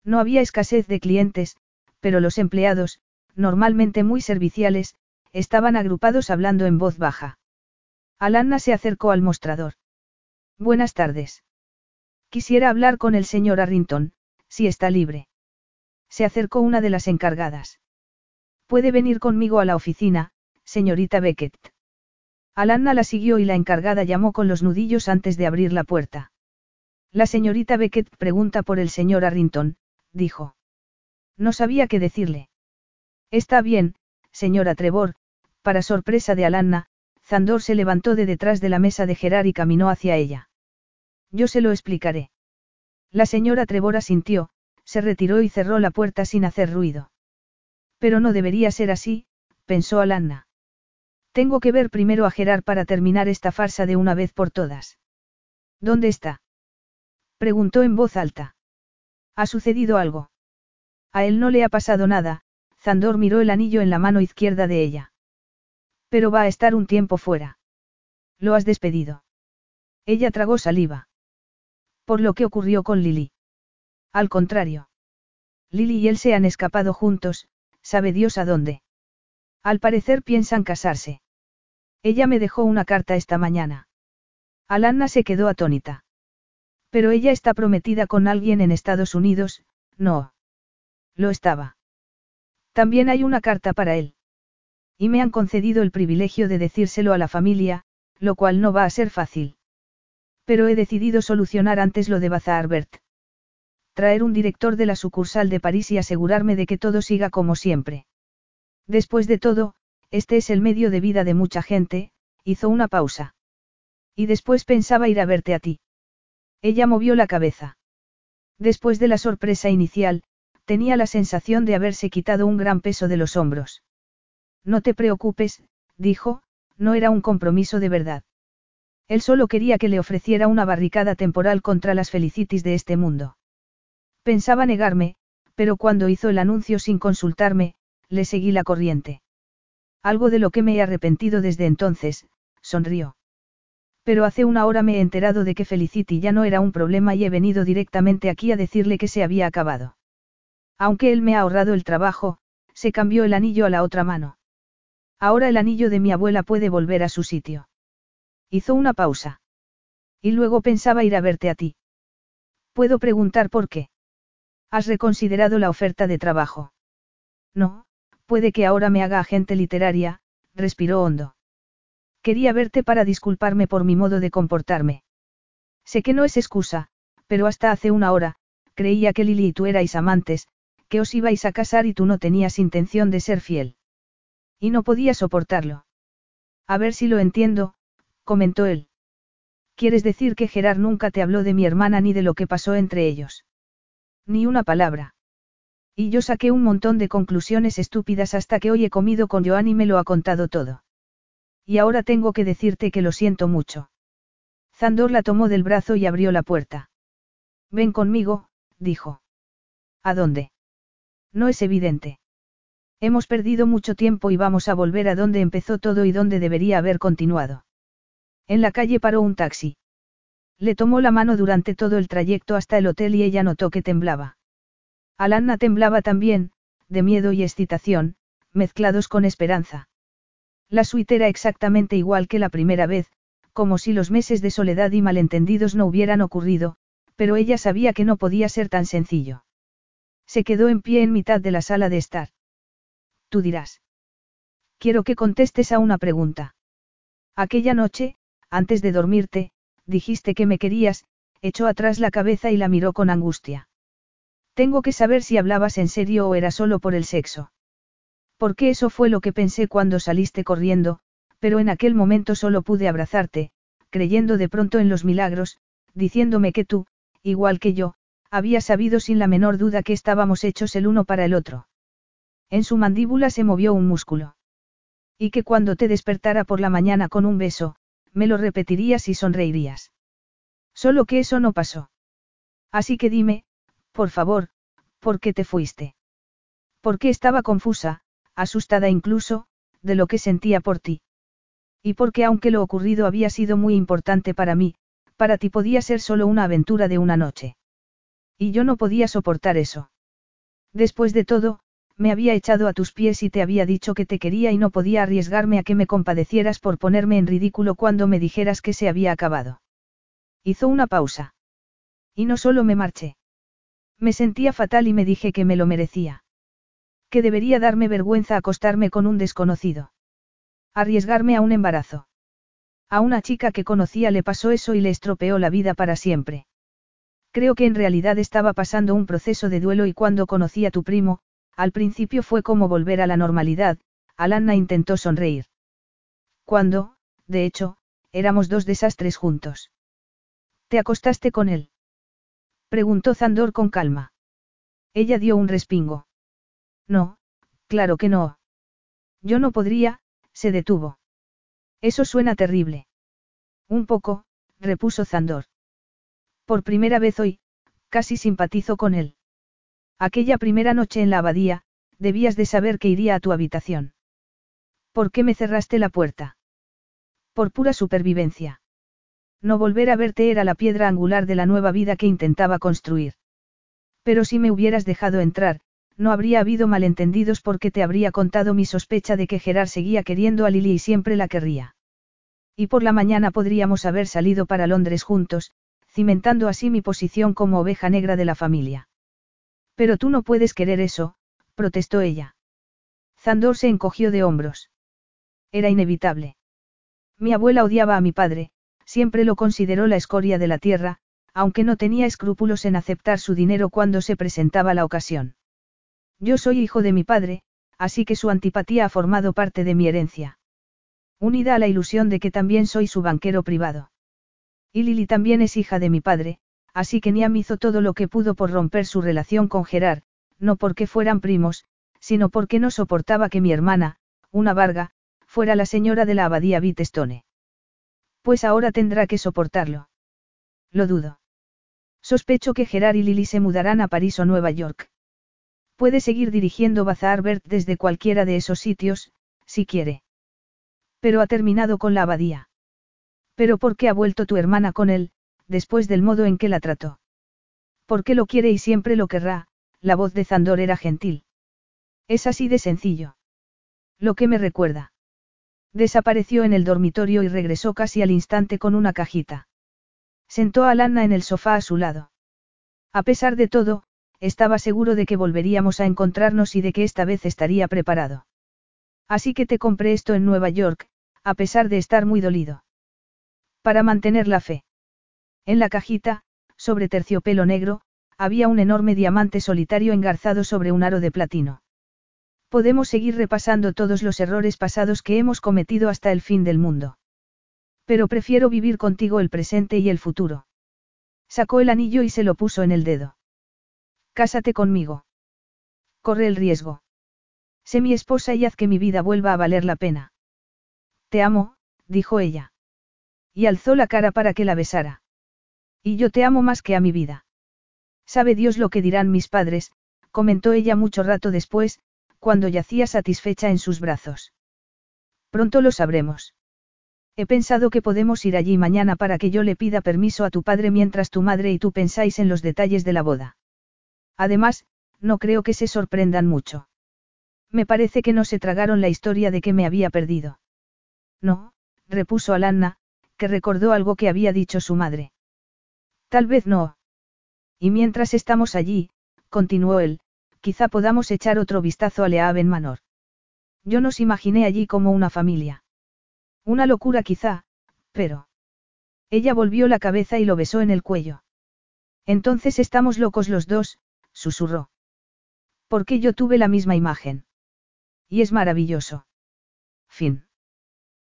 No había escasez de clientes, pero los empleados, normalmente muy serviciales, estaban agrupados hablando en voz baja. Alanna se acercó al mostrador. Buenas tardes. Quisiera hablar con el señor Arrington, si está libre. Se acercó una de las encargadas. Puede venir conmigo a la oficina, señorita Beckett. Alanna la siguió y la encargada llamó con los nudillos antes de abrir la puerta. La señorita Beckett pregunta por el señor Arrington, dijo. No sabía qué decirle. Está bien, señora Trevor, para sorpresa de Alanna, Zandor se levantó de detrás de la mesa de Gerard y caminó hacia ella. Yo se lo explicaré. La señora Trevor asintió, se retiró y cerró la puerta sin hacer ruido. Pero no debería ser así, pensó Alanna. Tengo que ver primero a Gerard para terminar esta farsa de una vez por todas. ¿Dónde está? Preguntó en voz alta. ¿Ha sucedido algo? A él no le ha pasado nada, Zandor miró el anillo en la mano izquierda de ella. Pero va a estar un tiempo fuera. Lo has despedido. Ella tragó saliva. Por lo que ocurrió con Lily. Al contrario. Lily y él se han escapado juntos, sabe Dios a dónde. Al parecer piensan casarse. Ella me dejó una carta esta mañana. Alanna se quedó atónita. Pero ella está prometida con alguien en Estados Unidos, no. Lo estaba. También hay una carta para él. Y me han concedido el privilegio de decírselo a la familia, lo cual no va a ser fácil. Pero he decidido solucionar antes lo de Bazarbert. Traer un director de la sucursal de París y asegurarme de que todo siga como siempre. Después de todo, este es el medio de vida de mucha gente, hizo una pausa. Y después pensaba ir a verte a ti. Ella movió la cabeza. Después de la sorpresa inicial, tenía la sensación de haberse quitado un gran peso de los hombros. No te preocupes, dijo, no era un compromiso de verdad. Él solo quería que le ofreciera una barricada temporal contra las felicitis de este mundo. Pensaba negarme, pero cuando hizo el anuncio sin consultarme, le seguí la corriente. Algo de lo que me he arrepentido desde entonces, sonrió. Pero hace una hora me he enterado de que Felicity ya no era un problema y he venido directamente aquí a decirle que se había acabado. Aunque él me ha ahorrado el trabajo, se cambió el anillo a la otra mano. Ahora el anillo de mi abuela puede volver a su sitio. Hizo una pausa. Y luego pensaba ir a verte a ti. ¿Puedo preguntar por qué? ¿Has reconsiderado la oferta de trabajo? No, puede que ahora me haga agente literaria, respiró hondo. Quería verte para disculparme por mi modo de comportarme. Sé que no es excusa, pero hasta hace una hora, creía que Lily y tú erais amantes, que os ibais a casar y tú no tenías intención de ser fiel. Y no podía soportarlo. A ver si lo entiendo, comentó él. ¿Quieres decir que Gerard nunca te habló de mi hermana ni de lo que pasó entre ellos? Ni una palabra. Y yo saqué un montón de conclusiones estúpidas hasta que hoy he comido con Joan y me lo ha contado todo. Y ahora tengo que decirte que lo siento mucho. Zandor la tomó del brazo y abrió la puerta. Ven conmigo, dijo. ¿A dónde? No es evidente. Hemos perdido mucho tiempo y vamos a volver a donde empezó todo y donde debería haber continuado. En la calle paró un taxi. Le tomó la mano durante todo el trayecto hasta el hotel y ella notó que temblaba. Alanna temblaba también, de miedo y excitación, mezclados con esperanza. La suite era exactamente igual que la primera vez, como si los meses de soledad y malentendidos no hubieran ocurrido, pero ella sabía que no podía ser tan sencillo. Se quedó en pie en mitad de la sala de estar. Tú dirás. Quiero que contestes a una pregunta. Aquella noche, antes de dormirte, dijiste que me querías, echó atrás la cabeza y la miró con angustia. Tengo que saber si hablabas en serio o era solo por el sexo. Porque eso fue lo que pensé cuando saliste corriendo, pero en aquel momento solo pude abrazarte, creyendo de pronto en los milagros, diciéndome que tú, igual que yo, había sabido sin la menor duda que estábamos hechos el uno para el otro. En su mandíbula se movió un músculo. Y que cuando te despertara por la mañana con un beso, me lo repetirías y sonreirías. Solo que eso no pasó. Así que dime, por favor, ¿por qué te fuiste? Porque estaba confusa, asustada incluso, de lo que sentía por ti. Y porque aunque lo ocurrido había sido muy importante para mí, para ti podía ser solo una aventura de una noche. Y yo no podía soportar eso. Después de todo, me había echado a tus pies y te había dicho que te quería y no podía arriesgarme a que me compadecieras por ponerme en ridículo cuando me dijeras que se había acabado. Hizo una pausa. Y no solo me marché. Me sentía fatal y me dije que me lo merecía. Que debería darme vergüenza acostarme con un desconocido. Arriesgarme a un embarazo. A una chica que conocía le pasó eso y le estropeó la vida para siempre. Creo que en realidad estaba pasando un proceso de duelo y cuando conocí a tu primo, al principio fue como volver a la normalidad, Alanna intentó sonreír. Cuando, de hecho, éramos dos desastres juntos. ¿Te acostaste con él? Preguntó Zandor con calma. Ella dio un respingo. No, claro que no. Yo no podría, se detuvo. Eso suena terrible. Un poco, repuso Zandor. Por primera vez hoy, casi simpatizo con él. Aquella primera noche en la abadía, debías de saber que iría a tu habitación. ¿Por qué me cerraste la puerta? Por pura supervivencia. No volver a verte era la piedra angular de la nueva vida que intentaba construir. Pero si me hubieras dejado entrar, no habría habido malentendidos porque te habría contado mi sospecha de que Gerard seguía queriendo a Lily y siempre la querría. Y por la mañana podríamos haber salido para Londres juntos, cimentando así mi posición como oveja negra de la familia. Pero tú no puedes querer eso, protestó ella. Zandor se encogió de hombros. Era inevitable. Mi abuela odiaba a mi padre, siempre lo consideró la escoria de la tierra, aunque no tenía escrúpulos en aceptar su dinero cuando se presentaba la ocasión. Yo soy hijo de mi padre, así que su antipatía ha formado parte de mi herencia. Unida a la ilusión de que también soy su banquero privado. Y Lily también es hija de mi padre, así que Niam hizo todo lo que pudo por romper su relación con Gerard, no porque fueran primos, sino porque no soportaba que mi hermana, una Varga, fuera la señora de la abadía Bitestone. Pues ahora tendrá que soportarlo. Lo dudo. Sospecho que Gerard y Lily se mudarán a París o Nueva York. Puede seguir dirigiendo Bazar Bert desde cualquiera de esos sitios, si quiere. Pero ha terminado con la abadía. Pero ¿por qué ha vuelto tu hermana con él, después del modo en que la trató? Porque lo quiere y siempre lo querrá, la voz de Zandor era gentil. Es así de sencillo. Lo que me recuerda. Desapareció en el dormitorio y regresó casi al instante con una cajita. Sentó a Lana en el sofá a su lado. A pesar de todo, estaba seguro de que volveríamos a encontrarnos y de que esta vez estaría preparado. Así que te compré esto en Nueva York, a pesar de estar muy dolido. Para mantener la fe. En la cajita, sobre terciopelo negro, había un enorme diamante solitario engarzado sobre un aro de platino. Podemos seguir repasando todos los errores pasados que hemos cometido hasta el fin del mundo. Pero prefiero vivir contigo el presente y el futuro. Sacó el anillo y se lo puso en el dedo. Cásate conmigo. Corre el riesgo. Sé mi esposa y haz que mi vida vuelva a valer la pena. Te amo, dijo ella. Y alzó la cara para que la besara. Y yo te amo más que a mi vida. Sabe Dios lo que dirán mis padres, comentó ella mucho rato después, cuando yacía satisfecha en sus brazos. Pronto lo sabremos. He pensado que podemos ir allí mañana para que yo le pida permiso a tu padre mientras tu madre y tú pensáis en los detalles de la boda. Además, no creo que se sorprendan mucho. Me parece que no se tragaron la historia de que me había perdido. No, repuso Alanna, que recordó algo que había dicho su madre. Tal vez no. Y mientras estamos allí, continuó él, quizá podamos echar otro vistazo a Leaven Manor. Yo nos imaginé allí como una familia. Una locura quizá, pero... Ella volvió la cabeza y lo besó en el cuello. Entonces estamos locos los dos, susurró. Porque yo tuve la misma imagen. Y es maravilloso. Fin.